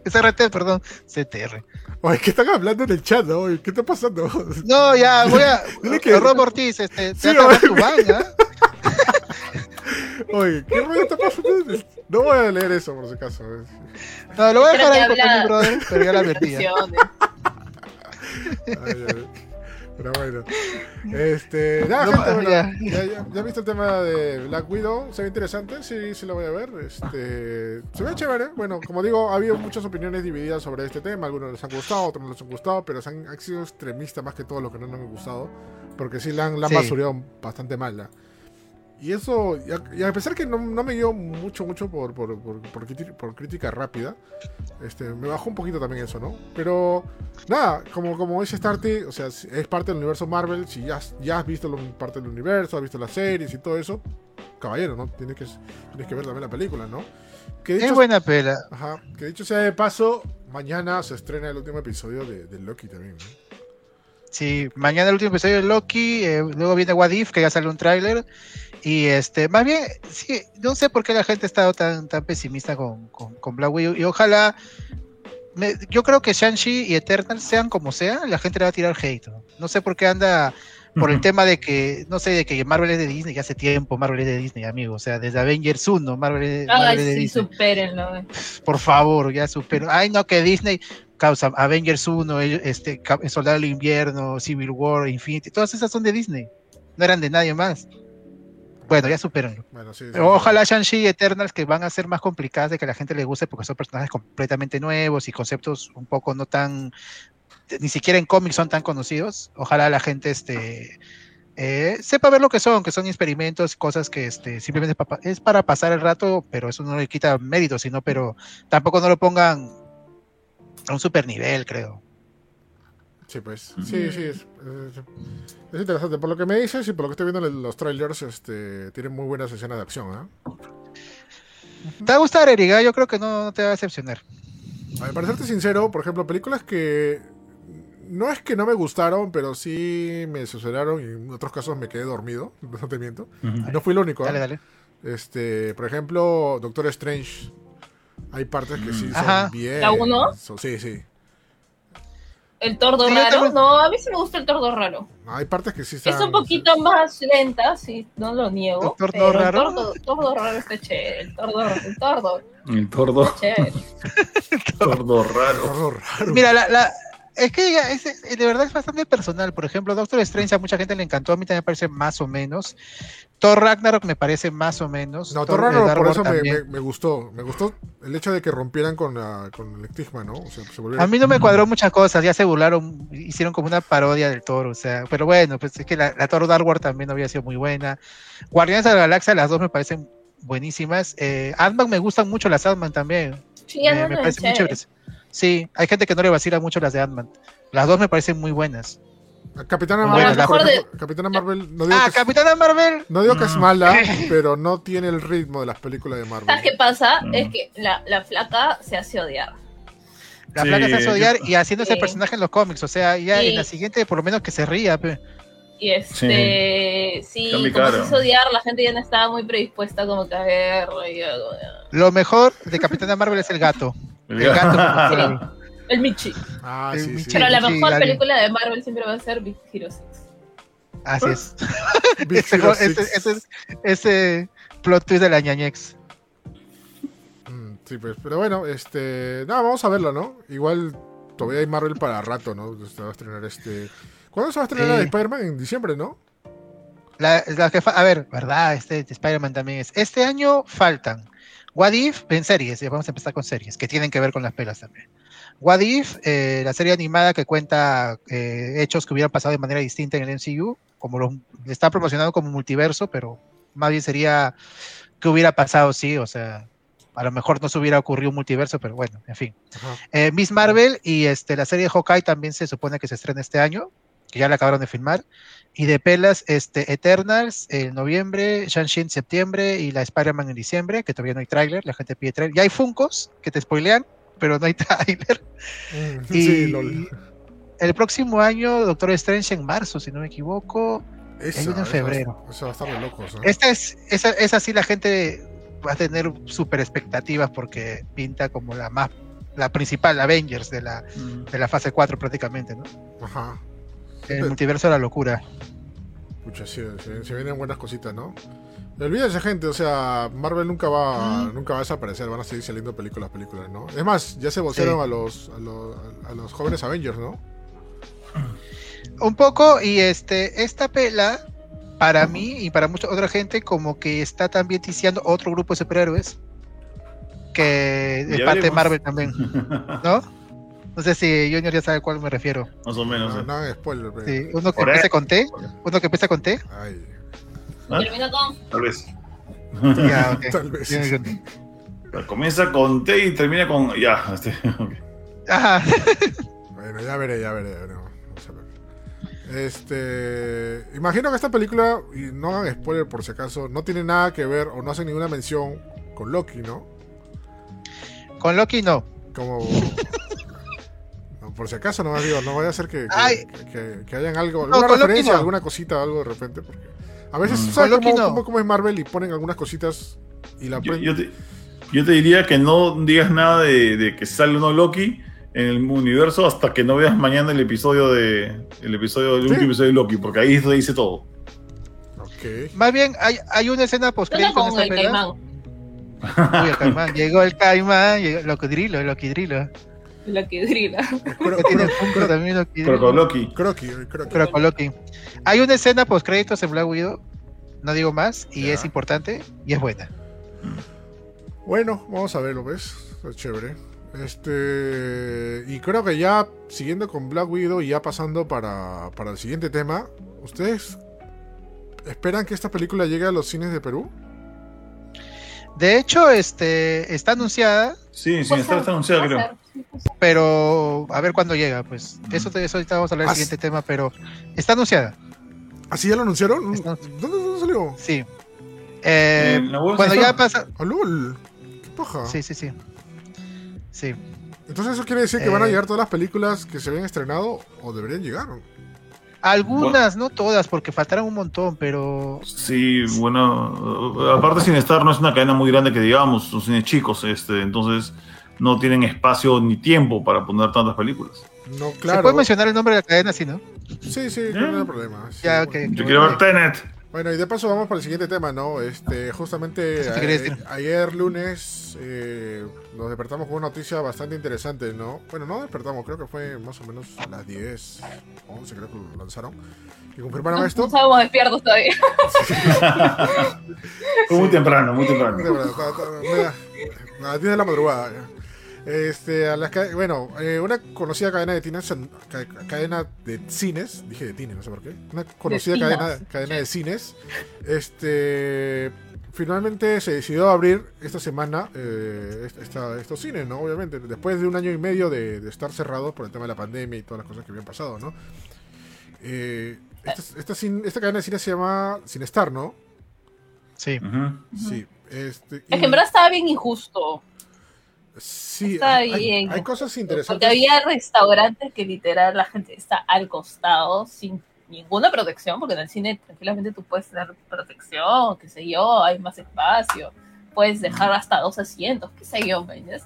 SRT, perdón, CTR. Oye, ¿qué están hablando en el chat? ¿no? ¿Qué está pasando? No, ya, voy a. Dile que... Rob Ortiz, este, sí, tu manga. Oye, ¿qué rollo está pasando? No voy a leer eso por si acaso. No, lo voy a dejar ahí por mi brother, pero ya la advertí. Pero bueno. Este. Ya, gente, ya, ya, ya, visto el tema de Black Widow. Se ve interesante. Sí, sí lo voy a ver. Este. Se ve chévere. Bueno, como digo, ha habido muchas opiniones divididas sobre este tema. Algunos les han gustado, otros no les han gustado. Pero han, han sido extremistas más que todo lo que no nos han gustado. Porque sí la han, la han basurado bastante mal. Y eso, y a, pesar que no, me dio mucho, mucho por, por, por, crítica rápida, este, me bajó un poquito también eso, ¿no? Pero nada, como, como es Starty, o sea, es parte del universo Marvel, si ya, ya has visto parte del universo, has visto las series y todo eso, caballero, ¿no? Tienes que, tienes que ver también la película, ¿no? Que es buena pela. Ajá, que dicho sea de paso, mañana se estrena el último episodio de, de Loki también, ¿no? Sí, mañana el último episodio de Loki, eh, luego viene What If, que ya sale un tráiler. Y este, más bien, sí, no sé por qué la gente ha estado tan, tan pesimista con, con, Black Widow. Y ojalá, yo creo que Shang-Chi y Eternal, sean como sean, la gente le va a tirar hate. No, sé por qué anda por el tema de que, no sé, de que Marvel es de Disney, ya hace tiempo Marvel es de Disney, amigo. O sea, desde Avengers 1, Marvel, es, Marvel es de sí, supérenlo. Por favor, ya supero. Ay, no, que Disney, causa Avengers 1, este, Soldado del Invierno, Civil War, Infinity, todas esas son de Disney. No eran de nadie más. Bueno, ya superan. Ojalá Shang-Chi y Eternals que van a ser más complicadas de que a la gente le guste porque son personajes completamente nuevos y conceptos un poco no tan, ni siquiera en cómics son tan conocidos. Ojalá la gente este, eh, sepa ver lo que son, que son experimentos, cosas que este, simplemente es para pasar el rato, pero eso no le quita mérito, sino, pero tampoco no lo pongan a un super nivel, creo. Sí, pues. Sí, sí. Es, es, interesante. Por lo que me dices y por lo que estoy viendo en los trailers, este, tienen muy buenas escenas de acción, ¿eh? Te va a gustar, Erika. Yo creo que no, te va a decepcionar. A ver, para serte sincero, por ejemplo, películas que no es que no me gustaron, pero sí me decepcionaron y en otros casos me quedé dormido, no te miento. No fui el único. Dale, ¿eh? dale. Este, por ejemplo, Doctor Strange. Hay partes que sí mm. son bien. ¿La uno? Sí, sí. El tordo raro. No, a mí sí me gusta el tordo raro. Hay partes que sí están, Es un poquito más lenta, sí, no lo niego. ¿El tordo raro? El tordo, raro está chévere. El tordo, el tordo. El tordo. el tordo raro. tordo raro. Mira, la, la, es que es, de verdad es bastante personal. Por ejemplo, Doctor Strange a mucha gente le encantó, a mí también me parece más o menos. Thor Ragnarok me parece más o menos. No, Thor, Ragnarok por eso me, gustó. Me gustó el hecho de que rompieran con, con el estigma, ¿no? A mí no me cuadró muchas cosas, ya se burlaron, hicieron como una parodia del Thor, o sea, pero bueno, pues es que la, Thor Dark War también había sido muy buena. Guardianes de la Galaxia, las dos me parecen buenísimas. Eh, Ant-Man me gustan mucho las Ant-Man también. Sí, me, me parece muy chévere. Sí, hay gente que no le vacila mucho las de Ant-Man. Las dos me parecen muy buenas. Capitana Marvel, Capitana Marvel, no digo ah, que Capitana Marvel. No digo que es mala, pero no tiene el ritmo de las películas de Marvel. ¿Sabes qué pasa? Es que la, la, flaca se hace odiar. La flaca se hace odiar y haciendo ese personaje en los cómics, o sea, ya en la siguiente por lo menos que se ría. Y este, sí, como se hizo odiar, la gente ya no estaba muy predispuesta como que a ver. Lo mejor de Capitana Marvel es el gato. El gato. El Michi. Ah, sí, sí. Pero la mejor película de Marvel siempre va a ser Big Hero 6. Así es. ese, ese, plot twist de la ñañex. Mm, sí, pues, pero bueno, este. Nada, vamos a verlo, ¿no? Igual todavía hay Marvel para rato, ¿no? Se va a estrenar este. ¿Cuándo se va a estrenar la de Spider-Man? En diciembre, ¿no? La, la que a ver, ¿verdad? Este Spider-Man también es. Este año faltan What If en series, vamos a empezar con series, que tienen que ver con las pelas también. What If, eh, la serie animada que cuenta eh, hechos que hubieran pasado de manera distinta en el MCU, como lo está promocionado como multiverso, pero más bien sería que hubiera pasado, sí, o sea, a lo mejor no se hubiera ocurrido un multiverso, pero bueno, en fin. Eh, Miss Marvel y este, la serie de Hawkeye también se supone que se estrena este año. que ya la acabaron de filmar. Y de pelas, este, Eternals en noviembre, Shang-Chi en septiembre y la Spider-Man en diciembre, que todavía no hay tráiler, la gente pide tráiler. Ya hay Funcos que te spoilean, pero no hay tráiler. Mm, y el próximo año, Doctor Strange en marzo, si no me equivoco. Esa, en febrero. Eso va a estar de locos. Esta es, esa, esa sí la gente va a tener super expectativas porque pinta como la más la principal Avengers de la, mm. de la fase 4 prácticamente, ¿no? Ajá. El multiverso de la locura. Pucha, sí, se, vienen buenas cositas, ¿no? Olvídense, gente, o sea, Marvel nunca va, mm. nunca va a desaparecer, van a seguir saliendo películas, películas, ¿no? Es más, ya se vocearon a, los, a, los, a los jóvenes Avengers, ¿no? Un poco, y este, esta pela, para mí y para mucha otra gente, como que está también ticiando otro grupo de superhéroes que es parte de Marvel también, ¿no? No sé si Junior ya sabe a cuál me refiero. Más o menos. No, no spoiler. Sí, uno que empieza con T. Uno que empieza con T. Ay. ¿Ah? Termina con. Tal vez. Ya, okay. Tal vez. Comienza con T y termina con. Ya, este. Ajá. Bueno, ya veré, ya veré. Este. Imagino que esta película, y no hagan spoiler por si acaso, no tiene nada que ver o no hace ninguna mención con Loki, ¿no? Con Loki no. Como. por si acaso, no digo, no vaya a ser que, que, hayan algo, alguna referencia, alguna cosita, algo de repente. Porque a veces, mm. ¿sabes cómo, cómo, es Marvel y ponen algunas cositas y la yo, yo, te, yo te diría que no digas nada de, de que sale uno Loki en el universo hasta que no veas mañana el episodio de el episodio del último episodio de Loki, porque ahí se dice todo. Okay. Más bien hay, hay una escena post en esa pelea. Uy, el caimán, llegó el caimán, llegó Loquidrilo, Loquidrilo. Loquidrilo. Tiene Funko también Crocoloki. Crocoloki. Hay una escena post créditos en Black Widow, no digo más, y es importante y es buena. Bueno, vamos a verlo, ¿ves? Es chévere. Este. Y creo que ya siguiendo con Black Widow y ya pasando para, para el siguiente tema, ¿ustedes esperan que esta película llegue a los cines de Perú? De hecho, este está anunciada. Sí, sí, está, anunciada, creo. Pero a ver cuándo llega, pues. Eso, eso ahorita vamos a hablar del siguiente tema, pero está anunciada. ¿Así ¿Ah, ya lo anunciaron? ¿Dónde, salió? Sí. Eh, cuando ya pasa. ¡Alul! ¡Qué paja! Sí, sí, sí. Sí. Entonces eso quiere decir que van a eh. llegar todas las películas que se habían estrenado o deberían llegar. Algunas, no todas, porque faltaron un montón, pero. Sí, bueno, aparte Cinestar no es una cadena muy grande que digamos, son cines chicos, este, entonces no tienen espacio ni tiempo para poner tantas películas. No, claro. Se puede mencionar el nombre de la cadena, sí, ¿no? Sí, sí, no hay problema. Ya, Yo quiero ver Tenet. Bueno, y de paso vamos para el siguiente tema, ¿no? Este, justamente ayer, lunes eh, nos despertamos con una noticia bastante interesante, ¿no? Bueno, no despertamos, creo que fue más o menos a las 10, 11 creo que lo lanzaron. Y confirmaron esto. No estábamos despiertos todavía. muy temprano, muy temprano. Muy temprano a las 10 de la madrugada. Este, a las bueno, eh, una conocida cadena de cines, cadena de cines, dije de cines, no sé por qué, una conocida cadena, cadena de cines, este, finalmente se decidió abrir esta semana eh, estos cines, ¿no? Obviamente, después de un año y medio de, estar cerrados por el tema de la pandemia y todas las cosas que habían pasado, ¿no? Eh, esta, esta, cadena de cines se llama Cinestar, ¿no? Sí. Sí. Este, es que en verdad estaba bien injusto. Sí, hay, cosas interesantes. Porque había restaurantes que literal la gente está al costado sin ninguna protección, porque en el cine tranquilamente tú puedes tener protección, qué sé yo, hay más espacio, puedes dejar hasta dos asientos, qué sé yo, ¿entiendes?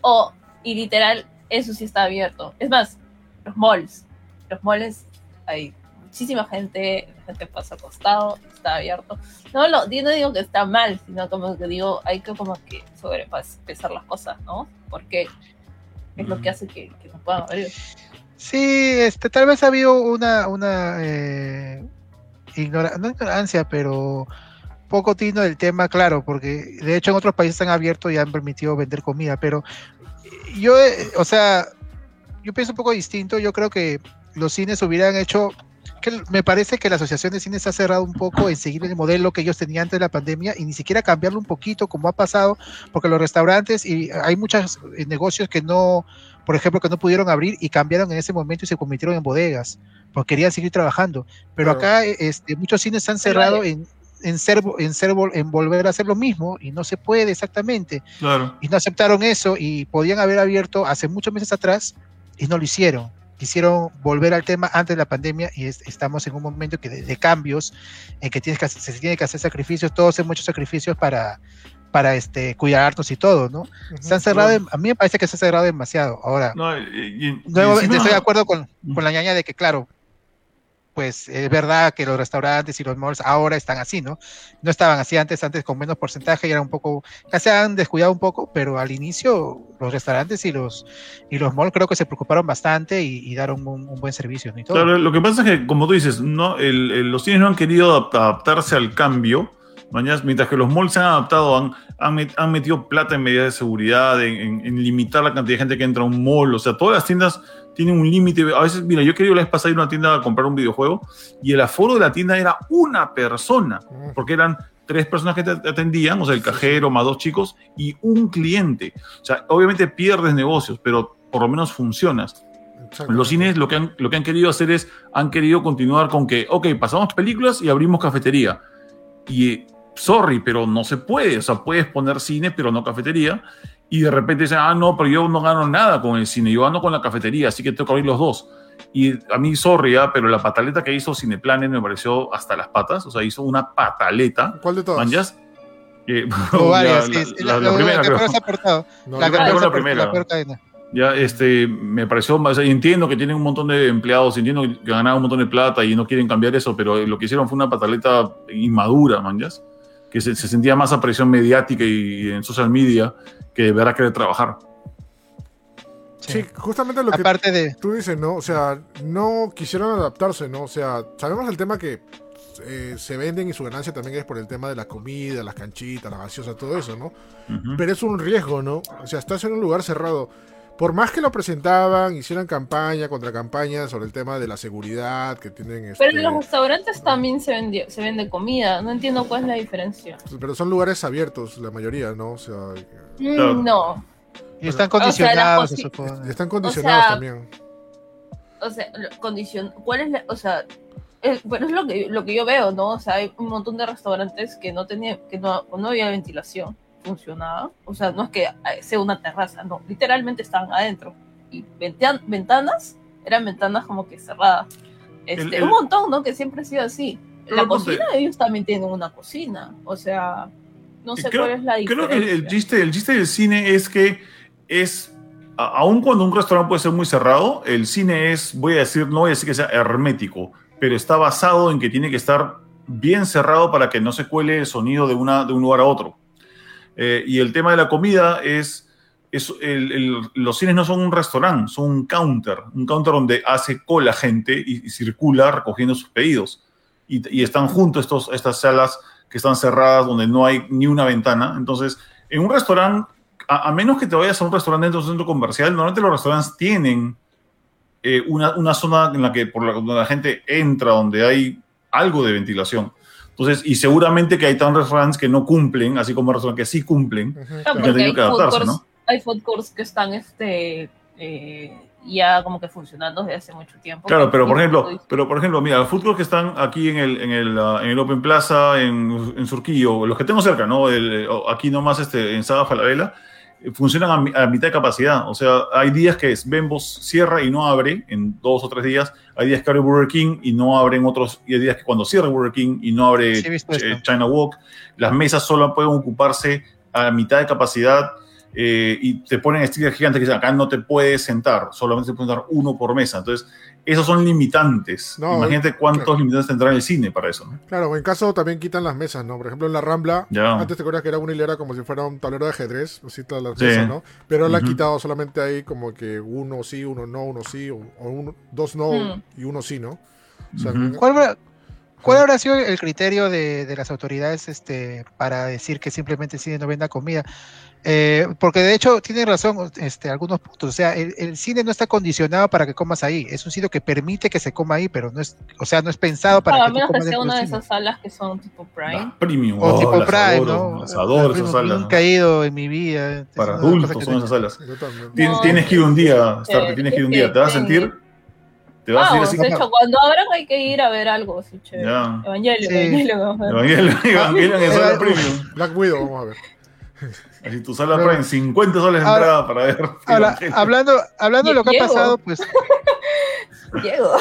O, y literal, eso sí está abierto. Es más, los malls, los malls hay muchísima gente, la gente pasa acostado, está abierto. No, lo, no digo que está mal, sino como que digo, hay que como que sobrepesar las cosas, ¿no? Porque es lo que hace que, no puedan abrir. Sí, este, tal vez ha habido una, una eh, no ignorancia, pero poco tino del tema, claro, porque de hecho en otros países han abierto y han permitido vender comida, pero yo, eh, o sea, yo pienso un poco distinto, yo creo que los cines hubieran hecho que me parece que la Asociación de Cines ha cerrado un poco en seguir el modelo que ellos tenían antes de la pandemia y ni siquiera cambiarlo un poquito como ha pasado, porque los restaurantes y hay muchos eh, negocios que no, por ejemplo, que no pudieron abrir y cambiaron en ese momento y se convirtieron en bodegas, porque querían seguir trabajando. Pero acá este, muchos cines han cerrado en, en, ser, en, ser, en volver a hacer lo mismo y no se puede exactamente. Claro. Y no aceptaron eso y podían haber abierto hace muchos meses atrás y no lo hicieron. Quisieron volver al tema antes de la pandemia y estamos en un momento que de, cambios en que, tienes que se tiene que hacer sacrificios, todos hemos hecho sacrificios para, para este, cuidarnos y todo, ¿no? se han cerrado, a mí me parece que se ha cerrado demasiado. Ahora, no, estoy de acuerdo con, con la ñaña de que, claro, pues es verdad que los restaurantes y los malls ahora están así, ¿no? No estaban así antes, antes con menos porcentaje y era un poco, ya se han descuidado un poco, pero al inicio los restaurantes y los y los malls creo que se preocuparon bastante y, dieron un, buen servicio. ¿no? Claro, lo que pasa es que, como tú dices, no, los cines no han querido adaptarse al cambio, mientras que los malls se han adaptado, han, han, metido plata en medidas de seguridad, en, en limitar la cantidad de gente que entra a un mall, o sea, todas las tiendas tiene un límite. A veces, mira, yo querido la vez pasada ir a una tienda a comprar un videojuego y el aforo de la tienda era una persona, porque eran tres personas que te atendían, o sea, el cajero más dos chicos y un cliente. O sea, obviamente pierdes negocios, pero por lo menos funcionas. Los cines lo que, han, lo que han querido hacer es, han querido continuar con que, ok, pasamos películas y abrimos cafetería. Y, sorry, pero no se puede. O sea, puedes poner cine, pero no cafetería y de repente dicen, ah, no, pero yo no gano nada con el cine, yo gano con la cafetería, así que tengo que abrir los dos. Y a mí, sorry, ¿ah? pero la pataleta que hizo Cineplanet me pareció hasta las patas, o sea, hizo una pataleta. ¿Cuál de todas? ¿Manjas? Eh, varias, la, la, primera, creo. la, la, primera. Ya, este, me pareció, o sea, entiendo que tienen un montón de empleados, entiendo que ganaban un montón de plata y no quieren cambiar eso, pero lo que hicieron fue una pataleta inmadura, manjas, que se, se sentía más a presión mediática y en social media que deberá querer trabajar. Sí, justamente lo Aparte que de... tú dices, ¿no? O sea, no quisieron adaptarse, ¿no? O sea, sabemos el tema que eh, se venden y su ganancia también es por el tema de la comida, las canchitas, la gaseosa, todo eso, ¿no? Pero es un riesgo, ¿no? O sea, estás en un lugar cerrado. Por más que lo presentaban, hicieran campaña contra campaña sobre el tema de la seguridad que tienen. Este... Pero en los restaurantes también se vende, se vende comida. No entiendo cuál es la diferencia. Pero son lugares abiertos, la mayoría, ¿no? O sea, mm, no. Y están condicionados. están condicionados también. O sea, condicion... ¿cuál es la, o sea, bueno, es lo que, lo que yo veo, ¿no? O sea, hay un montón de restaurantes que no tenían, que no, no había ventilación funcionaba. O sea, no es que sea una terraza, no, literalmente estaban adentro. Y ventanas, eran ventanas como que cerradas. Este, un montón, ¿no? Que siempre ha sido así. La cocina, ellos también tienen una cocina. O sea, no sé cuál es la diferencia. Creo que el chiste, el chiste del cine es que es, aun cuando un restaurante puede ser muy cerrado, el cine es, voy a decir, no voy a decir que sea hermético, pero está basado en que tiene que estar bien cerrado para que no se cuele el sonido de, una, de un lugar a otro. Eh, y el tema de la comida es, es los cines no son un restaurante, son un counter, un counter donde hace cola gente y, circula recogiendo sus pedidos. Y, están juntos estos, estas salas que están cerradas donde no hay ni una ventana. Entonces, en un restaurante, a, menos que te vayas a un restaurante dentro de un centro comercial, normalmente los restaurantes tienen eh, una, una, zona en la que por la, donde la gente entra, donde hay algo de ventilación. Entonces, y seguramente que hay tantos restaurantes que no cumplen, así como restaurantes que sí cumplen, hay, que adaptarse, ¿no? hay food courts que están este, eh, ya como que funcionando desde hace mucho tiempo. Claro, pero por ejemplo, pero por ejemplo, mira, los food courts que están aquí en el, en el, uh, en el Open Plaza, en, en, Surquillo, los que tengo cerca, ¿no? El, aquí nomás este, en Saga Falabella, funcionan a, mitad de capacidad. O sea, hay días que Bembos cierra y no abre en dos o tres días. Hay días que abre Burger King y no abren otros. Y hay días que cuando cierra Burger King y no abre China Walk, las mesas solo pueden ocuparse a mitad de capacidad. Eh, y te ponen stickers gigantes que dicen acá no te puedes sentar, solamente se puede sentar uno por mesa. Entonces, esos son limitantes. Imagínate cuántos limitantes tendrá el cine para eso. ¿no? Claro, en caso también quitan las mesas, ¿no? Por ejemplo, en la Rambla, antes te acuerdas que era una hilera como si fuera un tablero de ajedrez, así todas las mesas, ¿no? Pero la han quitado solamente ahí como que uno sí, uno no, uno sí, o, uno, dos no hmm. y uno sí, ¿no? ¿Cuál, ¿Cuál habrá sido el criterio de, de, las autoridades este, para decir que simplemente el cine no venda comida? Eh, porque de hecho tiene razón este, algunos puntos. O sea, el, cine no está condicionado para que comas ahí. Es un sitio que permite que se coma ahí, pero no es, o sea, no es pensado para no, que. A menos que sea una de esas salas que son tipo Prime. premium. O tipo Prime, ¿no? Las adoro esas salas. Nunca he ido en mi vida. Para adultos son esas salas. tienes que ir un día, tienes que ir un día. ¿Te vas a sentir? ¿Te vas a ir así? De hecho, cuando abran hay que ir a ver algo así chévere. Evangelio, Evangelio. Evangelio, Evangelio en sala premium. Black Widow, vamos a ver. Así tu sala Pero, en 50 soles de entrada para ver. hablando, hablando de lo que ha pasado, pues. Diego.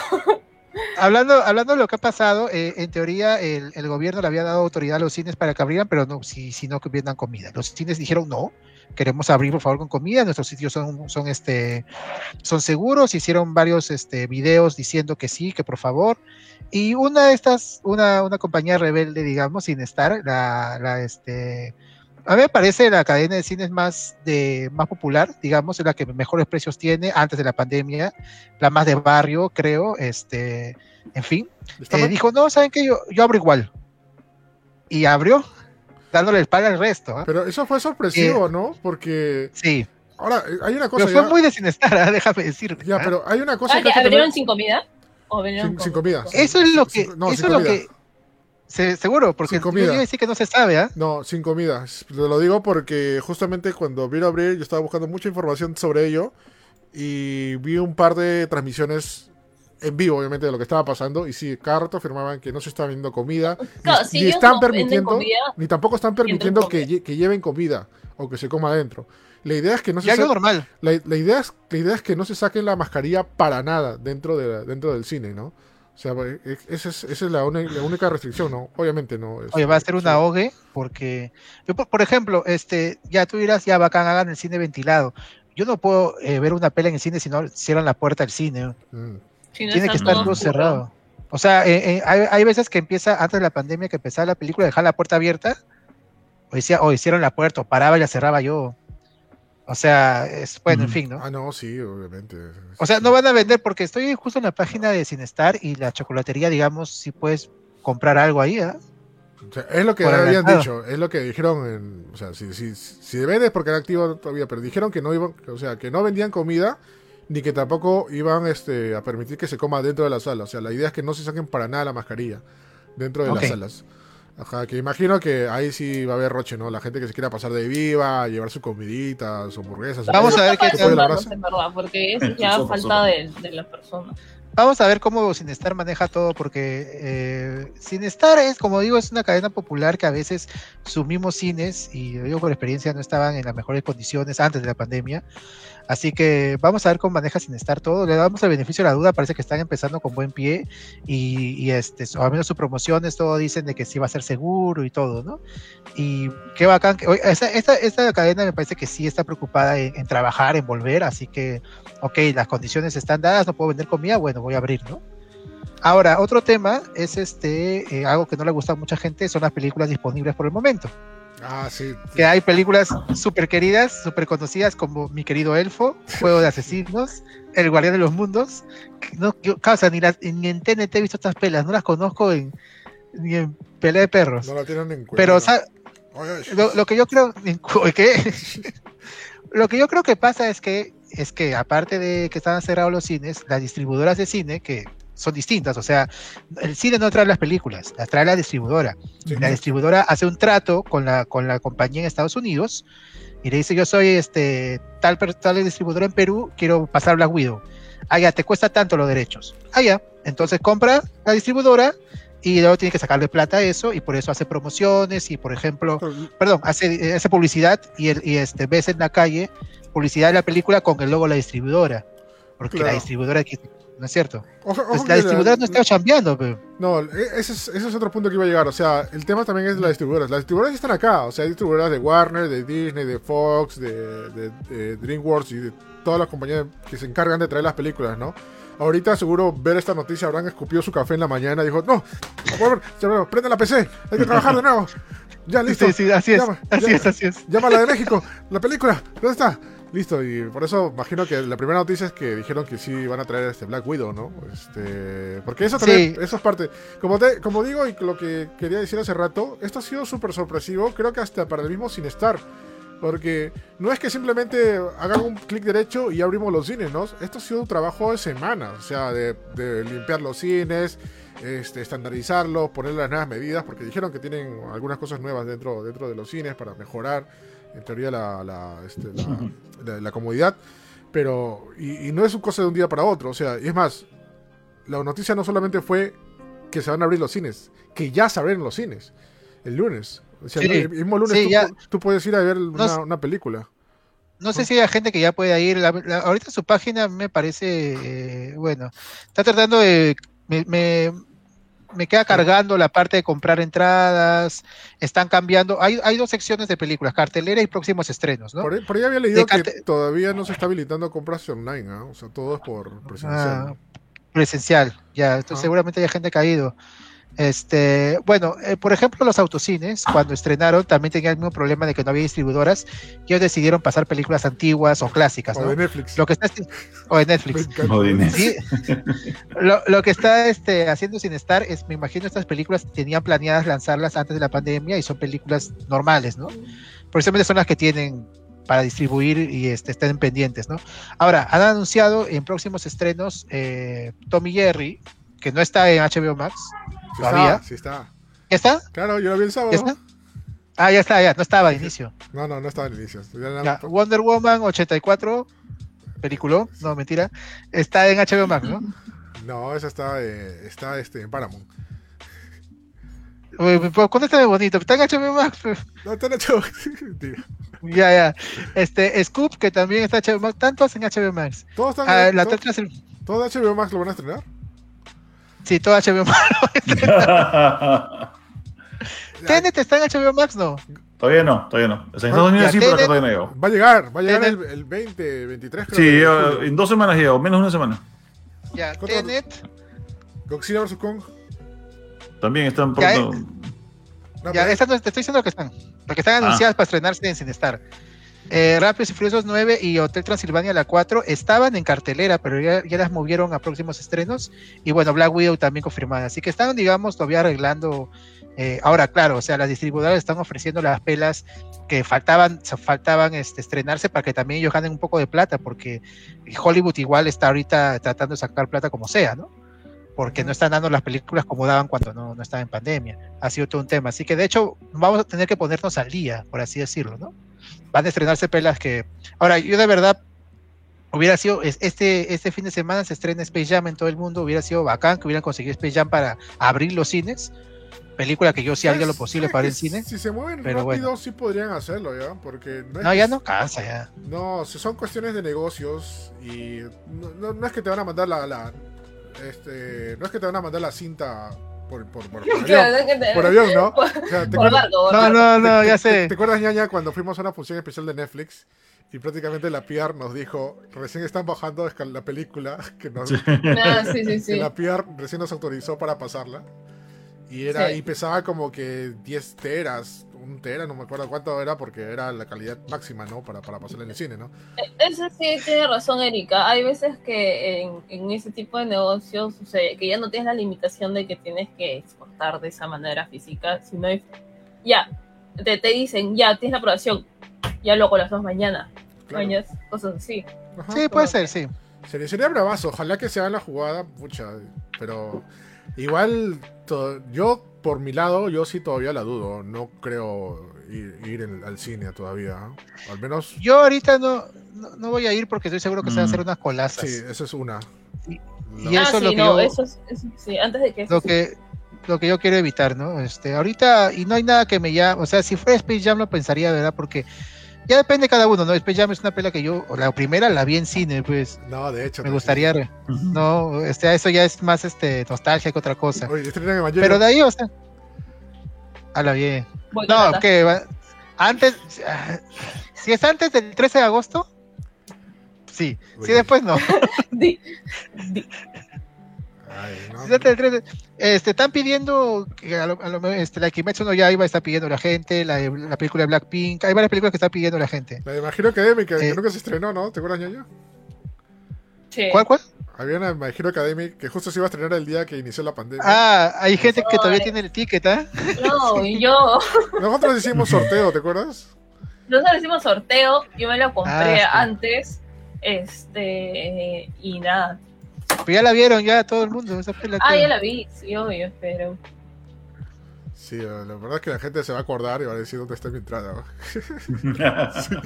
Hablando, hablando de lo que ha pasado, eh, en teoría el, el, gobierno le había dado autoridad a los cines para que abrieran, pero no, si, si no que vendan comida. Los cines dijeron no, queremos abrir por favor con comida, nuestros sitios son, son, este, son seguros, hicieron varios este, videos diciendo que sí, que por favor. Y una de estas, una, una compañía rebelde, digamos, sin estar, la, la este, a mí me parece la cadena de cines más, de, más popular, digamos, es la que mejores precios tiene antes de la pandemia, la más de barrio, creo, este, en fin. Eh, dijo, no, ¿saben qué? Yo, yo abro igual. Y abrió, dándole el palo al resto. ¿eh? Pero eso fue sorpresivo, eh, ¿no? Porque... Sí. Ahora, hay una cosa... Pero fue muy de ¿eh? déjame decir. Ya, pero hay una cosa... Ah, que ¿Abrieron sin comida? ¿O sin, sin, comida. Eso es lo que... eso es lo que seguro, porque comida. decir que no se sabe, ¿ah? No, sin comida. Lo digo porque justamente cuando vino a abrir, yo estaba buscando mucha información sobre ello y vi un par de transmisiones en vivo, obviamente, de lo que estaba pasando. Y sí, cada rato afirmaban que no se está vendiendo comida. ni, están permitiendo, ni tampoco están permitiendo que, lleven comida o que se coma adentro. La idea es que no se normal. La, idea es, la idea es que no se saquen la mascarilla para nada dentro, de dentro del cine, ¿no? O sea, e, esa es, esa es la, única restricción, ¿no? Obviamente no. Oye, va a ser un ahogue porque, yo, por ejemplo, este, ya tú dirás, ya bacán, hagan el cine ventilado. Yo no puedo eh, ver una pela en el cine si no cierran la puerta del cine. Mm. Tiene que estar todo cerrado. O sea, eh, eh, hay, hay, veces que empieza, antes de la pandemia, que empezaba la película, dejar la puerta abierta, o, decía, o hicieron la puerta, o paraba y la cerraba yo. O sea, es bueno, en fin, ¿no? Ah, no, sí, obviamente. O sea, no van a vender porque estoy justo en la página de Sinestar y la chocolatería, digamos, si puedes comprar algo ahí, ¿eh? O sea, es lo que habían dicho, es lo que dijeron, en, o sea, si, si, si vendes porque era activo todavía, pero dijeron que no iban, o sea, que no vendían comida ni que tampoco iban este, a permitir que se coma dentro de la sala. O sea, la idea es que no se saquen para nada la mascarilla dentro de las salas. Ajá, que imagino que ahí sí va a haber roche, ¿no? La gente que se quiera pasar de viva, llevar su comidita, su hamburguesas. Vamos a ver qué tal. verdad, porque es ya falta de, de la persona vamos a ver cómo Sinestar maneja todo, porque eh, Sinestar es, como digo, es una cadena popular que a veces sus mismos cines, y lo digo por experiencia, no estaban en las mejores condiciones antes de la pandemia. Así que vamos a ver cómo maneja Sinestar todo. Le damos el beneficio de la duda, parece que están empezando con buen pie y, este, al menos sus promociones, todo dicen de que sí va a ser seguro y todo, ¿no? Y qué bacán. Que, esta, esta, cadena me parece que sí está preocupada en, en trabajar, en volver, así que, ok, las condiciones están dadas, no puedo vender comida, bueno, voy a abrir, ¿no? Ahora, otro tema es este, eh, algo que no le gusta a mucha gente, son las películas disponibles por el momento. Ah, sí. Que hay películas súper queridas, súper conocidas como Mi querido Elfo, Juego de Asesinos, El Guardián de los Mundos. No, yo, causa, ni, ni en TNT he visto estas pelas, no las conozco en, ni en Pelea de Perros. No la tienen en cuenta. Pero, Lo, lo, que yo creo. ¿Qué? lo que yo creo que pasa es que es que aparte de que estaban cerrados los cines, las distribuidoras de cine, que son distintas, o sea, el cine no trae las películas, las trae la distribuidora. la distribuidora hace un trato con la, con la compañía en Estados Unidos y le dice, yo soy este tal, tal distribuidora en Perú, quiero pasar Black Widow. Ah, ya, te cuesta tanto los derechos. Ah, ya, entonces compra la distribuidora y luego tiene que sacarle plata a eso y por eso hace promociones y por ejemplo, perdón, hace, hace publicidad y, el, y este ves en la calle publicidad de la película con el logo de la distribuidora. Porque la distribuidora ¿no es cierto? la distribuidora no está chambeando, pero. No, e, ese es, ese es otro punto que iba a llegar. O sea, el tema también es de las distribuidoras. Las distribuidoras están acá. O sea, hay distribuidoras de Warner, de Disney, de Fox, de, de, DreamWorks y de todas las compañías que se encargan de traer las películas, ¿no? Ahorita seguro ver esta noticia habrán escupido su café en la mañana y dijo, no, por favor, prende la PC, hay que trabajar de nuevo. Ya, listo. Sí, sí, así es. así es, así es. Llama la de México, la película, ¿dónde está? Listo, y por eso imagino que la primera noticia es que dijeron que sí van a traer este Black Widow, ¿no? Este, porque eso también, eso es parte. Como, te, como digo y lo que quería decir hace rato, esto ha sido súper sorpresivo, creo que hasta para el mismo Sin estar. Porque no es que simplemente hagan un clic derecho y abrimos los cines, ¿no? Esto ha sido un trabajo de semanas, o sea, de, limpiar los cines, este, estandarizarlos, poner las nuevas medidas, porque dijeron que tienen algunas cosas nuevas dentro, dentro de los cines para mejorar en teoría la, la, este, la, comodidad, pero y, no es un cosa de un día para otro, o sea, y es más, la noticia no solamente fue que se van a abrir los cines, que ya se los cines el lunes. O sea, el mismo lunes tú, puedes ir a ver una, película. No sé si hay gente que ya puede ir. ahorita su página me parece, eh, bueno, está tratando de... me, me queda cargando la parte de comprar entradas, están cambiando, hay, hay dos secciones de películas, cartelera y próximos estrenos, ¿no? Por ahí, había leído que todavía no se está habilitando compras online, ¿ah? o sea, todo es por presencial. Ah, presencial, ya, entonces seguramente hay gente caído. Este, bueno, eh, por ejemplo, los autocines, cuando estrenaron, también tenían el mismo problema de que no había distribuidoras, y ellos decidieron pasar películas antiguas o clásicas, O de Netflix. Lo que está, o de Netflix. lo, que está este, haciendo sin estar es, me imagino, estas películas tenían planeadas lanzarlas antes de la pandemia y son películas normales, ¿no? Precisamente son las que tienen para distribuir y este, estén pendientes, ¿no? Ahora, han anunciado en próximos estrenos eh, Tommy Jerry, que no está en HBO Max, ¿Todavía? sí está. ¿Ya está? Claro, yo lo vi el sábado. Ah, ya está, ya, no estaba al inicio. No, no, no estaba al inicio. Wonder Woman 84, película, no, mentira, está en HBO Max, ¿no? No, esa está, eh, está este, en Paramount. ¿Cuándo está bonito? ¿Está en HBO Max? No, está en HBO Max. ya, ya. Este, Scoop, que también está en HBO Max. Tantos en HBO Max. ¿Todos están ah, en, la todo, ¿Todo HBO Max lo van a estrenar? Sí, todo HBO Max. ¿Tenet está en HBO Max, no? Todavía no, todavía no. en Estados Unidos sí, pero acá todavía no llegó. Va a llegar, va a llegar el, 20, 23 creo. Sí, en dos semanas llega, o menos una semana. Ya, Tenet. Godzilla vs. Kong. También están pronto. Ya, ya te estoy diciendo que están. Porque están ah. anunciadas para estrenarse en Sinestar. Eh, Rápidos y Furiosos 9 y Hotel Transilvania la 4 estaban en cartelera, pero ya, las movieron a próximos estrenos. Y bueno, Black Widow también confirmada. Así que están, digamos, todavía arreglando. Eh, ahora, claro, o sea, las distribuidoras están ofreciendo las pelas que faltaban, faltaban este, estrenarse para que también ellos ganen un poco de plata, porque Hollywood igual está ahorita tratando de sacar plata como sea, ¿no? Porque no están dando las películas como daban cuando no, no estaba en pandemia. Ha sido todo un tema. Así que de hecho, vamos a tener que ponernos al día, por así decirlo, ¿no? Van a estrenarse pelas que... Ahora, yo de verdad hubiera sido, este, este fin de semana se estrena Space Jam en todo el mundo, hubiera sido bacán que hubieran conseguido Space Jam para abrir los cines. Película que yo sí haría lo posible para el cine. Si se mueven pero rápido, sí podrían hacerlo ya, porque... No, ya no cansa ya. No, son cuestiones de negocios y no, no, es que te van a mandar la, la este, no es que te van a mandar la cinta por, por, por, avión, ¿no? no, no, no, ya sé. ¿Te, acuerdas, ñaña, cuando fuimos a una función especial de Netflix y prácticamente la PR nos dijo, recién están bajando la película, que, nos, ah, sí, sí, sí. la PR recién nos autorizó para pasarla. Y, era, y pesaba como que 10 teras, un tera, no me acuerdo cuánto era, porque era la calidad máxima, ¿no? Para, para pasar en el cine, ¿no? E, eso sí tiene razón, Erika. Hay veces que en, en ese tipo de negocios sucede que ya no tienes la limitación de que tienes que exportar de esa manera física, sino ya, te, te dicen, ya, tienes la aprobación, ya luego las dos mañana. Claro. cosas así. sí, puede ser, sí. Sería, sería bravazo, ojalá que se haga la jugada, pucha, pero igual yo por mi lado, yo sí todavía la dudo. No creo ir, al cine todavía. Al menos. Yo ahorita no, no, voy a ir porque estoy seguro que se van a hacer mm. unas colazas. Sí, eso es una. Y, eso es lo que yo, eso sí, antes de que. Lo que, lo que yo quiero evitar, ¿no? Este, ahorita, y no hay nada que me llame. O sea, si fuera Space Jam lo pensaría, ¿verdad? Porque ya depende de cada uno, ¿no? Space Jam es una pela que yo, la primera la vi en cine, pues. No, de hecho. Me gustaría, no, este, eso ya es más este nostalgia que otra cosa. Pero de ahí, o sea. A la bien. no, que antes, si es antes del 13 de agosto, sí. Si después no. Este, están pidiendo que a lo, a este, la Kimetsu no Yaiba está pidiendo la gente, la, la, película de Blackpink, hay varias películas que están pidiendo la gente. La imagino Academic, que, eh, nunca se estrenó, ¿no? ¿Te acuerdas, ñaño? Sí. ¿Cuál, cuál? Había una My Hero Academic que justo se iba a estrenar el día que inició la pandemia. Ah, hay gente que todavía tiene el ticket, ¿ah? No, y yo. Nosotros hicimos sorteo, ¿te acuerdas? Nosotros hicimos sorteo, yo me lo compré ah, antes, este, y nada. Pero ya la vieron ya todo el mundo, esa Ah, ya la vi, sí, obvio, pero... Sí, la verdad es que la gente se va a acordar y va a decir dónde está mi entrada.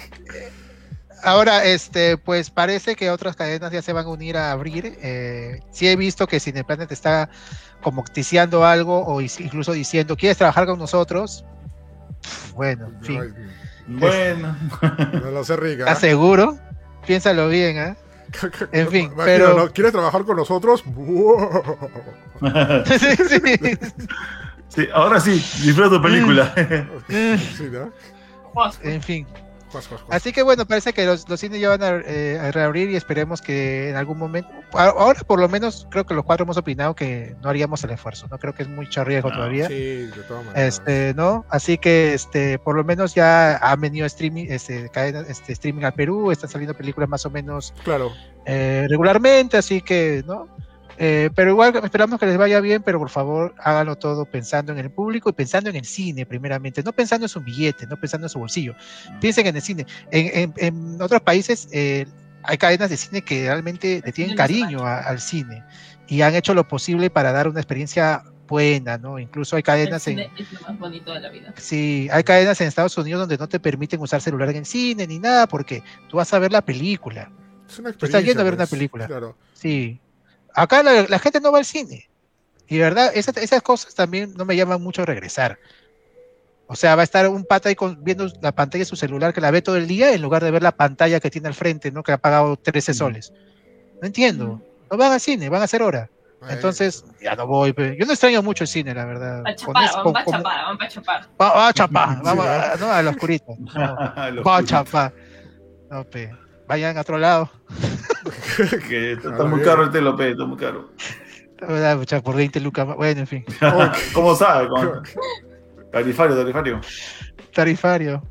Ahora, este, pues parece que otras cadenas ya se van a unir a abrir. Eh, sí he visto que Cineplanet está como ticiando algo o incluso diciendo, ¿quieres trabajar con nosotros? Bueno, en fin. Bueno. No lo sé, Rica. ¿Estás seguro? Piénsalo bien, ¿eh? En fin, pero... ¿Quieres trabajar con nosotros? sí, sí. ahora sí, disfruta tu película. sí, ¿no? En fin. Así que bueno, parece que los, cines ya van eh, a, reabrir y esperemos que en algún momento, ahora por lo menos creo que los cuatro hemos opinado que no haríamos el esfuerzo, no creo que es mucho riesgo todavía. Sí, de todas maneras. Este, ¿no? Así que este, por lo menos ya han venido streaming, este, este, streaming al Perú, están saliendo películas más o menos claro. Eh, regularmente, así que, ¿no? Eh, pero igual esperamos que les vaya bien, pero por favor háganlo todo pensando en el público y pensando en el cine primeramente, no pensando en su billete, no pensando en su bolsillo, mm. piensen en el cine. En, otros países eh, hay cadenas de cine que realmente le tienen cariño al cine y han hecho lo posible para dar una experiencia buena, ¿no? Incluso hay cadenas en... Es lo más bonito de la vida. Sí, hay cadenas en Estados Unidos donde no te permiten usar celular en el cine ni nada porque tú vas a ver la película. Es una experiencia. Tú estás yendo a ver una pues, película. Claro. Sí, Acá la, gente no va al cine. Y verdad, esas, esas cosas también no me llaman mucho a regresar. O sea, va a estar un pata ahí viendo la pantalla de su celular que la ve todo el día en lugar de ver la pantalla que tiene al frente, ¿no? Que ha pagado 13 soles. No entiendo. No van al cine, van a hacer hora. Entonces, ya no voy. Yo no extraño mucho el cine, la verdad. A chapar, vamos a chapar, vamos a chapar. Va, a chapar, vamos a, no, a la oscurita. va a chapar. No, pe. Vayan a otro lado. que está, muy caro el telope, está muy caro. Mucha, por 20 lucas Bueno, en fin. ¿Cómo sabe? Tarifario, tarifario. Tarifario.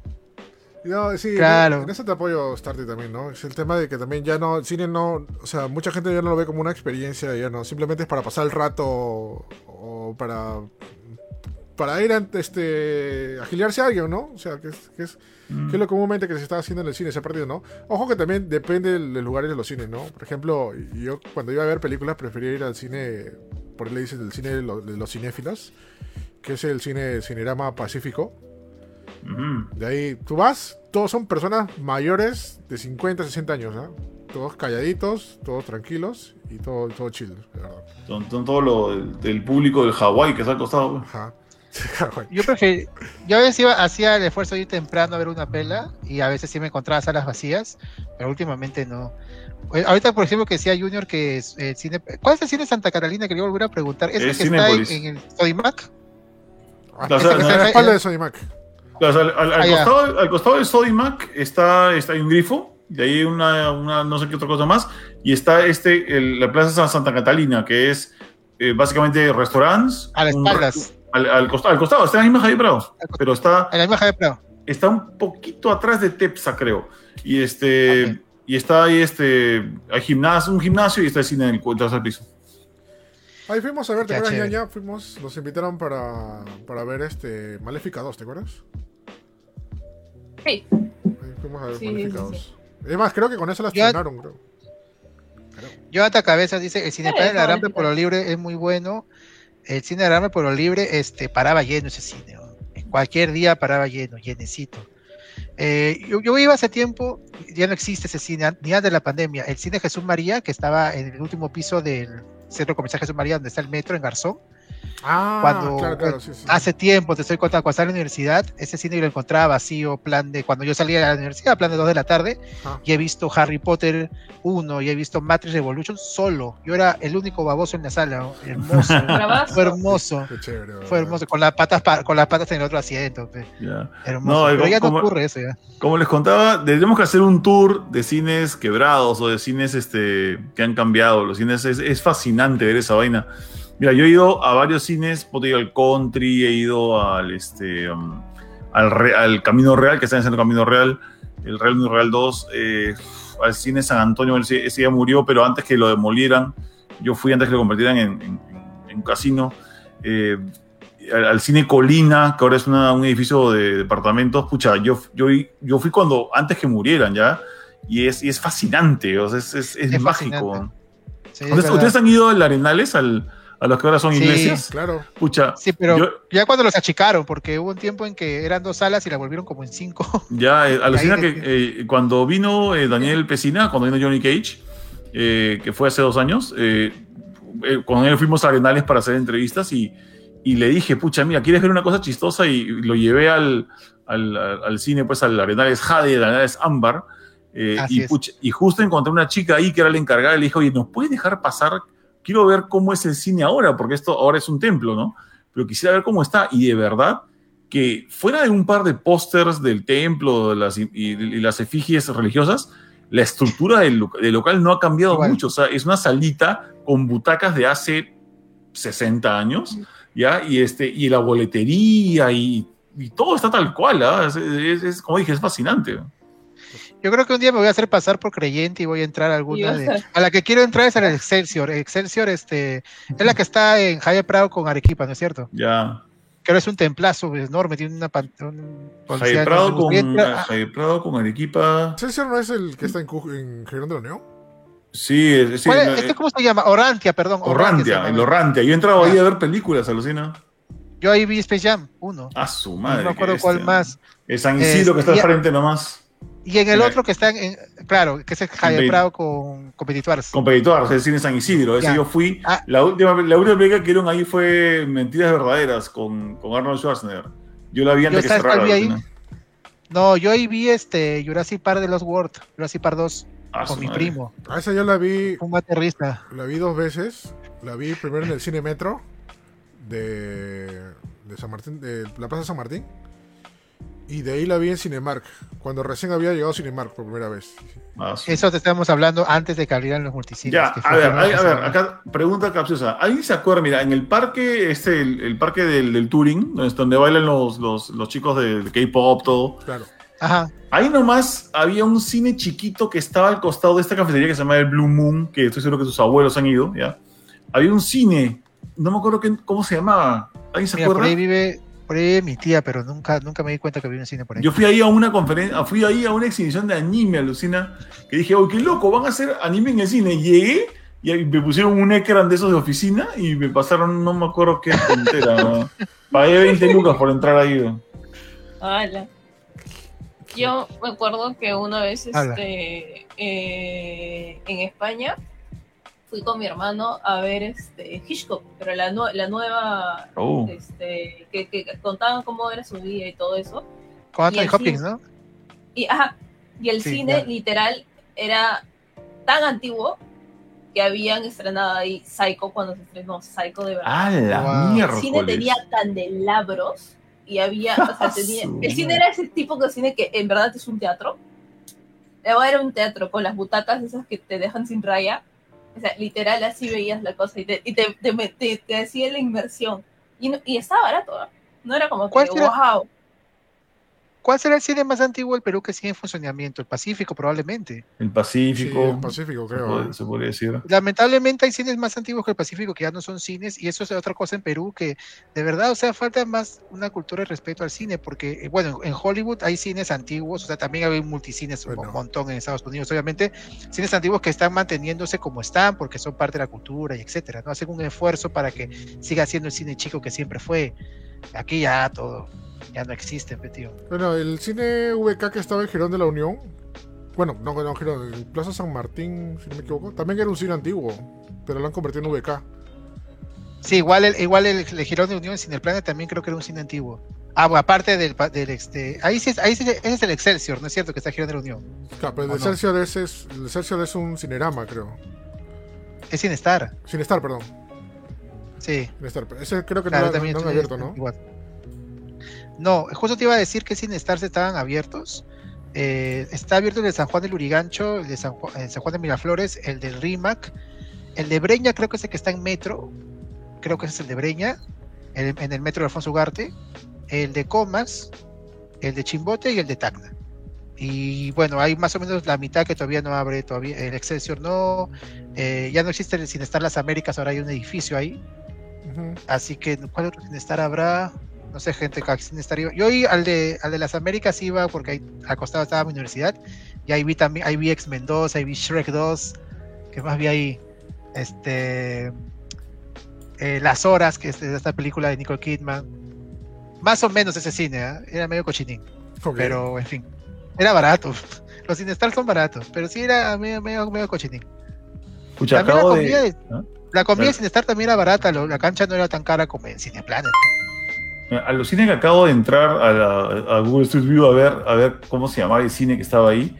No, sí, claro. en eso te apoyo, Starty, también, ¿no? Es el tema de que también ya no, el cine no, o sea, mucha gente ya no lo ve como una experiencia, ya no, simplemente es para pasar el rato o para para ir a este, agiliarse a alguien, ¿no? O sea, que es, que es, que es lo comúnmente que se está haciendo en el cine, ese partido, ¿no? Ojo que también depende del lugar de los cines, ¿no? Por ejemplo, yo cuando iba a ver películas prefería ir al cine, por ahí le dicen el cine de, los cinéfilos, que es el cine Cinerama Pacífico. De ahí tú vas, todos son personas mayores de 50, 60 años, ¿no? Todos calladitos, todos tranquilos y todo, todo chill, ¿verdad? Son, todo lo del, público del Hawái que se ha costado. Ajá. yo prefiero, yo a veces iba, hacía el esfuerzo de ir temprano a ver una pela y a veces sí me encontraba salas vacías, pero últimamente no. Eh, ahorita, por ejemplo, que decía Junior que es el cine. ¿Cuál es el cine Santa Carolina? Quería volver a preguntar. ¿Es, el que está en, el Sodimac? Ah, la, espalda de Sodimac. al, costado, de Sodimac está, está un grifo, y ahí una, una, no sé qué otra cosa más, y está este, la Plaza Santa Catalina, que es eh, básicamente restaurantes. A las espaldas. Al, costado, al costado, está en la misma Javier Prado. Pero está. En la misma Javier Prado. Está un poquito atrás de Tepsa, creo. Y este. Y está ahí este. Hay gimnasio, un gimnasio y está el cine en el tercer piso. Ahí fuimos a ver, ¿te acuerdas, ya, Fuimos, nos invitaron para, para ver este Maléfica 2, ¿te acuerdas? Sí. Ahí fuimos a ver Maléfica 2. Es más, creo que con eso la estrenaron, creo. Jonathan Cabeza dice, el cine de la Rampe por lo libre es muy bueno el cine de Rame por lo libre este, paraba lleno ese cine. En cualquier día paraba lleno, llenecito. Eh, yo, iba hace tiempo, ya no existe ese cine, ni antes de la pandemia. El cine Jesús María, que estaba en el último piso del centro comercial Jesús María, donde está el metro en Garzón. Ah, cuando hace tiempo, te estoy contando, cuando estaba en la universidad, ese cine lo encontraba vacío, plan de cuando yo salía de la universidad, plan de 2 de la tarde, y he visto Harry Potter 1 y he visto Matrix Revolution solo. Yo era el único baboso en la sala, hermoso. fue hermoso. fue hermoso, con las patas con las patas en el otro asiento. Hermoso. Pero ya no ocurre eso ya. Como les contaba, tenemos que hacer un tour de cines quebrados o de cines este, que han cambiado. Los cines es, es fascinante ver esa vaina. Mira, yo he ido a varios cines, he ido al Country, he ido al, este, um, al, Camino Real, que está en el Camino Real, el Real Real 2, eh, al cine San Antonio, ese, ese, ya murió, pero antes que lo demolieran, yo fui antes que lo convirtieran en, un casino. Eh, al, cine Colina, que ahora es un edificio de departamentos, pucha, yo, yo, yo fui cuando, antes que murieran ya, y es, y es fascinante, o sea, es, es, mágico. ¿Ustedes, han ido al Arenales, al, a los que ahora son iglesias. Claro. Pucha. Sí, pero ya cuando los achicaron, porque hubo un tiempo en que eran dos salas y la volvieron como en cinco. Ya, eh, alucina que eh, cuando vino eh, Daniel Pesina, cuando vino Johnny Cage, que fue hace dos años, con él fuimos a Arenales para hacer entrevistas y, y, le dije, pucha, mira, ¿quieres ver una cosa chistosa? Y lo llevé al, al, al cine, pues al Arenales Jade, al Arenales Ámbar. y, y justo encontré una chica ahí que era la encargada y le dijo, oye, ¿nos puedes dejar pasar quiero ver cómo es el cine ahora, porque esto ahora es un templo, ¿no? Pero quisiera ver cómo está. Y de verdad, que fuera de un par de pósters del templo las, y, las efigies religiosas, la estructura del, local no ha cambiado mucho. O sea, es una salita con butacas de hace 60 años, ¿ya? Y, este, y la boletería y, todo está tal cual, ¿ah? es, como dije, es fascinante. Yo creo que un día me voy a hacer pasar por creyente y voy a entrar a alguna de. A la que quiero entrar es a la Excelsior. Excelsior este, es la que está en Javier Prado con Arequipa, ¿no es cierto? Ya. Creo que es un templazo enorme, tiene una Javier Prado, con, Javier Prado con Arequipa. ¿Excelsior no es el que está en, en Girón de la Unión? Sí, sí ¿Este cómo se llama? Orantia, perdón. Orrantia, el Orrantia. Yo he entrado ahí a ver películas, alucina. Yo ahí vi Space Jam, uno. A su madre. No me acuerdo cuál más. Es San Isidro que está al frente nomás. Y en el otro que está en, claro, que es el Javier Prado con Competitores. Competitores, el cine San Isidro. Ese yo fui. Ah. La última, la última película que dieron ahí fue Mentiras Verdaderas con, con Arnold Schwarzenegger. Yo la vi antes que cerrara. Ahí? No, yo ahí vi este Jurassic Park de los World, Jurassic Park 2, ah, con mi primo. A ah, esa yo la vi. Un baterista. La vi dos veces. La vi primero en el cine Metro de, de San Martín, de la Plaza San Martín. Y de ahí la vi en Cinemark, cuando recién había llegado Cinemark por primera vez. Ah, Eso te estábamos hablando antes de que abrieran los multicines. Ya, a ver, a ver, acá pregunta capciosa. ¿Alguien se acuerda? Mira, en el parque, este, el, parque del, del Touring, donde bailan los, los, los chicos de, K-pop, todo. Claro. Ajá. Ahí nomás había un cine chiquito que estaba al costado de esta cafetería que se llama el Blue Moon, que estoy seguro que sus abuelos han ido, ¿ya? Había un cine, no me acuerdo cómo se llamaba. ¿Alguien se acuerda? Por ahí vive por ahí mi tía, pero nunca, nunca me di cuenta que había un cine por ahí. Yo fui ahí a una conferencia, fui ahí a una exhibición de anime, alucina, que dije, oh, qué loco, van a hacer anime en el cine. Llegué y me pusieron un ecran de esos de oficina y me pasaron, no me acuerdo qué entera. Pagué 20 lucas por entrar ahí. Hola. Yo me acuerdo que una vez este, eh, en España fui con mi hermano a ver este Hitchcock, pero la, la nueva, oh. este, que, que, contaban cómo era su vida y todo eso. Con Anthony Hopkins, ¿no? Y, ajá, y el cine literal era tan antiguo que habían estrenado ahí Psycho cuando se estrenó Psycho de verdad. ¡Ah, la mierda! El cine tenía candelabros y había, o sea, tenía, el cine era ese tipo de cine que en verdad es un teatro. Era un teatro con las butacas esas que te dejan sin raya o sea, literal así veías la cosa y te, y te, te, te, hacía la inversión. Y, y estaba barato, ¿no? era como que, wow. ¿Cuál será el cine más antiguo del Perú que sigue en funcionamiento? El Pacífico, probablemente. El Pacífico. el Pacífico, creo. Se, podría decir. Lamentablemente hay cines más antiguos que el Pacífico que ya no son cines, y eso es otra cosa en Perú que, de verdad, o sea, falta más una cultura de respeto al cine, porque, eh, bueno, en Hollywood hay cines antiguos, o sea, también hay multicines un montón en Estados Unidos, obviamente, cines antiguos que están manteniéndose como están, porque son parte de la cultura y etcétera, ¿no? Hacen un esfuerzo para que siga siendo el cine chico que siempre fue. Aquí ya todo ya no existe, tío. Bueno, el cine VK que estaba en Girón de la Unión, bueno, no, no, Girón, Plaza San Martín, si no me equivoco, también era un cine antiguo, pero lo han convertido en VK. Sí, igual el, igual el, Girón de Unión sin el Planet también creo que era un cine antiguo. Ah, bueno, aparte del, del este, ahí sí, ahí ese es el Excelsior, ¿no es cierto? Que está Girón de la Unión. Claro, pero el Excelsior, es, el Excelsior es un cinerama, creo. Es Cinestar. Cinestar, perdón. Sí. Ese creo que no, también no abierto, ¿no? No, justo te iba a decir que Cinestar se estaban abiertos. Eh, está abierto el de San Juan del Urigancho, el de San Juan, eh, San Juan de Miraflores, el del RIMAC, el de Breña creo que es el que está en Metro, creo que es el de Breña, en el Metro de Alfonso Ugarte, el de Comas, el de Chimbote y el de Tacna. Y bueno, hay más o menos la mitad que todavía no abre, todavía el Excelsior no, eh, ya no existe el Cinestar Las Américas, ahora hay un edificio ahí. Así que, ¿cuál otro Cinestar habrá? no sé, gente sin estar Yo hoy al de, al de las Américas iba porque ahí acostado estaba mi universidad y ahí vi también, ahí vi X Men 2, ahí vi Shrek 2, que más vi ahí, este, eh, Las Horas, que es esta película de Nicole Kidman. Más o menos ese cine, ¿eh? era medio cochinín. Pero, en fin, era barato. Los Cinestar son baratos, pero sí era medio, medio, medio cochinín. Escucha, también la comida, de, la comida de Cinestar también era barata, la cancha no era tan cara como en Cineplanet. A los cines que acabo de entrar a, Google Street View a ver, a ver cómo se llamaba el cine que estaba ahí.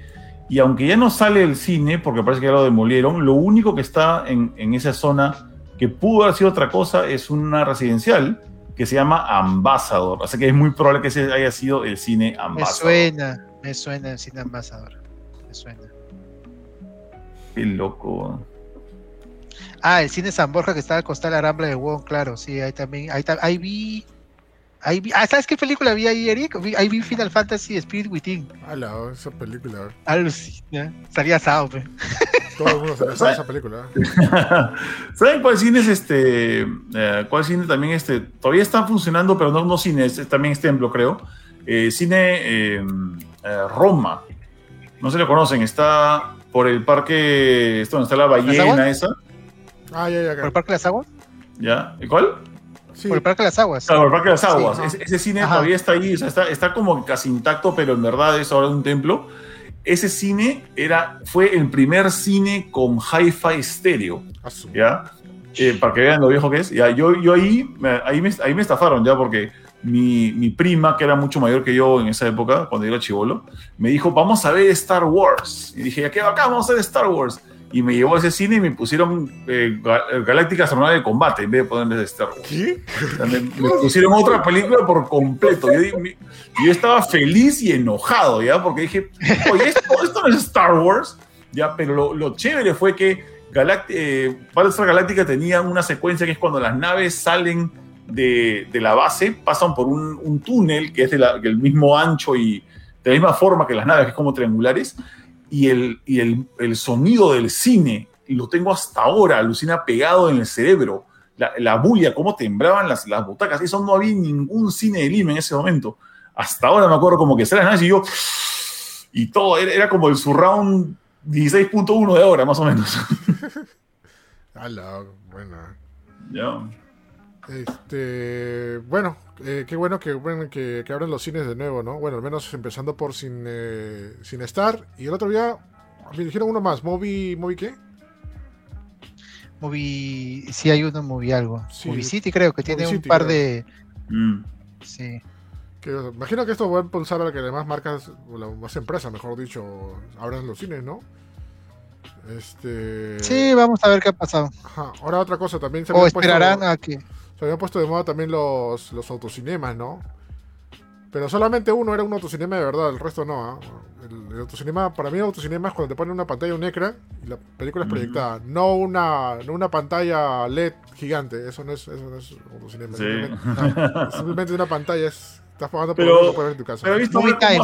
Y aunque ya no sale el cine, porque parece que ya lo demolieron, lo único que está en, esa zona que pudo haber sido otra cosa es una residencial que se llama Ambassador. Así que es muy probable que ese haya sido el cine Ambassador. Me suena, me suena el cine Ambassador. Me suena. Qué loco. Ah, el cine San Borja que está al costal de la Rambla de Wong, claro, sí, ahí también, ahí, ahí vi ah, ¿Sabes qué película vi ahí, Eric? ahí vi Final Fantasy Spirit Within. Ala, esa película. Alucina. Salía Sao, Todo el mundo salía Sao esa película. ¿Saben cuál cine es este? Eh, ¿Cuál cine también este? Todavía está funcionando, pero no, no cine, es, también es templo, creo. Eh, cine em, eh, Roma. No se lo conocen, está por el parque. Esto donde está la ballena esa. Ah, ya, ya. ¿Por el parque de las aguas? ¿Ya? ¿Y cuál? Por el Parque de las Aguas. Claro, por el Parque de las Aguas. ese cine todavía está ahí, o sea, está, está, como casi intacto, pero en verdad es ahora un templo. Ese cine era, fue el primer cine con hi-fi estéreo. ¿Ya? Eh, para que vean lo viejo que es. Ya, yo, yo ahí, ahí, me, ahí me estafaron, ya, porque mi, mi, prima, que era mucho mayor que yo en esa época, cuando era chivolo, me dijo, vamos a ver Star Wars. Y dije, ¿a qué acá vamos a ver Star Wars y me llevó a ese cine y me pusieron eh, Galáctica de Combate en vez de ponerme Star Wars. ¿Qué? Me, pusieron otra película por completo. Yo, yo, estaba feliz y enojado, ¿ya? Porque dije, oye, esto, no es Star Wars, ¿ya? Pero lo, lo chévere fue que Galact eh, Battlestar Galáctica tenía una secuencia que es cuando las naves salen de, de la base, pasan por un, un túnel que es de del mismo ancho y de la misma forma que las naves, que es como triangulares, y el, y el, el sonido del cine, y lo tengo hasta ahora, alucina pegado en el cerebro. La, la bulla, cómo temblaban las, las butacas. Eso no había ningún cine de Lima en ese momento. Hasta ahora me acuerdo como que las y yo. Y todo, era, era como el surround 16.1 de ahora, más o menos. Hola, bueno. Ya. Este, bueno, eh, qué bueno que, bueno que, que, abran los cines de nuevo, ¿no? Bueno, al menos empezando por Sin, eh, sin Estar. Y el otro día me dijeron uno más, Movie, ¿Movie qué? Movie, sí hay uno, Movie algo. Movie City creo que tiene un par de... Mm. Sí. imagino que esto va a impulsar a que además marcas, o las más empresas, mejor dicho, abran los cines, ¿no? Este... Sí, vamos a ver qué ha pasado. Ajá. Ahora otra cosa también se O esperarán a que se habían puesto de moda también los, los autocinemas, ¿no? Pero solamente uno era un autocinema de verdad, el resto no. ¿ah? El, autocinema, para mí el autocinema es cuando te ponen una pantalla un negra y la película es proyectada, no una, no una pantalla LED gigante, eso no es, eso no es autocinema. Sí. Simplemente, una pantalla es, estás pagando por pero, ver en tu casa. Pero he visto hay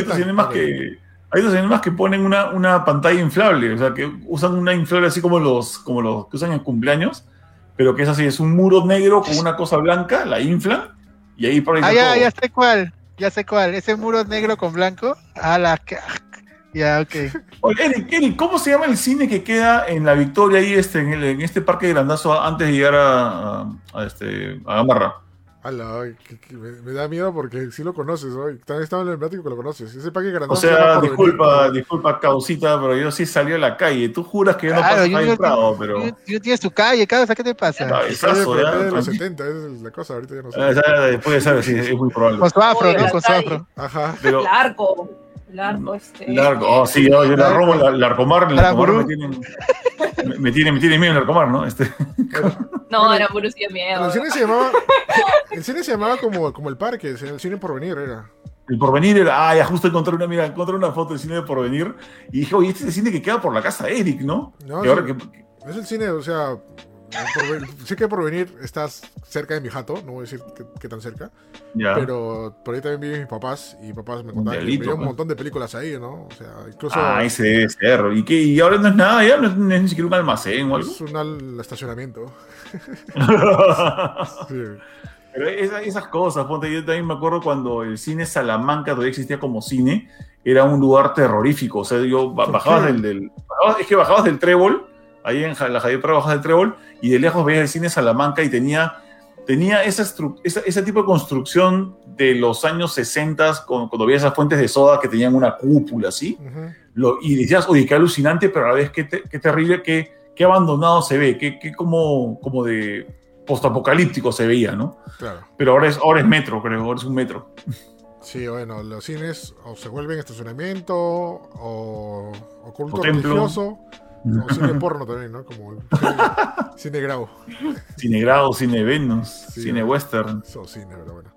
autocinemas que hay autocinemas que ponen una, una pantalla inflable, o sea, que usan una inflable así como los, como los que usan en cumpleaños pero que es así, es un muro negro con una cosa blanca, la infla y ahí por ahí. Ah, ya, ya sé cuál, ya sé cuál, ese muro negro con blanco, a la ya, ok. Oye, Eric, Eric, ¿cómo se llama el cine que queda en La Victoria ahí este, en, este parque de Grandazo antes de llegar a, a, este, a Gamarra? Me, da miedo porque si lo conoces, ¿no? También estaba en el plático que lo conoces. Ese paque O sea, disculpa, disculpa, causita, pero yo sí salí a la calle. Tú juras que yo no paso yo, Prado, pero. Yo, tienes tu calle, causa, ¿qué te pasa? Eso, ya. De los 70, esa es la cosa, ahorita ya no sé. Ah, puede ser, sí, es muy probable. Con su afro, ¿no? Con su afro. Ajá. Pero, Largo. Largo, este. Largo, oh, sí, yo, yo la robo, la, Larcomar, la Larcomar me tienen, me, tiene, me tiene miedo el Larcomar, ¿no? Este. No, era puro miedo. El cine se llamaba, el cine se llamaba como, como el parque, el cine porvenir era. El porvenir era, ah, ya justo encontré una, mira, encontré una foto del cine de porvenir y dije, oye, este es el cine que queda por la casa de Eric, ¿no? No, ahora que... es el cine, o sea, sé que por venir estás cerca de mi jato, no voy a decir que, tan cerca. Pero por ahí también viven mis papás y papás me contaban que había un montón de películas ahí, ¿no? O sea, incluso. Ah, ese debe ser. ¿Y, qué? ¿Y ahora no es nada? ¿Ya no es, ni siquiera un almacén o algo? Es un estacionamiento. Pero esas, cosas, ponte, yo también me acuerdo cuando el cine Salamanca todavía existía como cine, era un lugar terrorífico. O sea, yo bajabas del, del, es que bajabas del trébol ahí en la Javier Baja del Trébol, y de lejos veía el cine Salamanca y tenía, tenía esa ese tipo de construcción de los años 60, cuando veía esas fuentes de soda que tenían una cúpula así, Lo, y decías, oye, qué alucinante, pero a la vez qué, qué terrible, qué, qué, abandonado se ve, qué, qué como, como de postapocalíptico se veía, ¿no? Claro. Pero ahora es, ahora es metro, creo, ahora es un metro. Sí, bueno, los cines o se vuelven estacionamiento o, o culto religioso. Como cine porno también, ¿no? Como cine grau. Cine grau, cine Venus, cine western. Eso cine, pero bueno.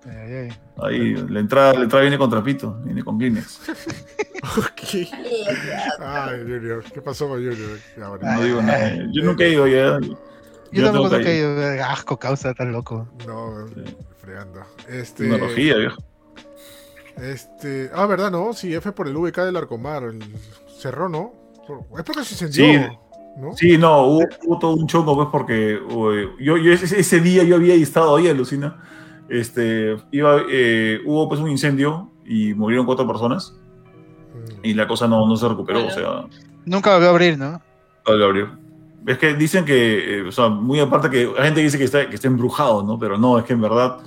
Ahí, la entrada, la entrada viene con trapito, viene con Guinness. ok. Ay, Junior, ¿qué pasó con Junior? No digo nada. Yo nunca he ido ya. Yo, tampoco nunca he ido. Asco, causa tan loco. No, fregando. Este... Tecnología, viejo. Este. Ah, ¿verdad? No, sí, F por el VK del Arcomar. El cerró, ¿no? Es porque se. Sí, ¿no? Sí, no, hubo, todo un chongo, pues, porque yo, yo ese, día yo había estado ahí, alucina. Este, iba, eh, hubo pues un incendio y murieron cuatro personas. Mm. Y la cosa no, no se recuperó, o sea. Nunca volvió a abrir, ¿no? Volvió a abrir. Es que dicen que, eh, o sea, muy aparte que la gente dice que está, que está embrujado, ¿no? Pero no, es que en verdad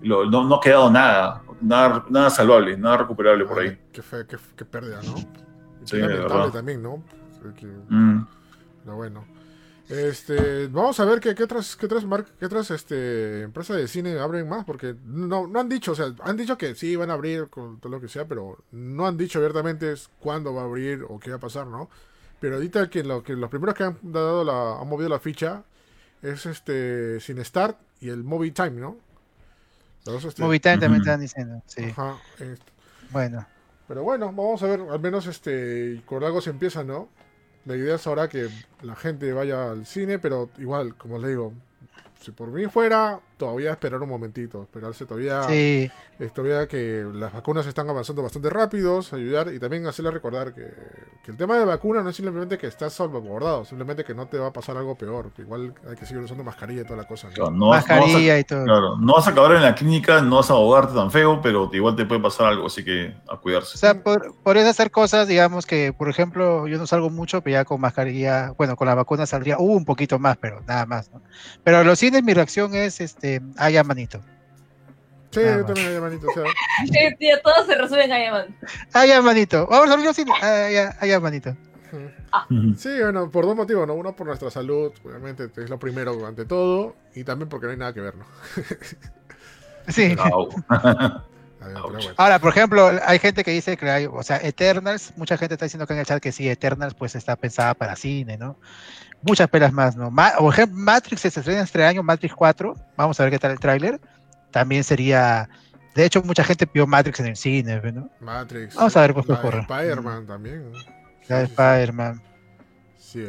no, no, ha quedado nada, nada, nada salvable, nada recuperable por ahí. Qué, fe, qué, qué pérdida, ¿no? Sí, lamentable también, ¿no? Mm. Pero bueno. Este, vamos a ver qué, qué otras, qué otras, qué otras este, empresas de cine abren más, porque no, no han dicho, o sea, han dicho que sí van a abrir con todo lo que sea, pero no han dicho abiertamente cuándo va a abrir o qué va a pasar, ¿no? Pero ahorita que, lo, que los primeros que han dado la, han movido la ficha es este Start y el Movie Time, ¿no? Este, Movie Time también están diciendo, sí. Ajá, este. Bueno. Pero bueno, vamos a ver, al menos este, con algo se empieza, ¿no? La idea es ahora que la gente vaya al cine, pero igual, como les digo, si por mí fuera, todavía esperar un momentito, esperarse todavía, sí. todavía que las vacunas están avanzando bastante rápidos, ayudar y también hacerle recordar que, el tema de vacuna no es simplemente que estás salvaguardado, simplemente que no te va a pasar algo peor, que igual hay que seguir usando mascarilla y toda la cosa. mascarilla y todo. Claro, no vas a acabar en la clínica, no vas a ahogarte tan feo, pero igual te puede pasar algo, así que a cuidarse. O sea, por, por eso hacer cosas, digamos que, por ejemplo, yo no salgo mucho, pero ya con mascarilla, bueno, con la vacuna saldría uh, un poquito más, pero nada más, ¿no? Pero los cines mi reacción es, este, haya manito. Sí, yo también haya manito. O sea. todos se resumen a manito. Haya manito. Vamos a ver cine. Haya manito. Ah. Sí, bueno, por dos motivos, ¿no? Uno por nuestra salud, obviamente es lo primero ante todo, y también porque no hay nada que ver, ¿no? sí. Ahora, por ejemplo, hay gente que dice que hay, o sea, Eternals, mucha gente está diciendo que en el chat que sí, Eternals pues está pensada para cine, ¿no? Muchas pelas más, ¿no? por ejemplo, Matrix se estrena este año, Matrix 4, vamos a ver qué tal el tráiler. También sería, de hecho, mucha gente vio Matrix en el cine, ¿no? Matrix. Vamos a ver pues, qué ocurre. Spider-Man también. La Spider-Man. Sí,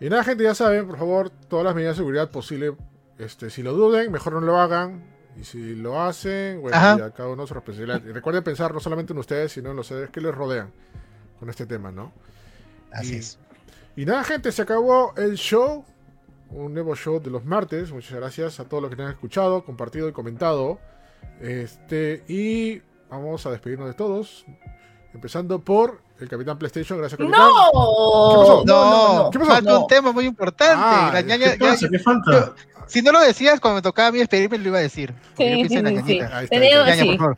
Y nada, gente, ya saben, por favor, todas las medidas de seguridad posibles. Este, si lo duden, mejor no lo hagan. Y si lo hacen, bueno, ya cada uno su responsabilidad. Y recuerden pensar no solamente en ustedes, sino en los seres que les rodean con este tema, ¿no? Así es. Y nada, gente, se acabó el show. Un nuevo show de los martes. Muchas gracias a todos los que han escuchado, compartido y comentado. Este, y vamos a despedirnos de todos. Empezando por el Capitán PlayStation, gracias Capitán. ¡No! ¿Qué pasó? No, ¿Qué pasó? falta un tema muy importante. Ah, la ñaña, ¿Qué, pasa? ¿Qué falta? si no lo decías cuando me tocaba a mí despedirme, lo iba a decir. Sí, sí, sí, sí. Tenemos,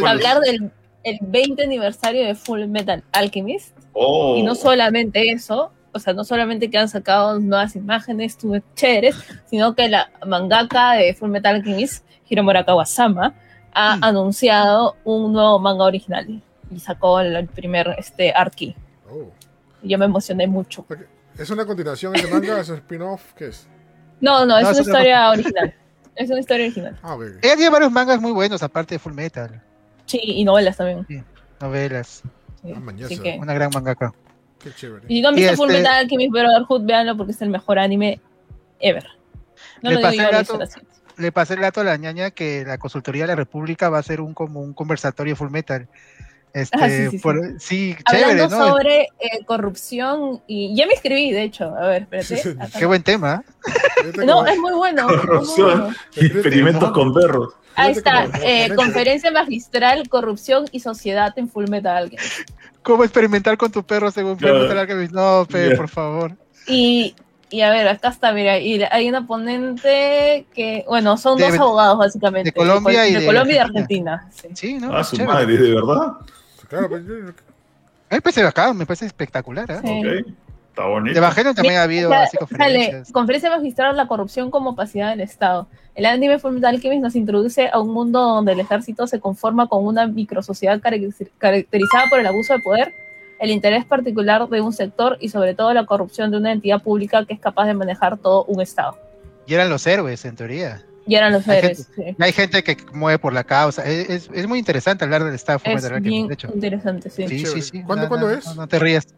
que hablar del el 20 aniversario de Full Metal Alchemist. Oh. Y no solamente eso, o sea, no solamente que han sacado nuevas imágenes chéveres, sino que la mangaka de Full Metal Alchemist, Hiromura Kawasama, ha mm. anunciado un nuevo manga original y sacó el, primer este, Arki. Oh. Yo me emocioné mucho. ¿Es una continuación de manga? ¿Es un spin-off? ¿Qué es? No, no, es una historia original. Es una historia original. Ah, Ella tiene varios mangas muy buenos, aparte de Full Metal. Sí, y novelas también. Sí, novelas. Sí. Ah, una gran mangaka. Qué chévere. Y si no han visto Full este... Metal Alchemist Brotherhood, véanlo porque es el mejor anime ever. No le, lo pasé el dato, le pasé el dato a la ñaña que la consultoría de la República va a ser un como un conversatorio Full Metal. Este, ah, sí, sí, por, sí. Hablando ¿no? sobre eh, corrupción y ya me escribí, de hecho. A ver, espérate. Qué buen tema. no, es muy bueno. Corrupción, experimentos con perros. Ahí está, eh, conferencia magistral, corrupción y sociedad en Full Metal ¿Cómo experimentar con tu perro según Full Metal Alchemist? No, pe, por favor. Y, y a ver, acá está, mira, y hay una ponente que, bueno, son dos abogados básicamente. De Colombia y de, Colombia y de Argentina. Sí, ¿no? Ah, su madre, ¿de verdad? Claro, pues Me parece acá, me parece espectacular, ¿eh? Ok. Está bonito. De también ha habido así conferencias. conferencia magistral la corrupción como opacidad del Estado. El anime Fullmetal Alchemist nos introduce a un mundo donde el ejército se conforma con una microsociedad caracterizada por el abuso de poder, el interés particular de un sector y sobre todo la corrupción de una entidad pública que es capaz de manejar todo un Estado. Y eran los héroes, en teoría. Y eran los héroes. Hay gente que mueve por la causa. Es, es, muy interesante hablar del Estado Fullmetal Alchemist, de hecho. interesante, sí. Sí, sí, sí. ¿Cuándo, ¿cuándo es? no te rías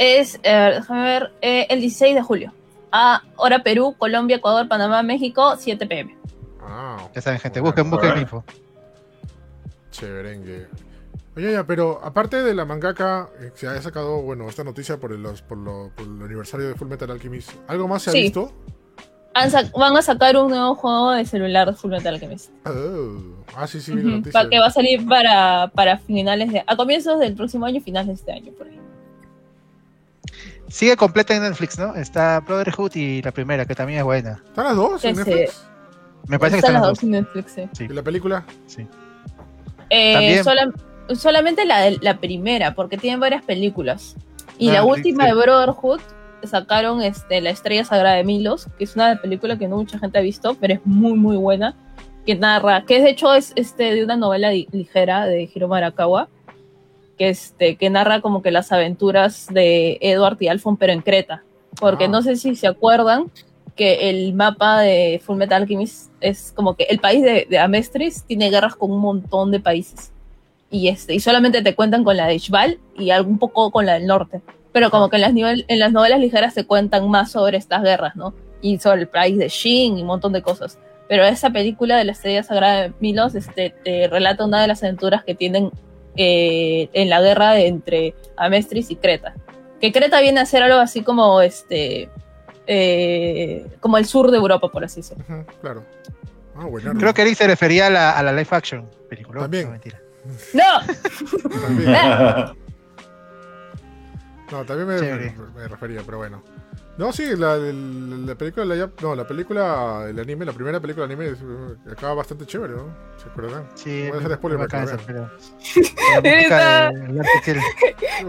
es, eh, déjame ver, eh, el 16 de julio. A hora Perú, Colombia, Ecuador, Panamá, México, 7 pm. Ah, ya saben, gente, busquen, busquen info. Chéverengue. Oye, ya, pero aparte de la mangaka, eh, se ha sacado, bueno, esta noticia por el, por, lo, por el aniversario de Full Metal Alchemist, ¿algo más se ha visto? Van a sacar un nuevo juego de celular de Full Metal Alchemist. Oh. Ah, sí, sí, uh -huh. Que va a salir para, para finales de. a comienzos del próximo año, finales de este año, por ahí. Sigue completa en Netflix, ¿no? Está Brotherhood y la primera, que también es buena. ¿Están las dos en Netflix? Me parece que están las dos en Netflix, sí. ¿Y la película? Sí. Eh, solamente la, la primera, porque tienen varias películas. Y la ah, última de Brotherhood sacaron este, La Estrella Sagrada de Milos, que es una película que no mucha gente ha visto, pero es muy, muy buena. Que narra, que de hecho es este, de una novela ligera de Hiro Marakawa que, este, que narra como que las aventuras de Edward y Alphon, pero en Creta. Porque ah. no sé si se acuerdan que el mapa de Full Metal Alchemist es como que el país de, Amestris tiene guerras con un montón de países. Y, este, y solamente te cuentan con la de Ishbal y un poco con la del norte. Pero como que en las, nivel, en las novelas ligeras se cuentan más sobre estas guerras, ¿no? Y sobre el país de Shin y un montón de cosas. Pero esa película de la Estrella Sagrada de Milos este, te relata una de las aventuras que tienen eh, en la guerra entre Amestris y Creta. Que Creta viene a ser algo así como este eh, como el sur de Europa, por así decirlo. claro. Ah, Creo que Eric se refería a la, a la live action película. También. No, mentira. ¡No! también. no, también me, refería, pero bueno. No, sí, la, la, película, la, no, la película, el anime, la primera película de anime eh, acaba bastante chévere, ¿no? ¿Se acuerdan? Sí. Voy a hacer spoiler para que pero...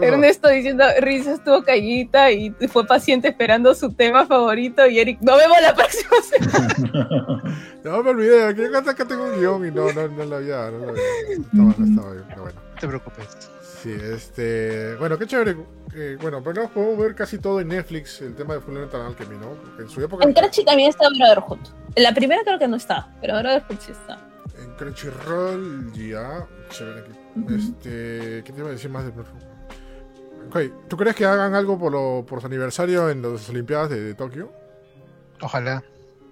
Ernesto diciendo, Risa estuvo callita y fue paciente esperando su tema favorito y Eric, nos vemos la próxima semana. no me olvidé, que tengo un guion y no, no, no la había, no la había. Estaba, no estaba bien, pero bueno. No te preocupes. Sí, este. Bueno, qué chévere. Eh, bueno, pero no podemos ver casi todo en Netflix el tema de Full Metal Alchemy, ¿no? en su época. En Crunchy también está Brotherhood. En la primera creo que no está, pero Brotherhood sí está. En Crunchyroll, ya. Chévere aquí. Este. ¿Qué te iba a decir más de Brotherhood? Okay. ¿Tú crees que hagan algo por, lo, por su aniversario en las Olimpiadas de, Tokio? Ojalá.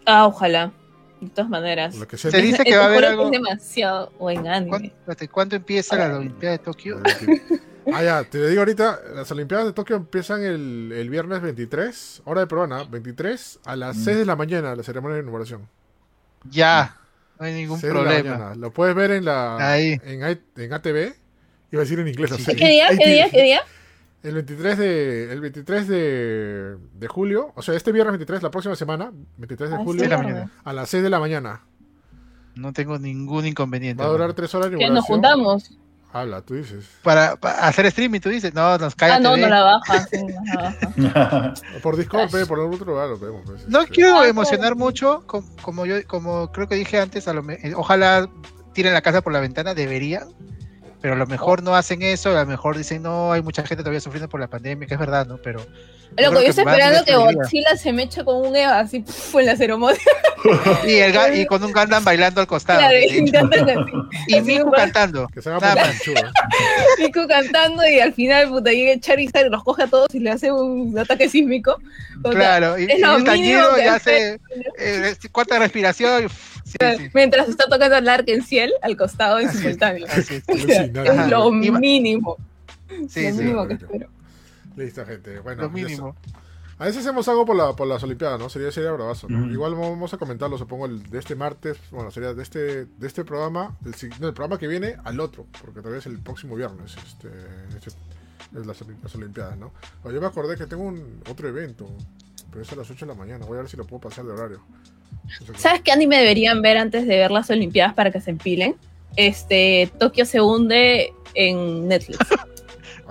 Ah, ojalá. De todas maneras. Se dice que va a haber algo. Es demasiado buen anime. ¿Cuándo, empieza la Olimpiada de Tokio? ah, ya, te digo ahorita, las Olimpiadas de Tokio empiezan el, el viernes 23, hora de peruana, 23 a las 6 mm. de la mañana, la ceremonia de inauguración. Ya, no hay ningún problema. Lo puedes ver en la en, en ATV Iba a decir en inglés. ¿Qué día? ¿Qué día? ¿Qué día? El 23 de, el 23 de, de, julio, o sea, este viernes 23, la próxima semana, 23 de ah, julio, a las 6 de la mañana. No tengo ningún inconveniente. Va a durar 3 horas. Que nos juntamos. Habla, tú dices. Para, hacer streaming, tú dices. No, nos cae. Ah, no, no la baja. Sí, por Discord, por otro lugar lo vemos. Pues, no este. quiero emocionar mucho, como, yo, como creo que dije antes, a lo, ojalá tiren la casa por la ventana, deberían pero a lo mejor no hacen eso, a lo mejor dicen, no, hay mucha gente todavía sufriendo por la pandemia, que es verdad, ¿no? Pero... Loco, yo, estoy esperando que Godzilla se me eche con un Eva así en la ceremonia. y, el, y con un Gundam bailando al costado. y Miku cantando. Que se haga Miku cantando y al final puta, llega Charizard y los coge a todos y le hace un ataque sísmico. claro, y, es y el y hace eh, cuarta respiración y Mientras está tocando el arc en ciel al costado en simultáneo. es, lo mínimo. Sí, lo mínimo que espero. Listo, gente. Bueno, lo mínimo. A veces hacemos algo por, la, por las Olimpiadas, ¿no? Sería, sería bravazo. Igual vamos a comentarlo, supongo, el, de este martes. Bueno, sería de este, de este programa, del, del programa que viene al otro, porque todavía es el próximo viernes. Este, este es las, las, Olimpiadas, ¿no? yo me acordé que tengo un otro evento, pero es a las 8 de la mañana. Voy a ver si lo puedo pasar de horario. ¿Sabes qué anime deberían ver antes de ver las Olimpiadas para que se empilen? Este, Tokio se hunde en Netflix.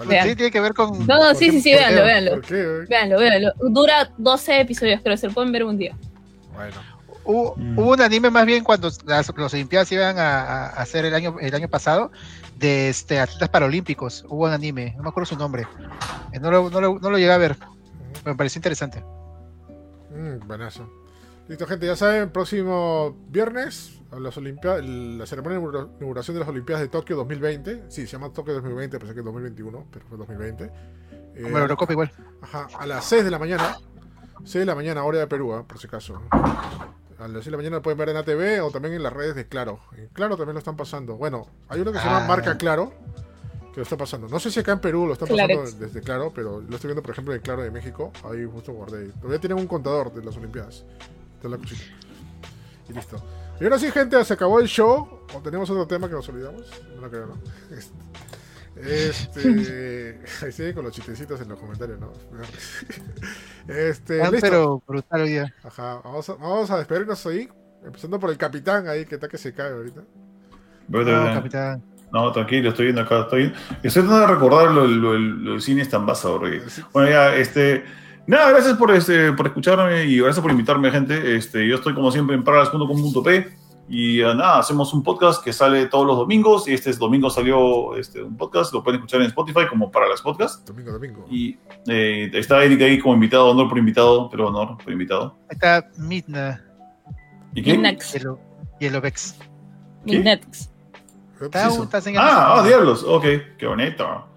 Sí, tiene que ver con. No, no, sí, sí, sí, véanlo, véanlo. Véanlo, véanlo. Dura 12 episodios, creo, se lo pueden ver un día. Bueno. Hubo, un anime más bien cuando las, Olimpiadas iban a, hacer el año, el año pasado de este, atletas paralímpicos. Hubo un anime, no me acuerdo su nombre. Eh, no lo, no lo, no lo llegué a ver. Me pareció interesante. Mm, buenazo. Listo, gente, ya saben, próximo viernes, las Olimpiadas, la ceremonia de inauguración de las Olimpiadas de Tokio 2020. Sí, se llama Tokio 2020, pensé que es 2021, pero fue 2020. Eh, Como Eurocopa igual. Ajá, a las 6 de la mañana. 6 de la mañana, hora de Perú, ¿eh? por si acaso. A las 6 de la mañana lo pueden ver en ATV o también en las redes de Claro. En Claro también lo están pasando. Bueno, hay uno que se llama ah. Marca Claro, que lo está pasando. No sé si acá en Perú lo están pasando desde Claro, pero lo estoy viendo, por ejemplo, en Claro de México. Ahí justo guardé. Todavía tienen un contador de las Olimpiadas la Y listo. Y ahora sí, gente, se acabó el show. ¿O tenemos otro tema que nos olvidamos? No creo, ¿no? Este. ahí sigue con los chistecitos en los comentarios, ¿no? Este. Ah, pero brutal hoy Ajá. Vamos a, vamos a despedirnos ahí. Empezando por el capitán ahí, que está que se cae ahorita. no, capitán. No, tranquilo, estoy viendo acá. Estoy, estoy tratando de recordar lo, del cine tan basado, Bueno, ya, este. Nada, gracias por, este, por escucharme y gracias por invitarme, gente. Este, yo estoy como siempre en paralas.com.p y uh, nada, hacemos un podcast que sale todos los domingos y este domingo salió este, un podcast, lo pueden escuchar en Spotify como Paralas Podcast. Domingo, domingo. Y eh, está Eric ahí como invitado, honor por invitado, pero honor por invitado. Está Midna. ¿Y qué? Y el Ovex. Midnex. Ah, ah, diablos, ok, qué bonito.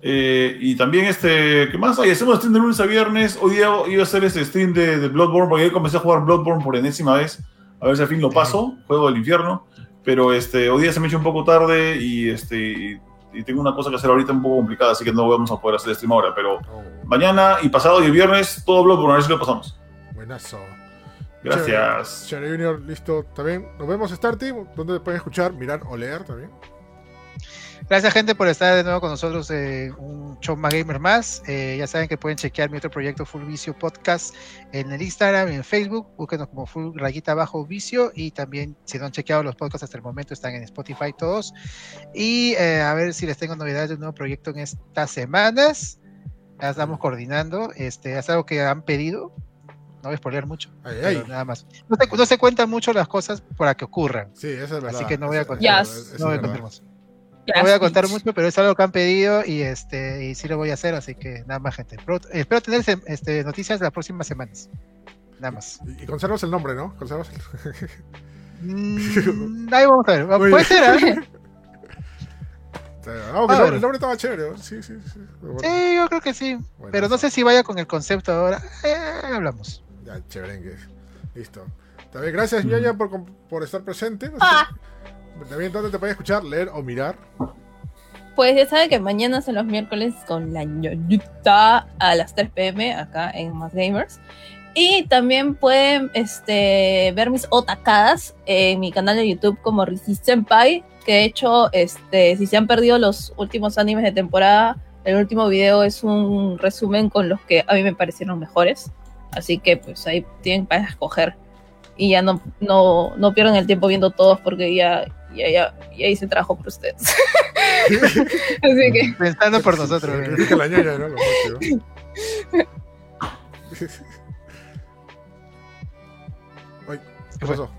Eh, y también, este, ¿qué más? Hoy hacemos stream de lunes a viernes. Hoy día iba a hacer ese stream de, de, Bloodborne, porque yo comencé a jugar Bloodborne por enésima vez. A ver si al fin lo paso, juego del infierno. Pero este, hoy día se me hecho un poco tarde y, este, y, tengo una cosa que hacer ahorita un poco complicada, así que no vamos a poder hacer stream ahora. Pero oh. mañana y pasado y el viernes, todo Bloodborne, a ver si lo pasamos. Buenazo. Gracias. Chere Junior, listo. También nos vemos, Starty, donde pueden escuchar, mirar o leer también. Gracias, gente, por estar de nuevo con nosotros en un show más gamer más. Eh, ya saben que pueden chequear mi otro proyecto Full Vicio Podcast en el Instagram y en Facebook. Búsquenos como Full Rayita Bajo Vicio. Y también, si no han chequeado los podcasts hasta el momento, están en Spotify todos. Y eh, a ver si les tengo novedades de un nuevo proyecto en estas semanas. Ya estamos coordinando. Este, es algo que han pedido. No voy a spoilear mucho. Nada más. No se, cuentan mucho las cosas para que ocurran. Sí, eso es verdad. Así que no voy a contar. no voy a contar más. No voy a contar mucho, pero es algo que han pedido y este y sí lo voy a hacer, así que nada más, gente. espero tener este, noticias las próximas semanas. Nada más. Y, conservas el nombre, ¿no? Conservas el... mm, ahí vamos a ver. Puede ser, ¿eh? Ah, el, nombre, estaba chévere. Sí, sí, sí. Sí, yo creo que sí. pero no sé si vaya con el concepto ahora. Eh, hablamos. Ya, chévere. Listo. También gracias, Ñaña, por, por estar presente. ah. También, ¿dónde te puedes escuchar, leer o mirar? pues ya saben que mañana son los miércoles con la ñoñita a las 3 pm acá en Más Gamers. Y también pueden este, ver mis otacadas en mi canal de YouTube como Resist Senpai, que de hecho, este, si se han perdido los últimos animes de temporada, el último video es un resumen con los que a mí me parecieron mejores. Así que pues ahí tienen para escoger. Y ya no, no, no pierdan el tiempo viendo todos porque ya, ya, ya, ya hice trabajo por ustedes. Así que. Pensando por nosotros. la ñaña, ¿no? Ay, ¿qué pasó?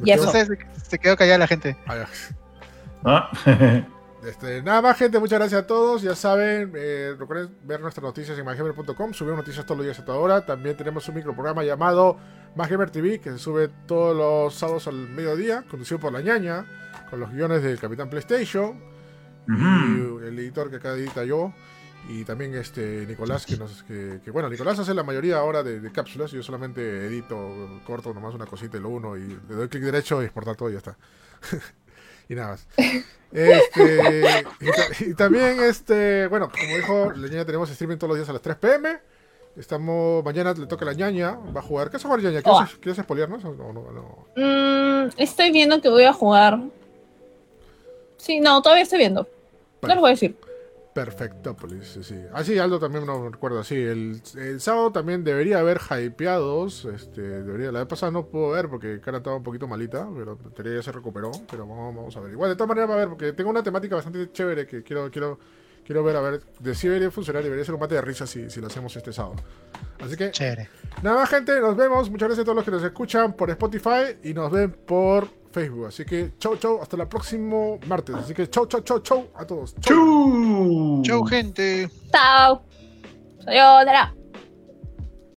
Ya se, quedó callada la gente. Ah, este, nada más, gente. Muchas gracias a todos. Ya saben, eh, recuerden ver nuestras noticias en mygamer.com. Subimos noticias todos los días a toda hora. También tenemos un microprograma llamado Mygamer TV que se sube todos los sábados al mediodía, conducido por la ñaña, con los guiones del Capitán PlayStation. Y el editor que acá edita yo. Y también este Nicolás, que nos que, bueno, Nicolás hace la mayoría ahora de, cápsulas, yo solamente edito, corto nomás una cosita y lo uno, y le doy clic derecho y exportar todo y ya está. y nada más. Este, y, también, este, bueno, como dijo, la ñaña tenemos streaming todos los días a las 3 pm. Estamos, mañana le toca la ñaña, va a jugar. ¿Qué es jugar ñaña? ¿Quieres, oh. ¿quieres spoilearnos? No, no, no. Mm, estoy viendo que voy a jugar. Sí, no, todavía estoy viendo. No lo voy a decir. Perfectópolis, sí, sí. Ah, sí, Aldo también no recuerdo, sí. El, sábado también debería haber hypeados. Este, debería, la vez pasada no puedo ver porque cara estaba un poquito malita, pero ya se recuperó. Pero vamos, a ver. Igual, de todas maneras, va a ver, porque tengo una temática bastante chévere que quiero, quiero, quiero ver, a ver, de si debería funcionar, debería ser un mate de risa si, si lo hacemos este sábado. Así que, chévere. Nada más, gente, nos vemos. Muchas gracias a todos los que nos escuchan por Spotify y nos ven por Facebook. Así que chau, chau, hasta el próximo martes. Así que chau, chau, chau, chau a todos. Chau. Chau, gente. Chao. Sayonara.